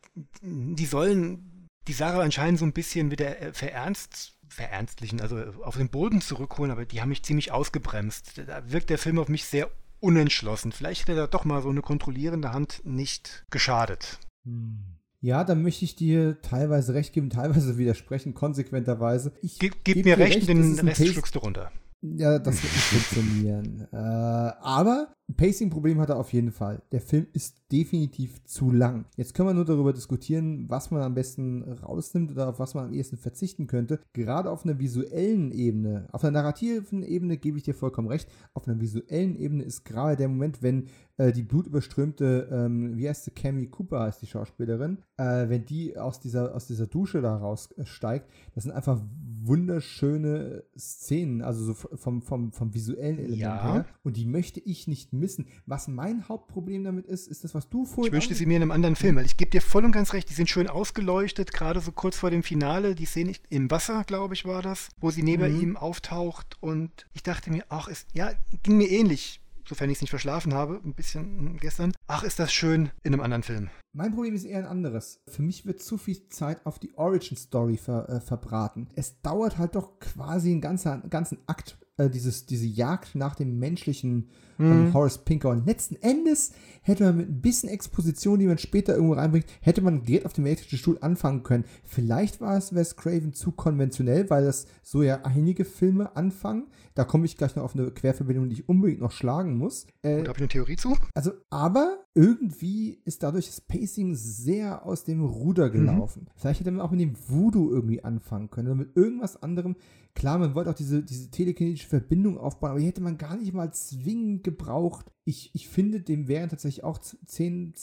Speaker 2: die sollen die Sache anscheinend so ein bisschen wieder äh, verernst, verernstlichen, also auf den Boden zurückholen, aber die haben mich ziemlich ausgebremst. Da wirkt der Film auf mich sehr unentschlossen. Vielleicht hätte da doch mal so eine kontrollierende Hand nicht geschadet.
Speaker 1: Hm. Ja, da möchte ich dir teilweise recht geben, teilweise widersprechen, konsequenterweise. Ich
Speaker 2: gib, gib mir recht, recht den Rest schluckst du runter.
Speaker 1: Ja, das wird nicht funktionieren. Äh, aber ein Pacing-Problem hat er auf jeden Fall. Der Film ist definitiv zu lang. Jetzt können wir nur darüber diskutieren, was man am besten rausnimmt oder auf was man am ehesten verzichten könnte. Gerade auf einer visuellen Ebene, auf einer narrativen Ebene gebe ich dir vollkommen recht. Auf einer visuellen Ebene ist gerade der Moment, wenn äh, die blutüberströmte, ähm, wie heißt sie, Cammy Cooper heißt die Schauspielerin, äh, wenn die aus dieser, aus dieser Dusche da raussteigt, das sind einfach wunderschöne Szenen, also so vom, vom, vom visuellen Element ja. her. Und die möchte ich nicht missen. Was mein Hauptproblem damit ist, ist das, was du vorhin.
Speaker 2: Ich wünschte sie mir in einem anderen Film, weil ich gebe dir voll und ganz recht, die sind schön ausgeleuchtet, gerade so kurz vor dem Finale. Die Szene im Wasser, glaube ich, war das, wo sie neben mhm. ihm auftaucht. Und ich dachte mir, ach, ist, ja, ging mir ähnlich sofern ich es nicht verschlafen habe, ein bisschen gestern. Ach, ist das schön in einem anderen Film.
Speaker 1: Mein Problem ist eher ein anderes. Für mich wird zu viel Zeit auf die Origin Story ver, äh, verbraten. Es dauert halt doch quasi einen ganzen, ganzen Akt, äh, dieses, diese Jagd nach dem menschlichen ähm, mhm. Horace Pinker. Und letzten Endes hätte man mit ein bisschen Exposition, die man später irgendwo reinbringt, hätte man direkt auf dem elektrischen Stuhl anfangen können. Vielleicht war es Wes Craven zu konventionell, weil das so ja einige Filme anfangen. Da komme ich gleich noch auf eine Querverbindung, die ich unbedingt noch schlagen muss.
Speaker 2: Äh, Und habe ich eine Theorie zu?
Speaker 1: Also, aber irgendwie ist dadurch das Pacing sehr aus dem Ruder mhm. gelaufen. Mhm. Vielleicht hätte man auch mit dem Voodoo irgendwie anfangen können oder mit irgendwas anderem. Klar, man wollte auch diese, diese telekinetische Verbindung aufbauen, aber die hätte man gar nicht mal zwingend gebraucht. Ich, ich finde, dem wären tatsächlich auch 10,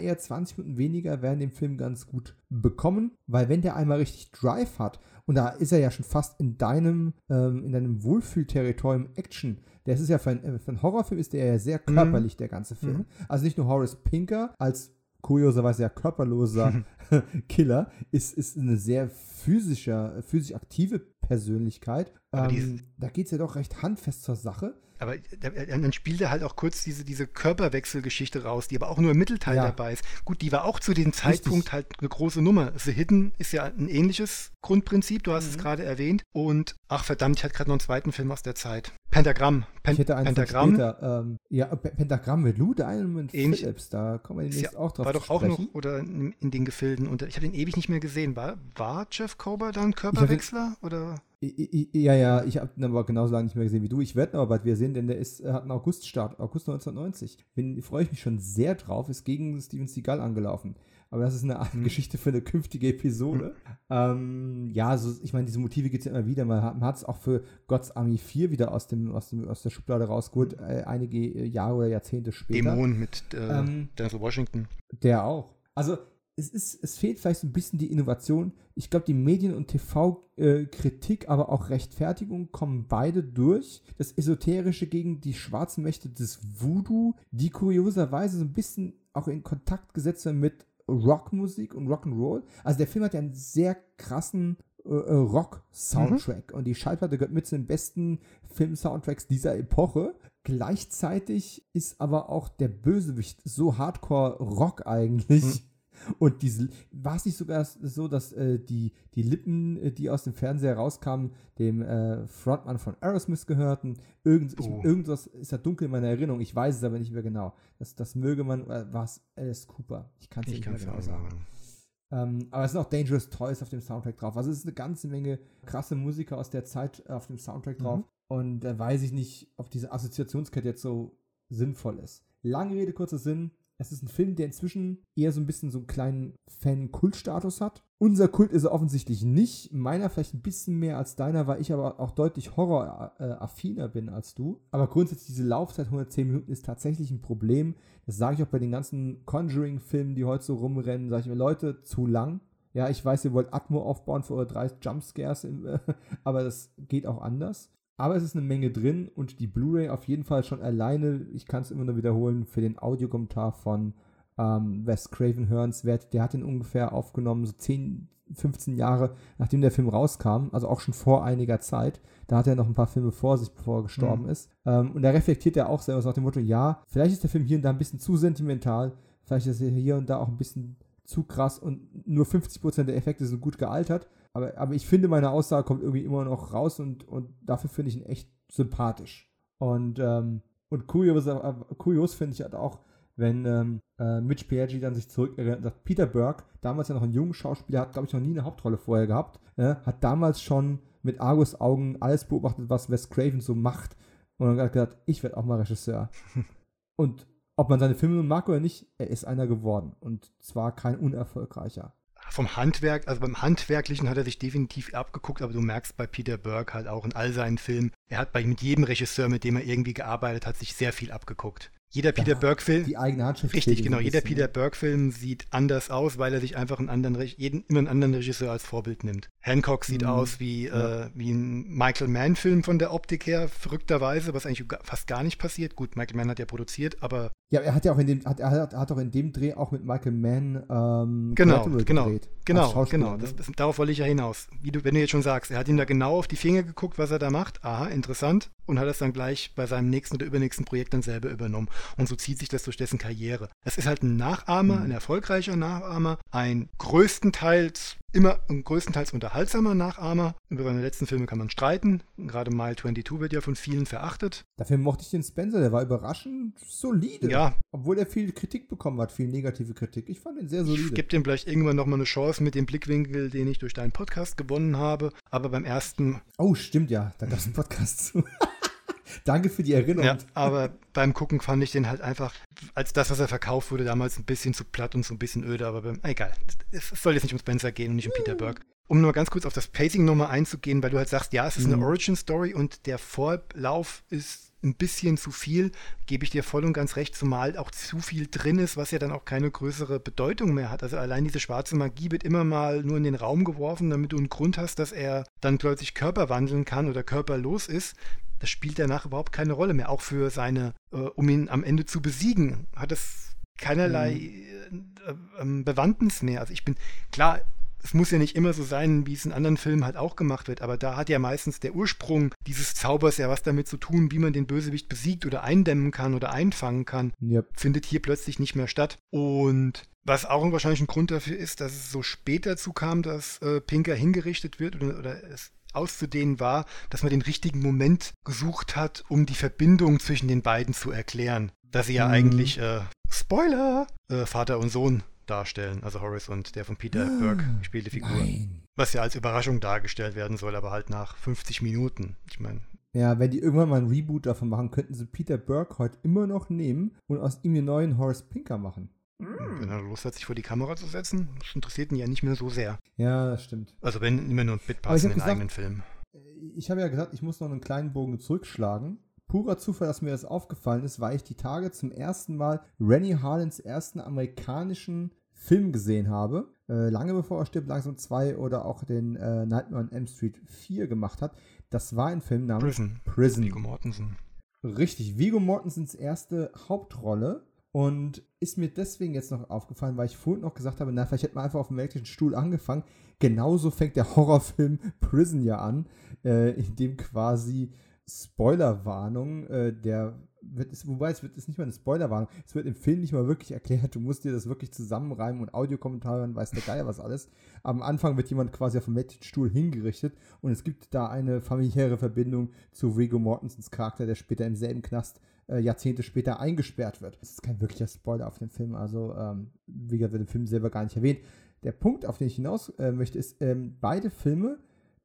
Speaker 1: eher 20 Minuten weniger, wären dem Film ganz gut bekommen, weil wenn der einmal richtig Drive hat, und da ist er ja schon fast in deinem, ähm, in deinem Wohlfühlterritorium Action, das ist ja für, ein, für einen Horrorfilm ist der ja sehr mhm. körperlich, mhm. der ganze Film. Mhm. Also nicht nur Horace Pinker als kurioserweise ja körperloser Killer, ist, ist eine sehr physischer, physisch aktive Persönlichkeit. Ähm, da geht es ja doch recht handfest zur Sache.
Speaker 2: Aber dann spielt er halt auch kurz diese, diese Körperwechselgeschichte raus, die aber auch nur im Mittelteil ja. dabei ist. Gut, die war auch zu dem Zeitpunkt Richtig. halt eine große Nummer. The Hidden ist ja ein ähnliches Grundprinzip, du hast mhm. es gerade erwähnt. Und ach verdammt, ich hatte gerade noch einen zweiten Film aus der Zeit. Pentagramm.
Speaker 1: Pen ich hätte einen Pentagramm. Später, ähm, ja, Pentagramm mit Lou Diamond
Speaker 2: Ähnlich, Phillips, da kommen wir demnächst ja, auch drauf War doch auch noch, oder in, in, den Gefilden. Und ich habe den ewig nicht mehr gesehen. War, war Jeff Kober dann Körperwechsler? oder?
Speaker 1: Ja, ja, ich habe ihn aber genauso lange nicht mehr gesehen wie du. Ich werde aber bald wieder sehen, denn der ist, hat einen Auguststart, August 1990. Bin, freue ich mich schon sehr drauf, ist gegen Steven Seagal angelaufen. Aber das ist eine Art mhm. Geschichte für eine künftige Episode. Mhm. Ähm, ja, so, ich meine, diese Motive gibt es ja immer wieder. Man hat es auch für God's Army 4 wieder aus, dem, aus, dem, aus der Schublade rausgeholt, mhm. äh, einige Jahre oder Jahrzehnte später.
Speaker 2: Dämon mit äh, ähm, Denzel Washington.
Speaker 1: Der auch. Also es, ist, es fehlt vielleicht so ein bisschen die Innovation. Ich glaube, die Medien- und TV-Kritik, aber auch Rechtfertigung kommen beide durch. Das Esoterische gegen die schwarzen Mächte des Voodoo, die kurioserweise so ein bisschen auch in Kontakt gesetzt werden mit Rockmusik und Rock'n'Roll. Also der Film hat ja einen sehr krassen äh, äh Rock-Soundtrack mhm. und die Schallplatte gehört mit zu den besten Film-Soundtracks dieser Epoche. Gleichzeitig ist aber auch der Bösewicht so Hardcore-Rock eigentlich. Mhm und diese, war es nicht sogar so, dass äh, die, die Lippen, äh, die aus dem Fernseher rauskamen, dem äh, Frontmann von Aerosmith gehörten? Irgend, oh. ich, irgendwas ist ja dunkel in meiner Erinnerung, ich weiß es aber nicht mehr genau. Das, das möge man, äh, war es Alice Cooper? Ich kann es nicht mehr genau sagen. sagen. Ähm, aber es sind auch Dangerous Toys auf dem Soundtrack drauf. Also es ist eine ganze Menge krasse Musiker aus der Zeit auf dem Soundtrack drauf. Mhm. Und da weiß ich nicht, ob diese Assoziationskette jetzt so sinnvoll ist. Lange Rede, kurzer Sinn es ist ein Film, der inzwischen eher so ein bisschen so einen kleinen Fan-Kult-Status hat. Unser Kult ist er offensichtlich nicht. Meiner vielleicht ein bisschen mehr als deiner, weil ich aber auch deutlich horroraffiner bin als du. Aber grundsätzlich diese Laufzeit 110 Minuten ist tatsächlich ein Problem. Das sage ich auch bei den ganzen Conjuring-Filmen, die heute so rumrennen. Sage ich mir, Leute, zu lang. Ja, ich weiß, ihr wollt Atmo aufbauen für eure drei Jumpscares, aber das geht auch anders. Aber es ist eine Menge drin und die Blu-ray auf jeden Fall schon alleine, ich kann es immer nur wiederholen, für den Audiokommentar von ähm, Wes Craven hörenswert. Der hat ihn ungefähr aufgenommen, so 10, 15 Jahre nachdem der Film rauskam, also auch schon vor einiger Zeit. Da hat er noch ein paar Filme vor sich, bevor er gestorben mhm. ist. Ähm, und da reflektiert er auch selber so nach dem Motto, ja, vielleicht ist der Film hier und da ein bisschen zu sentimental, vielleicht ist er hier und da auch ein bisschen zu krass und nur 50% der Effekte sind gut gealtert. Aber, aber ich finde, meine Aussage kommt irgendwie immer noch raus und, und dafür finde ich ihn echt sympathisch. Und, ähm, und kurios, äh, kurios finde ich halt auch, wenn ähm, äh, Mitch Piaggi dann sich zurückerinnert und sagt, Peter Burke, damals ja noch ein junger Schauspieler, hat, glaube ich, noch nie eine Hauptrolle vorher gehabt, äh, hat damals schon mit Argus Augen alles beobachtet, was Wes Craven so macht. Und dann hat gesagt, ich werde auch mal Regisseur. und ob man seine Filme mag oder nicht, er ist einer geworden. Und zwar kein unerfolgreicher
Speaker 2: vom Handwerk, also beim Handwerklichen hat er sich definitiv abgeguckt, aber du merkst bei Peter Burke halt auch in all seinen Filmen, er hat bei mit jedem Regisseur, mit dem er irgendwie gearbeitet hat, sich sehr viel abgeguckt. Jeder Peter Burke-Film.
Speaker 1: Die eigene Handschrift.
Speaker 2: Richtig, genau. Jeder Peter Burke-Film sieht anders aus, weil er sich einfach einen anderen, jeden, immer einen anderen Regisseur als Vorbild nimmt. Hancock sieht mhm. aus wie, ja. äh, wie ein Michael Mann-Film von der Optik her, verrückterweise, was eigentlich fast gar nicht passiert. Gut, Michael Mann hat ja produziert, aber.
Speaker 1: Ja, er hat ja auch in dem, hat, er hat, hat auch in dem Dreh auch mit Michael Mann
Speaker 2: ähm, genau, genau, gedreht. Genau, genau. Das, das, darauf wollte ich ja hinaus. Wie du, wenn du jetzt schon sagst, er hat ihm da genau auf die Finger geguckt, was er da macht. Aha, interessant. Und hat es dann gleich bei seinem nächsten oder übernächsten Projekt dann selber übernommen. Und so zieht sich das durch dessen Karriere. Es ist halt ein Nachahmer, mhm. ein erfolgreicher Nachahmer, ein größtenteils immer ein größtenteils unterhaltsamer Nachahmer. Über seine letzten Filme kann man streiten. Gerade Mile 22 wird ja von vielen verachtet.
Speaker 1: Dafür mochte ich den Spencer, der war überraschend solide.
Speaker 2: Ja.
Speaker 1: Obwohl er viel Kritik bekommen hat, viel negative Kritik. Ich fand ihn sehr solide.
Speaker 2: Ich gebe dem vielleicht irgendwann nochmal eine Chance mit dem Blickwinkel, den ich durch deinen Podcast gewonnen habe. Aber beim ersten.
Speaker 1: Oh, stimmt ja. Da gab es einen Podcast zu. Danke für die Erinnerung. Ja,
Speaker 2: aber beim Gucken fand ich den halt einfach, als das, was er verkauft wurde, damals ein bisschen zu platt und so ein bisschen öde, aber beim, egal. Es soll jetzt nicht um Spencer gehen und nicht um Peter Burke. Um nur ganz kurz auf das Pacing nochmal einzugehen, weil du halt sagst, ja, es ist eine mhm. Origin-Story und der Vorlauf ist ein bisschen zu viel, gebe ich dir voll und ganz recht, zumal auch zu viel drin ist, was ja dann auch keine größere Bedeutung mehr hat. Also allein diese schwarze Magie wird immer mal nur in den Raum geworfen, damit du einen Grund hast, dass er dann plötzlich Körper wandeln kann oder körperlos ist das spielt danach überhaupt keine Rolle mehr. Auch für seine, äh, um ihn am Ende zu besiegen, hat es keinerlei mhm. äh, äh, Bewandtnis mehr. Also ich bin, klar, es muss ja nicht immer so sein, wie es in anderen Filmen halt auch gemacht wird, aber da hat ja meistens der Ursprung dieses Zaubers ja was damit zu tun, wie man den Bösewicht besiegt oder eindämmen kann oder einfangen kann. Yep. Findet hier plötzlich nicht mehr statt. Und was auch wahrscheinlich ein Grund dafür ist, dass es so spät dazu kam, dass äh, Pinker hingerichtet wird oder, oder es auszudehnen war, dass man den richtigen Moment gesucht hat, um die Verbindung zwischen den beiden zu erklären. Dass sie ja mhm. eigentlich, äh, Spoiler, äh, Vater und Sohn darstellen, also Horace und der von Peter ah, Burke gespielte Figur. Nein. Was ja als Überraschung dargestellt werden soll, aber halt nach 50 Minuten. Ich meine.
Speaker 1: Ja, wenn die irgendwann mal ein Reboot davon machen, könnten sie Peter Burke heute immer noch nehmen und aus ihm den neuen Horace Pinker machen.
Speaker 2: Hm. Wenn er Lust hat, sich vor die Kamera zu setzen, das interessiert ihn ja nicht mehr so sehr.
Speaker 1: Ja, das stimmt.
Speaker 2: Also wenn immer nur ein Bit passen in den eigenen Film.
Speaker 1: Ich habe ja gesagt, ich muss noch einen kleinen Bogen zurückschlagen. Purer Zufall, dass mir das aufgefallen ist, weil ich die Tage zum ersten Mal Rennie Harlins ersten amerikanischen Film gesehen habe. Äh, lange bevor er stirbt, langsam 2 oder auch den äh, Nightmare on M Street 4 gemacht hat. Das war ein Film namens
Speaker 2: Prison. Prison. Vigo Mortensen.
Speaker 1: Richtig, Vigo Mortensens erste Hauptrolle und ist mir deswegen jetzt noch aufgefallen, weil ich vorhin noch gesagt habe, na, vielleicht hätte man einfach auf dem elektrischen Stuhl angefangen. Genauso fängt der Horrorfilm Prison ja an, äh, in dem quasi Spoilerwarnung, äh, der wird es, wobei es wird es nicht mal eine Spoilerwarnung, es wird im Film nicht mal wirklich erklärt, du musst dir das wirklich zusammenreimen und Audiokommentare hören, weiß der Geier was alles. Am Anfang wird jemand quasi auf dem Stuhl hingerichtet und es gibt da eine familiäre Verbindung zu Viggo Mortensens Charakter, der später im selben Knast äh, Jahrzehnte später eingesperrt wird. Das ist kein wirklicher Spoiler auf den Film, also ähm, wie gesagt, wird im Film selber gar nicht erwähnt. Der Punkt, auf den ich hinaus äh, möchte, ist, ähm, beide Filme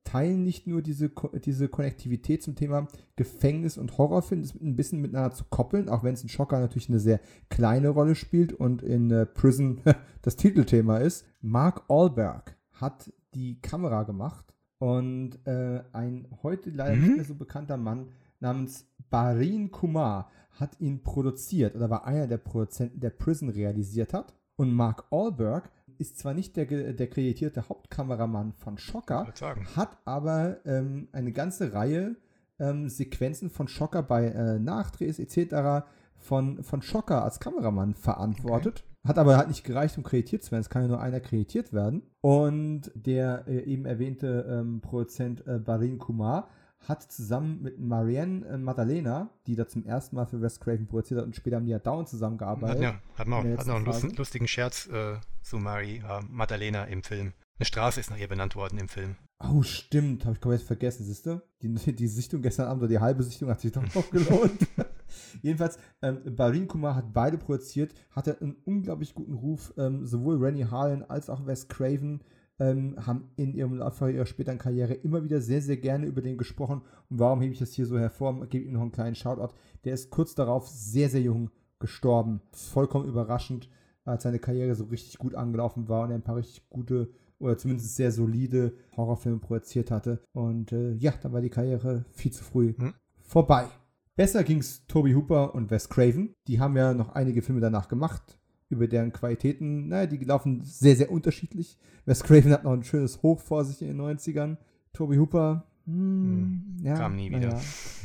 Speaker 1: teilen nicht nur diese, diese Konnektivität zum Thema Gefängnis und Horrorfilm, das ein bisschen miteinander zu koppeln, auch wenn es in Schocker natürlich eine sehr kleine Rolle spielt und in äh, Prison das Titelthema ist. Mark Allberg hat die Kamera gemacht und äh, ein heute leider mhm. nicht mehr so bekannter Mann namens Barin Kumar hat ihn produziert oder war einer der Produzenten, der Prison realisiert hat. Und Mark Allberg ist zwar nicht der, der kreditierte Hauptkameramann von Schocker, hat aber ähm, eine ganze Reihe ähm, Sequenzen von Schocker bei äh, Nachdrehs etc. Von, von Schocker als Kameramann verantwortet. Okay. Hat aber halt nicht gereicht, um kreditiert zu werden. Es kann ja nur einer kreditiert werden. Und der äh, eben erwähnte ähm, Produzent äh, Barin Kumar hat zusammen mit Marianne äh, Maddalena, die da zum ersten Mal für Wes Craven produziert hat und später haben die ja dauernd zusammengearbeitet.
Speaker 2: Hat, ja, hat, man auch, hat noch einen lustigen Scherz äh, zu Marie äh, Maddalena im Film. Eine Straße ist nach ihr benannt worden im Film.
Speaker 1: Oh, stimmt. Habe ich komplett vergessen, siehst du? Die, die Sichtung gestern Abend oder die halbe Sichtung hat sich doch noch gelohnt. Jedenfalls, ähm, Barin Kumar hat beide produziert, hatte einen unglaublich guten Ruf. Ähm, sowohl Rennie Harlan als auch Wes Craven ähm, haben in ihrem Laufe ihrer späteren Karriere immer wieder sehr, sehr gerne über den gesprochen. Und warum hebe ich das hier so hervor? Gebe ihm noch einen kleinen Shoutout. Der ist kurz darauf sehr, sehr jung gestorben. Vollkommen überraschend, als seine Karriere so richtig gut angelaufen war und er ein paar richtig gute oder zumindest sehr solide Horrorfilme produziert hatte. Und äh, ja, da war die Karriere viel zu früh hm. vorbei. Besser ging es Toby Hooper und Wes Craven. Die haben ja noch einige Filme danach gemacht über deren Qualitäten, naja, die laufen sehr, sehr unterschiedlich. Wes Craven hat noch ein schönes Hoch vor sich in den 90ern. Toby Hooper,
Speaker 2: hm, ja, kam nie wieder. Ja.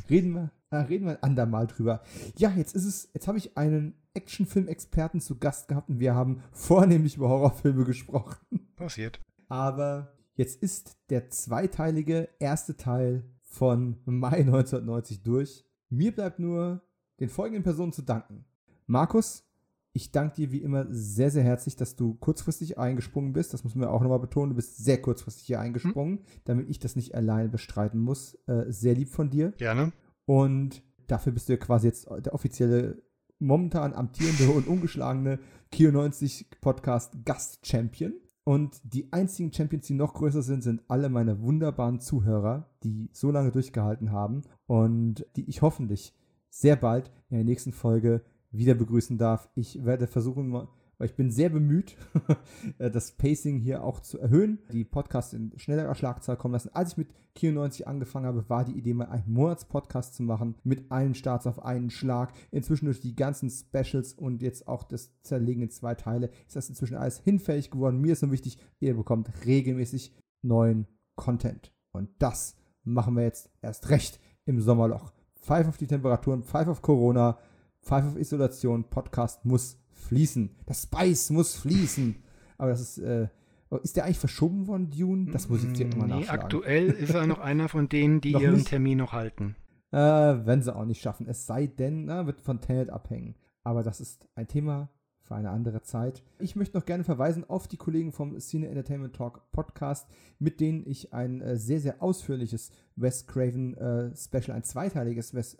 Speaker 1: Reden wir, na, reden wir ein andermal drüber. Ja, jetzt ist es, jetzt habe ich einen Actionfilm-Experten zu Gast gehabt und wir haben vornehmlich über Horrorfilme gesprochen.
Speaker 2: Passiert.
Speaker 1: Aber jetzt ist der zweiteilige erste Teil von Mai 1990 durch. Mir bleibt nur den folgenden Personen zu danken. Markus, ich danke dir wie immer sehr, sehr herzlich, dass du kurzfristig eingesprungen bist. Das müssen wir auch nochmal betonen. Du bist sehr kurzfristig hier eingesprungen, hm. damit ich das nicht alleine bestreiten muss. Äh, sehr lieb von dir.
Speaker 2: Gerne.
Speaker 1: Und dafür bist du ja quasi jetzt der offizielle, momentan amtierende und ungeschlagene Kio 90 Podcast Gast-Champion. Und die einzigen Champions, die noch größer sind, sind alle meine wunderbaren Zuhörer, die so lange durchgehalten haben und die ich hoffentlich sehr bald in der nächsten Folge wieder begrüßen darf. Ich werde versuchen, weil ich bin sehr bemüht, das Pacing hier auch zu erhöhen, die Podcasts in schnellerer Schlagzahl kommen lassen. Als ich mit Q90 angefangen habe, war die Idee, mal einen Monatspodcast zu machen, mit allen Starts auf einen Schlag. Inzwischen durch die ganzen Specials und jetzt auch das Zerlegen in zwei Teile ist das inzwischen alles hinfällig geworden. Mir ist nur wichtig, ihr bekommt regelmäßig neuen Content. Und das machen wir jetzt erst recht im Sommerloch. Pfeif auf die Temperaturen, pfeif auf Corona. Five of Isolation Podcast muss fließen. Das Spice muss fließen. Aber das ist, äh, ist der eigentlich verschoben worden, Dune? Das muss ich jetzt immer nee, nachschlagen.
Speaker 2: aktuell ist er noch einer von denen, die ihren nicht? Termin noch halten.
Speaker 1: Äh, wenn sie auch nicht schaffen. Es sei denn, na, wird von Tenet abhängen. Aber das ist ein Thema für eine andere Zeit. Ich möchte noch gerne verweisen auf die Kollegen vom Cine Entertainment Talk Podcast, mit denen ich ein äh, sehr, sehr ausführliches Wes Craven äh, Special, ein zweiteiliges Wes,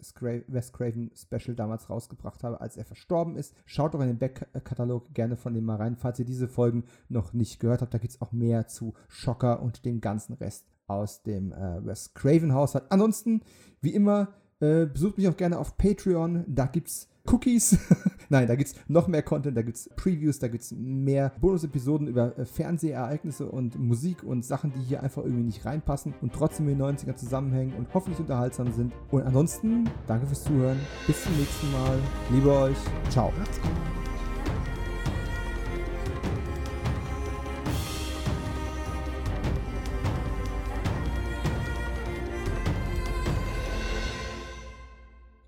Speaker 1: Wes Craven Special damals rausgebracht habe, als er verstorben ist. Schaut doch in den Backkatalog gerne von dem mal rein, falls ihr diese Folgen noch nicht gehört habt. Da gibt es auch mehr zu Schocker und dem ganzen Rest aus dem äh, Wes Craven Haushalt. Ansonsten, wie immer, äh, besucht mich auch gerne auf Patreon. Da gibt es Cookies. Nein, da gibt es noch mehr Content, da gibt es Previews, da gibt es mehr Bonus-Episoden über Fernsehereignisse und Musik und Sachen, die hier einfach irgendwie nicht reinpassen und trotzdem in den 90er zusammenhängen und hoffentlich unterhaltsam sind. Und ansonsten, danke fürs Zuhören. Bis zum nächsten Mal. Liebe euch. Ciao. Macht's gut.